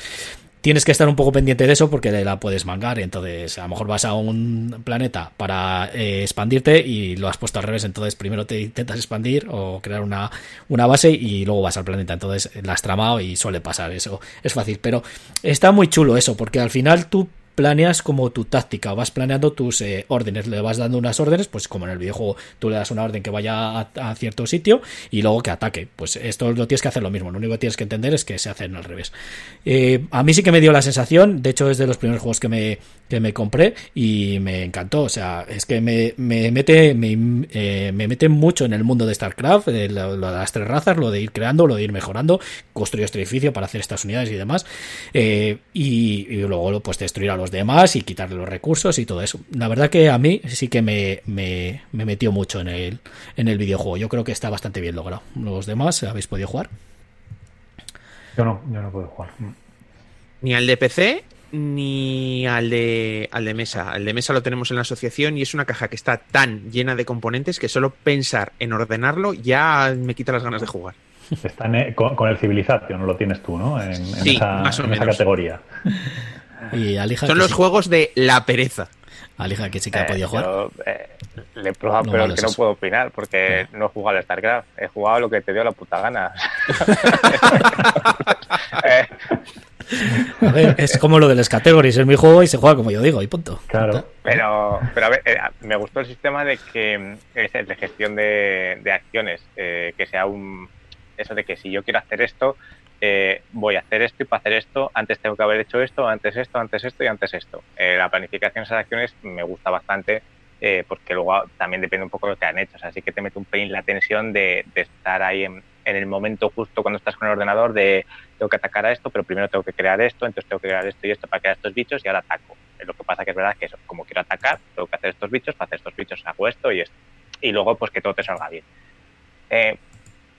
Speaker 1: tienes que estar un poco pendiente de eso porque la puedes mangar. Entonces, a lo mejor vas a un planeta para eh, expandirte y lo has puesto al revés. Entonces, primero te intentas expandir o crear una, una base y luego vas al planeta. Entonces, la has tramado y suele pasar eso. Es fácil, pero está muy chulo eso porque al final tú planeas como tu táctica, vas planeando tus eh, órdenes, le vas dando unas órdenes, pues como en el videojuego tú le das una orden que vaya a, cierto sitio y luego que ataque, pues esto lo tienes que hacer lo mismo, lo único que tienes que entender es que se hacen al revés. Eh, a mí sí que me dio la sensación, de hecho es de los primeros juegos que me, que me compré y me encantó, o sea, es que me, me mete me, eh, me, mete mucho en el mundo de StarCraft, lo, de las tres razas, lo de ir creando, lo de ir mejorando, construir este edificio para hacer estas unidades y demás, y, y, luego pues destruir a los demás y quitarle los recursos y todo eso. La verdad que a mí sí que me, me, metió mucho en el, en el videojuego. Yo creo que está bastante bien logrado. ¿Los demás habéis podido jugar?
Speaker 4: Yo no, yo no puedo jugar.
Speaker 3: Ni al de PC ni al de, al de mesa. Al de mesa lo tenemos en la asociación y es una caja que está tan llena de componentes que solo pensar en ordenarlo ya me quita las ganas de jugar.
Speaker 4: Está con, el Civilization, no lo tienes tú, ¿no? En, esa, en esa categoría.
Speaker 3: Son los juegos de la pereza.
Speaker 1: Alija, que sí que ha podido jugar.
Speaker 2: Eh, le he probado, pero que no puedo opinar porque no. he jugado al StarCraft. He jugado lo que te dio la puta gana.
Speaker 1: A ver, es como lo de las categories. Es mi juego y se juega como yo digo, y punto.
Speaker 4: Claro.
Speaker 2: Pero, pero a ver, eh, me gustó el sistema de que mm, es el de gestión de, de acciones, eh, que sea un eso de que si yo quiero hacer esto, eh, voy a hacer esto y para hacer esto, antes tengo que haber hecho esto, antes esto, antes esto y antes esto. Eh, la planificación de esas acciones me gusta bastante eh, porque luego también depende un poco de lo que han hecho. Así que te mete un pelín la tensión de, estar ahí en, en, el momento justo cuando estás con el ordenador de tengo que atacar a esto, pero primero tengo que crear esto, entonces tengo que crear esto y esto para crear estos bichos y ahora ataco. Lo que pasa que es verdad que eso, como quiero atacar, tengo que hacer estos bichos, para hacer estos bichos hago esto y esto. Y luego pues que todo te salga bien. Eh,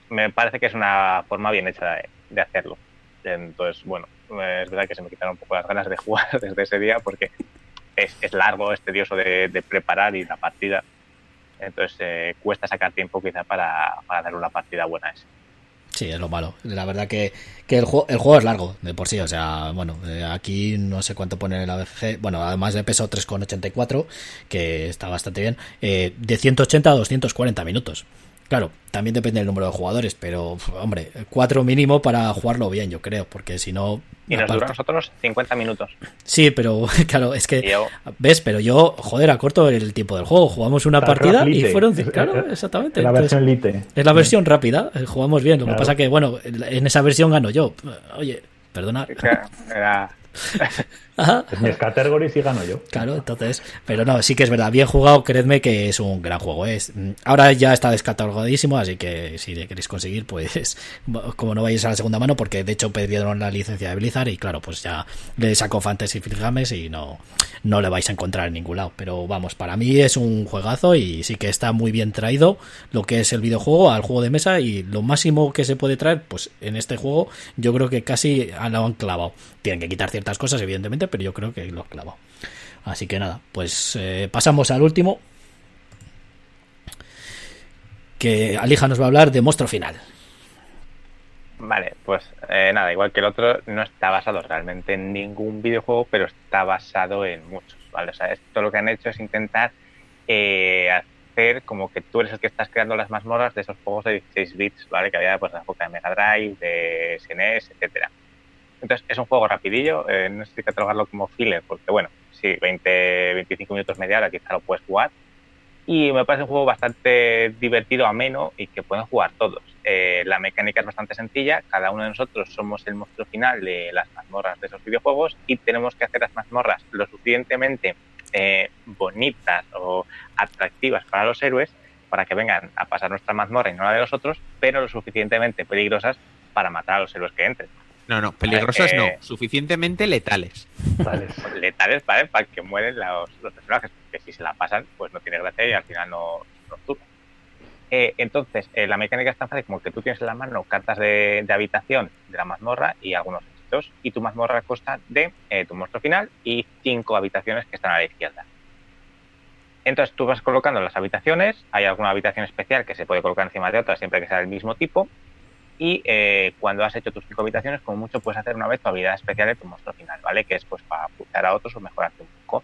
Speaker 2: me parece que es una forma bien hecha de, de, hacerlo. Entonces, bueno, es verdad que se me quitaron un poco las ganas de jugar desde ese día porque es, largo, es tedioso de, preparar y la partida. Entonces, eh, cuesta sacar tiempo quizá para, para dar una partida buena a ese.
Speaker 1: Sí, es lo malo. La verdad que, que el, juego, el juego es largo de por sí. O sea, bueno, eh, aquí no sé cuánto pone la BGG. Bueno, además de peso 3,84, que está bastante bien. Eh, de 180 a 240 minutos. Claro, también depende del número de jugadores, pero hombre, cuatro mínimo para jugarlo bien, yo creo, porque si no.
Speaker 2: Y nos dura nosotros 50 minutos.
Speaker 1: Sí, pero claro, es que. Yo... ¿Ves? Pero yo, joder, acorto el tiempo del juego. Jugamos una partida y fueron. Claro, exactamente.
Speaker 4: La
Speaker 1: Entonces,
Speaker 4: versión Lite.
Speaker 1: es la versión rápida, eh, jugamos bien. Lo
Speaker 4: Claro.
Speaker 1: que pasa que, bueno, en esa versión gano yo. Oye, perdona.
Speaker 2: Era,
Speaker 1: Ajá.
Speaker 4: Es mis categories y gano yo.
Speaker 1: Claro, entonces, pero no, sí que es verdad, bien jugado, creedme que es un gran juego. Es, ahora ya está descatalogadísimo, así que si le queréis conseguir, pues como no vayáis a la segunda mano, porque de hecho perdieron la licencia de Blizzard y claro, pues ya le sacó Fantasy Flight Games y no, no le vais a encontrar en ningún lado. Pero vamos, para mí es un juegazo y sí que está muy bien traído lo que es el videojuego al juego de mesa y lo máximo que se puede traer, pues en este juego yo creo que casi lo han clavado. Tienen que quitar ciertas cosas, evidentemente, pero yo creo que lo clavado. Así que nada, pues eh, pasamos al último. Que Alija nos va a hablar de monstruo final.
Speaker 2: Vale, pues eh, nada, igual que el otro, no está basado realmente en ningún videojuego, pero está basado en muchos, ¿vale? O sea, esto lo que han hecho es intentar eh, hacer como que tú eres el que estás creando las mazmorras de esos juegos de 16 bits, ¿vale? Que había pues la época de Mega Drive, de SNES, etcétera. Entonces, es un juego rapidillo, eh, no sé si catalogarlo como filler, porque bueno, sí, 20, 25 minutos, media hora, quizá lo puedes jugar. Y me parece un juego bastante divertido, ameno y que pueden jugar todos. Eh, la mecánica es bastante sencilla, cada uno de nosotros somos el monstruo final de las mazmorras de esos videojuegos y tenemos que hacer las mazmorras lo suficientemente eh, bonitas o atractivas para los héroes para que vengan a pasar nuestra mazmorra y no la de los otros, pero lo suficientemente peligrosas para matar a los héroes que entren.
Speaker 3: No, no, peligrosas
Speaker 2: Eh,
Speaker 3: no, suficientemente letales.
Speaker 4: Vale.
Speaker 2: letales, ¿vale? Para que mueren los, los personajes, que si se la pasan, pues no tiene gracia y al final no turba. Eh, entonces, eh, la mecánica es tan fácil como que tú tienes en la mano cartas de, de habitación de la mazmorra y algunos hechizos, y tu mazmorra consta de eh, tu monstruo final y cinco habitaciones que están a la izquierda. Entonces tú vas colocando las habitaciones, hay alguna habitación especial que se puede colocar encima de otra siempre que sea del mismo tipo, y eh, cuando has hecho tus cinco habitaciones, como mucho puedes hacer una vez tu habilidad especial de tu monstruo final, ¿vale? Que es pues para pulsar a otros o mejorarte un poco.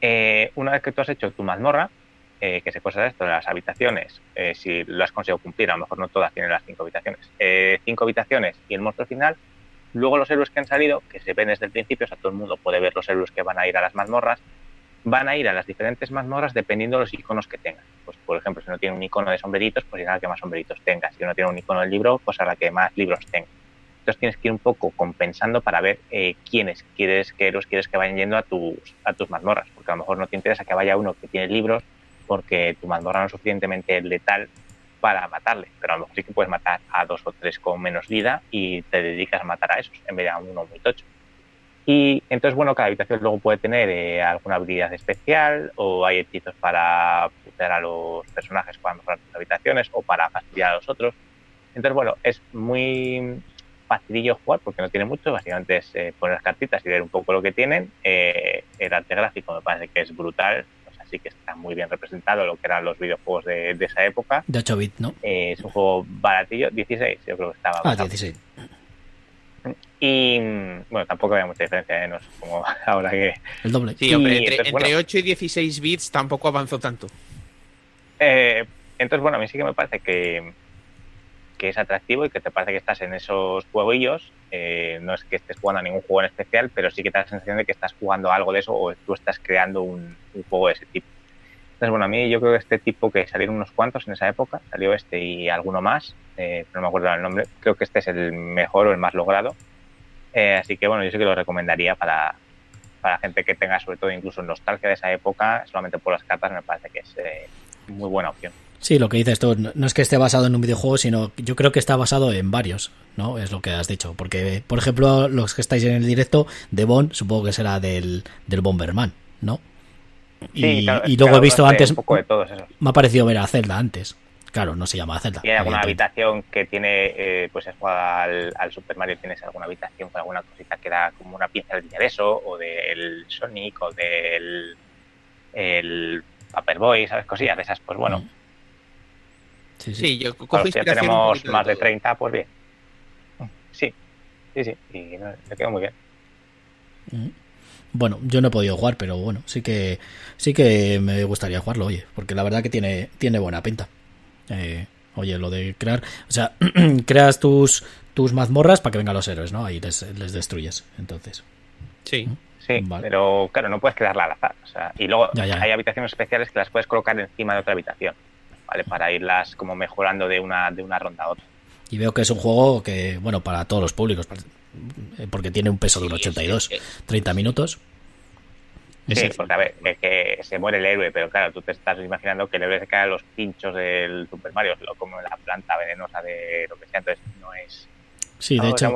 Speaker 2: Eh, una vez que tú has hecho tu mazmorra, eh, que se de esto, de las habitaciones, si lo has conseguido cumplir, a lo mejor no todas tienen las cinco habitaciones, cinco habitaciones y el monstruo final, luego los héroes que han salido, que se ven desde el principio, o sea, todo el mundo puede ver los héroes que van a ir a las mazmorras, van a ir a las diferentes mazmorras dependiendo de los iconos que tengan. Pues, por ejemplo, si uno tiene un icono de sombreritos, pues irá a la que más sombreritos tenga. Si uno tiene un icono del libro, pues a la que más libros tenga. Entonces tienes que ir un poco compensando para ver eh, quiénes quieres, qué héroes quieres que vayan yendo a tus, a tus mazmorras. Porque a lo mejor no te interesa que vaya uno que tiene libros porque tu mazmorra no es suficientemente letal para matarle. Pero a lo mejor sí que puedes matar a dos o tres con menos vida y te dedicas a matar a esos en vez de a uno muy tocho. Y entonces, bueno, cada habitación luego puede tener eh, alguna habilidad especial o hay hechizos para putear a los personajes para mejorar sus habitaciones o para fastidiar a los otros. Entonces, bueno, es muy facilillo jugar porque no tiene mucho, básicamente es eh, poner las cartitas y ver un poco lo que tienen. Eh, el arte gráfico me parece que es brutal, o sea, sí que está muy bien representado lo que eran los videojuegos de, de esa época.
Speaker 1: De 8 bits, ¿no?
Speaker 2: Es un juego baratillo, 16, yo creo que estaba.
Speaker 1: Ah,
Speaker 2: bastante.
Speaker 1: 16.
Speaker 2: Y bueno, tampoco había mucha diferencia, ¿eh? no como ahora que.
Speaker 1: El doble.
Speaker 3: Sí, hombre, entre,
Speaker 2: entonces,
Speaker 3: entre
Speaker 2: bueno.
Speaker 3: 8 y 16 bits tampoco avanzó tanto.
Speaker 2: Eh, entonces, bueno, a mí sí que me parece que, que es atractivo y que te parece que estás en esos jueguillos. Eh, no es que estés jugando a ningún juego en especial, pero sí que te da la sensación de que estás jugando algo de eso o tú estás creando un, juego de ese tipo. Entonces, bueno, a mí yo creo que este tipo que salieron unos cuantos en esa época, salió este y alguno más, eh, no me acuerdo el nombre, creo que este es el mejor o el más logrado. Eh, así que bueno, yo sí que lo recomendaría para, para gente que tenga sobre todo incluso nostalgia de esa época, solamente por las cartas me parece que es muy buena opción.
Speaker 1: Sí, lo que dices tú, no es que esté basado en un videojuego, sino yo creo que está basado en varios, ¿no? Es lo que has dicho. Porque, por ejemplo, los que estáis en el directo, de Bond, supongo que será del, del Bomberman, ¿no? Y, luego he visto antes. Me ha parecido ver a Zelda antes. Claro, no se llama Zelda.
Speaker 2: Tiene alguna habitación que tiene, eh, pues es al, al, Super Mario, tienes alguna habitación con alguna cosita que da como una pieza del eso, o del Sonic, o del el Paperboy, ¿sabes? Cosillas de esas, pues bueno.
Speaker 3: Mm. Sí, sí. yo
Speaker 2: cojo si ya tenemos más de, 30, pues bien. Sí, sí, sí, y le quedó muy bien.
Speaker 1: Mm. Bueno, yo no he podido jugar, pero bueno, sí que sí que me gustaría jugarlo, oye, porque la verdad que tiene, tiene buena pinta. Eh, oye, lo de crear, o sea, creas tus tus mazmorras para que vengan los héroes, ¿no? Ahí les, destruyes, entonces.
Speaker 3: Sí.
Speaker 2: Sí, pero claro, no puedes crearla al azar. O sea, y luego hay habitaciones especiales que las puedes colocar encima de otra habitación. ¿vale? Para irlas como mejorando de una, de una ronda a otra.
Speaker 1: Y veo que es un juego que, bueno, para todos los públicos, porque tiene un peso de un 82, 30 minutos.
Speaker 2: Sí, porque a ver, que se muere el héroe, pero claro, tú te estás imaginando que el héroe se cae a los pinchos del Super Mario, como la planta venenosa de lo que sea, entonces no es...
Speaker 1: Sí, de hecho...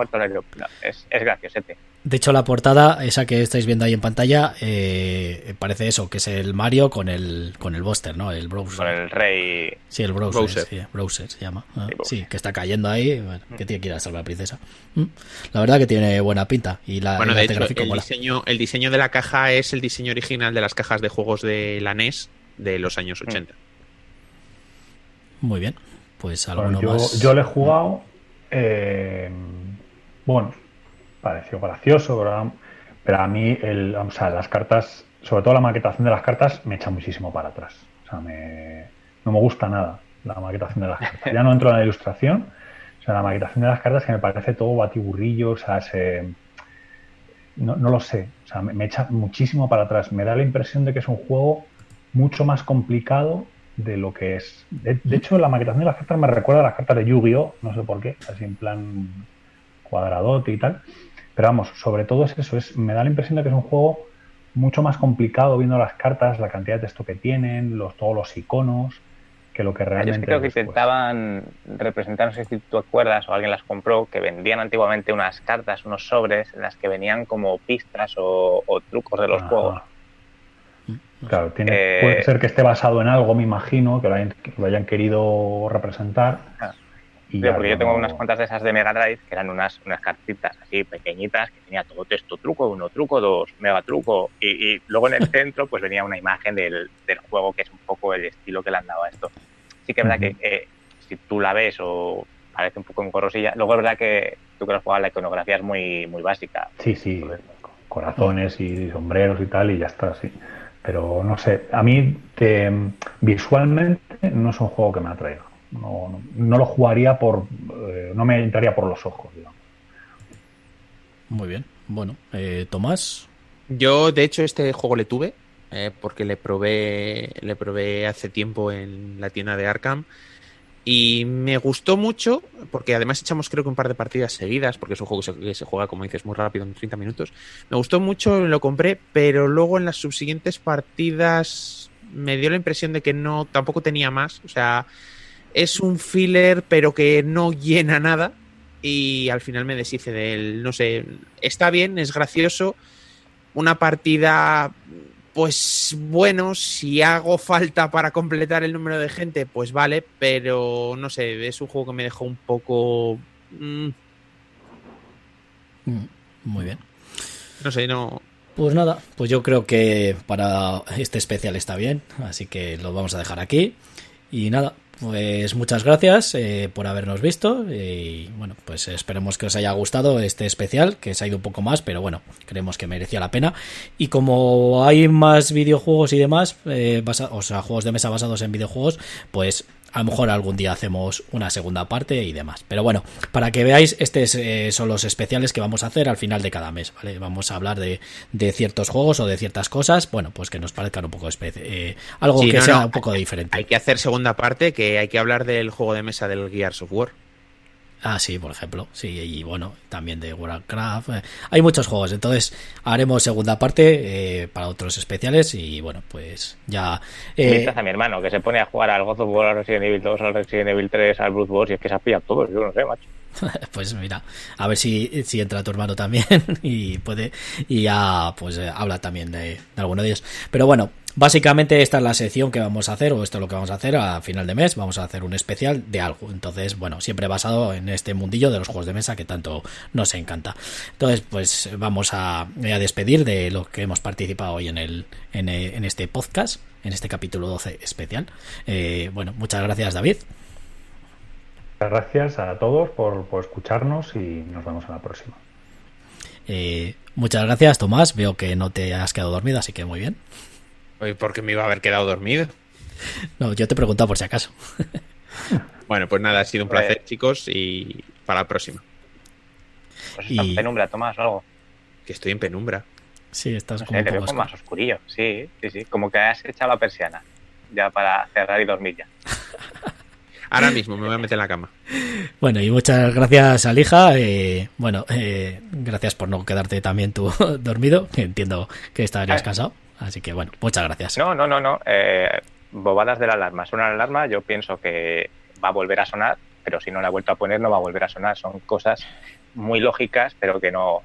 Speaker 2: es, es graciosete.
Speaker 1: De hecho, la portada, esa que estáis viendo ahí en pantalla, eh, parece eso, que es el Mario con el con el Buster, ¿no? El Browser.
Speaker 2: Con el rey.
Speaker 1: Sí, el Browser, Sí, browser se llama. Ah, sí, que está cayendo ahí, que tiene que ir a salvar a la princesa. Mm. La verdad que tiene buena pinta. Y la,
Speaker 3: bueno, de hecho, el diseño, el diseño de la caja es el diseño original de las cajas de juegos de la NES de los años 80.
Speaker 1: Mm. Muy bien, pues algo
Speaker 4: yo,
Speaker 1: más.
Speaker 4: Yo le he jugado. Eh, bueno, pareció gracioso, pero, a mí las cartas, sobre todo la maquetación de las cartas, me echa muchísimo para atrás. O sea, me, no me gusta nada la maquetación de las cartas. Ya no entro en la ilustración, o sea, la maquetación de las cartas que me parece todo batiburrillo, o sea, no, lo sé, o sea, me, echa muchísimo para atrás. Me da la impresión de que es un juego mucho más complicado de lo que es. De, de hecho, la maquetación de las cartas me recuerda a las cartas de Yu-Gi-Oh! No sé por qué, así en plan cuadradote y tal. Pero vamos, sobre todo es eso, es, me da la impresión de que es un juego mucho más complicado viendo las cartas, la cantidad de texto que tienen, los, todos los iconos, que lo que realmente...
Speaker 2: Yo creo que intentaban representar, no sé si tú acuerdas o alguien las compró, que vendían antiguamente unas cartas, unos sobres, en las que venían como pistas o, trucos de los juegos.
Speaker 4: Claro, tiene, eh, puede ser que esté basado en algo, me imagino, que lo hayan, lo hayan querido representar.
Speaker 2: Ah porque yo tengo unas cuantas de esas de Mega Drive que eran unas, unas cartitas así pequeñitas que tenía todo texto truco, uno truco, dos, mega truco. Y, luego en el centro pues venía una imagen del, del, juego que es un poco el estilo que le han dado a esto. Sí que es verdad que eh, si tú la ves o parece un poco en corrosilla, luego es verdad que tú que lo juegas la iconografía es muy, muy básica.
Speaker 4: Sí, sí, corazones y sombreros y tal y ya está, sí. Pero no sé, a mí visualmente no es un juego que me atraiga. No, no, lo jugaría por. Eh, no me entraría por los ojos, digamos.
Speaker 1: Muy bien. Bueno, eh, Tomás.
Speaker 3: Yo, de hecho, este juego le tuve. Eh, porque le probé. Le probé hace tiempo en la tienda de Arkham. Y me gustó mucho, porque además echamos creo que un par de partidas seguidas, porque es un juego que se, juega, como dices, muy rápido, en 30 minutos. Me gustó mucho, lo compré, pero luego en las subsiguientes partidas me dio la impresión de que no, tampoco tenía más. O sea, es un filler, pero que no llena nada. Y al final me deshice de él. No sé, está bien, es gracioso. Una partida, pues bueno, si hago falta para completar el número de gente, pues vale, pero no sé, es un juego que me dejó un poco. Mm.
Speaker 1: Mm, muy bien.
Speaker 3: No sé, no.
Speaker 1: Pues nada, pues yo creo que para este especial está bien, así que lo vamos a dejar aquí. Y nada, pues muchas gracias eh, por habernos visto y bueno, pues esperemos que os haya gustado este especial, que se ha ido un poco más, pero bueno, creemos que merecía la pena. Y como hay más videojuegos y demás, eh, o sea, juegos de mesa basados en videojuegos, pues a lo mejor algún día hacemos una segunda parte y demás. Pero bueno, para que veáis, estos eh, son los especiales que vamos a hacer al final de cada mes, ¿vale? Vamos a hablar de, de ciertos juegos o de ciertas cosas, bueno, pues que nos parezcan un poco eh, algo
Speaker 3: Sí,
Speaker 1: que
Speaker 3: no,
Speaker 1: sea
Speaker 3: no,
Speaker 1: un poco diferente.
Speaker 3: Hay que hacer segunda parte, que hay que hablar del juego de mesa del Gears of War.
Speaker 1: Ah, sí, por ejemplo. Sí, y bueno, también de Warcraft. eh, Hay muchos juegos, entonces haremos segunda parte eh, para otros especiales y bueno, pues ya... eh,
Speaker 2: a mi hermano, que se pone a jugar al God of War, al Resident Evil 2, al Resident Evil 3, al Blood Wars, y es que se ha pillado todos, yo no sé, macho.
Speaker 1: pues mira, a ver si, si entra tu hermano también y puede y ya pues eh, habla también de, de alguno de ellos. Pero bueno, básicamente esta es la sección que vamos a hacer o esto es lo que vamos a hacer a final de mes. Vamos a hacer un especial de algo. Entonces, bueno, siempre basado en este mundillo de los juegos de mesa que tanto nos encanta. Entonces, pues vamos a, a despedir de lo que hemos participado hoy en, el, en, eh, en este podcast, en este capítulo 12 especial. Eh, bueno, muchas gracias David.
Speaker 4: Muchas gracias a todos por, por escucharnos y nos vemos en la próxima.
Speaker 1: Eh, muchas gracias, Tomás. Veo que no te has quedado dormido, así que muy bien.
Speaker 3: Oye, ¿Por qué me iba a haber quedado dormido?
Speaker 1: No, yo te he preguntado por si acaso.
Speaker 3: Bueno, pues nada, ha sido un
Speaker 2: Pues-
Speaker 3: placer, chicos, y para la próxima.
Speaker 2: Pues está
Speaker 1: Y-
Speaker 2: en penumbra, Tomás, o algo.
Speaker 3: Que estoy en penumbra.
Speaker 1: Sí, estás
Speaker 2: No
Speaker 1: como
Speaker 2: sé,
Speaker 1: un
Speaker 2: te veo
Speaker 1: poco
Speaker 2: como más
Speaker 1: oscuro.
Speaker 2: oscurillo. Sí, sí, sí. Como que has echado la persiana. Ya para cerrar y dormir ya.
Speaker 3: Ahora mismo me voy a meter en la cama.
Speaker 1: Bueno, y muchas gracias, Alija. Eh, bueno, eh, gracias por no quedarte también tú dormido. Entiendo que estarías
Speaker 2: Ah.
Speaker 1: cansado. Así que bueno, muchas gracias.
Speaker 2: No, no, no, no. Eh, bobadas de la alarma. Suena la alarma, yo pienso que va a volver a sonar, pero si no la he vuelto a poner no va a volver a sonar. Son cosas muy lógicas, pero que no...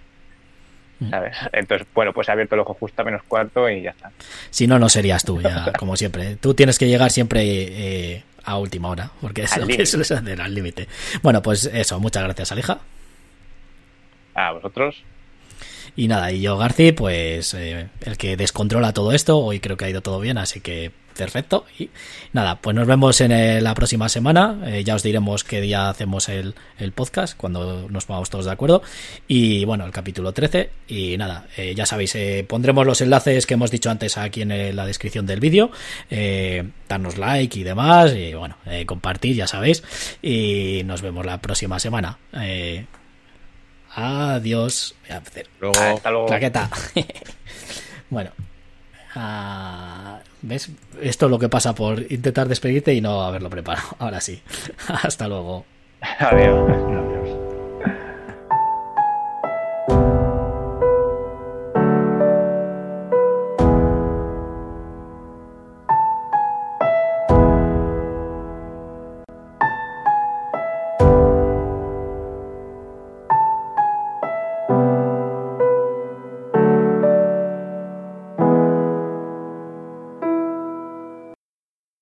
Speaker 1: Mm.
Speaker 2: ¿Sabes? Entonces, bueno, pues he abierto el ojo justo a menos cuarto y ya está.
Speaker 1: Si no, no serías tú, ya, como siempre. Tú tienes que llegar siempre eh, a última hora, porque es
Speaker 2: Al
Speaker 1: lo que sueles hacer al límite. Bueno, pues eso, muchas gracias, Alija.
Speaker 2: A vosotros.
Speaker 1: Y nada, y yo, Garci, pues eh, el que descontrola todo esto, hoy creo que ha ido todo bien, así que perfecto. Y nada, pues nos vemos en eh, la próxima semana. Eh, ya os diremos qué día hacemos el, el podcast, cuando nos pongamos todos de acuerdo. Y bueno, el capítulo 13. Y nada, ya sabéis, pondremos los enlaces que hemos dicho antes aquí en la descripción del vídeo. Darnos like y demás. Y bueno, compartir, ya sabéis. Y nos vemos la próxima semana. Adiós. Voy a hacer
Speaker 3: Luego,
Speaker 2: Hasta luego.
Speaker 1: Claqueta. bueno. Ah, ¿Ves? Esto es lo que pasa por intentar despedirte y no haberlo preparado. Ahora sí. Hasta luego.
Speaker 2: Adiós.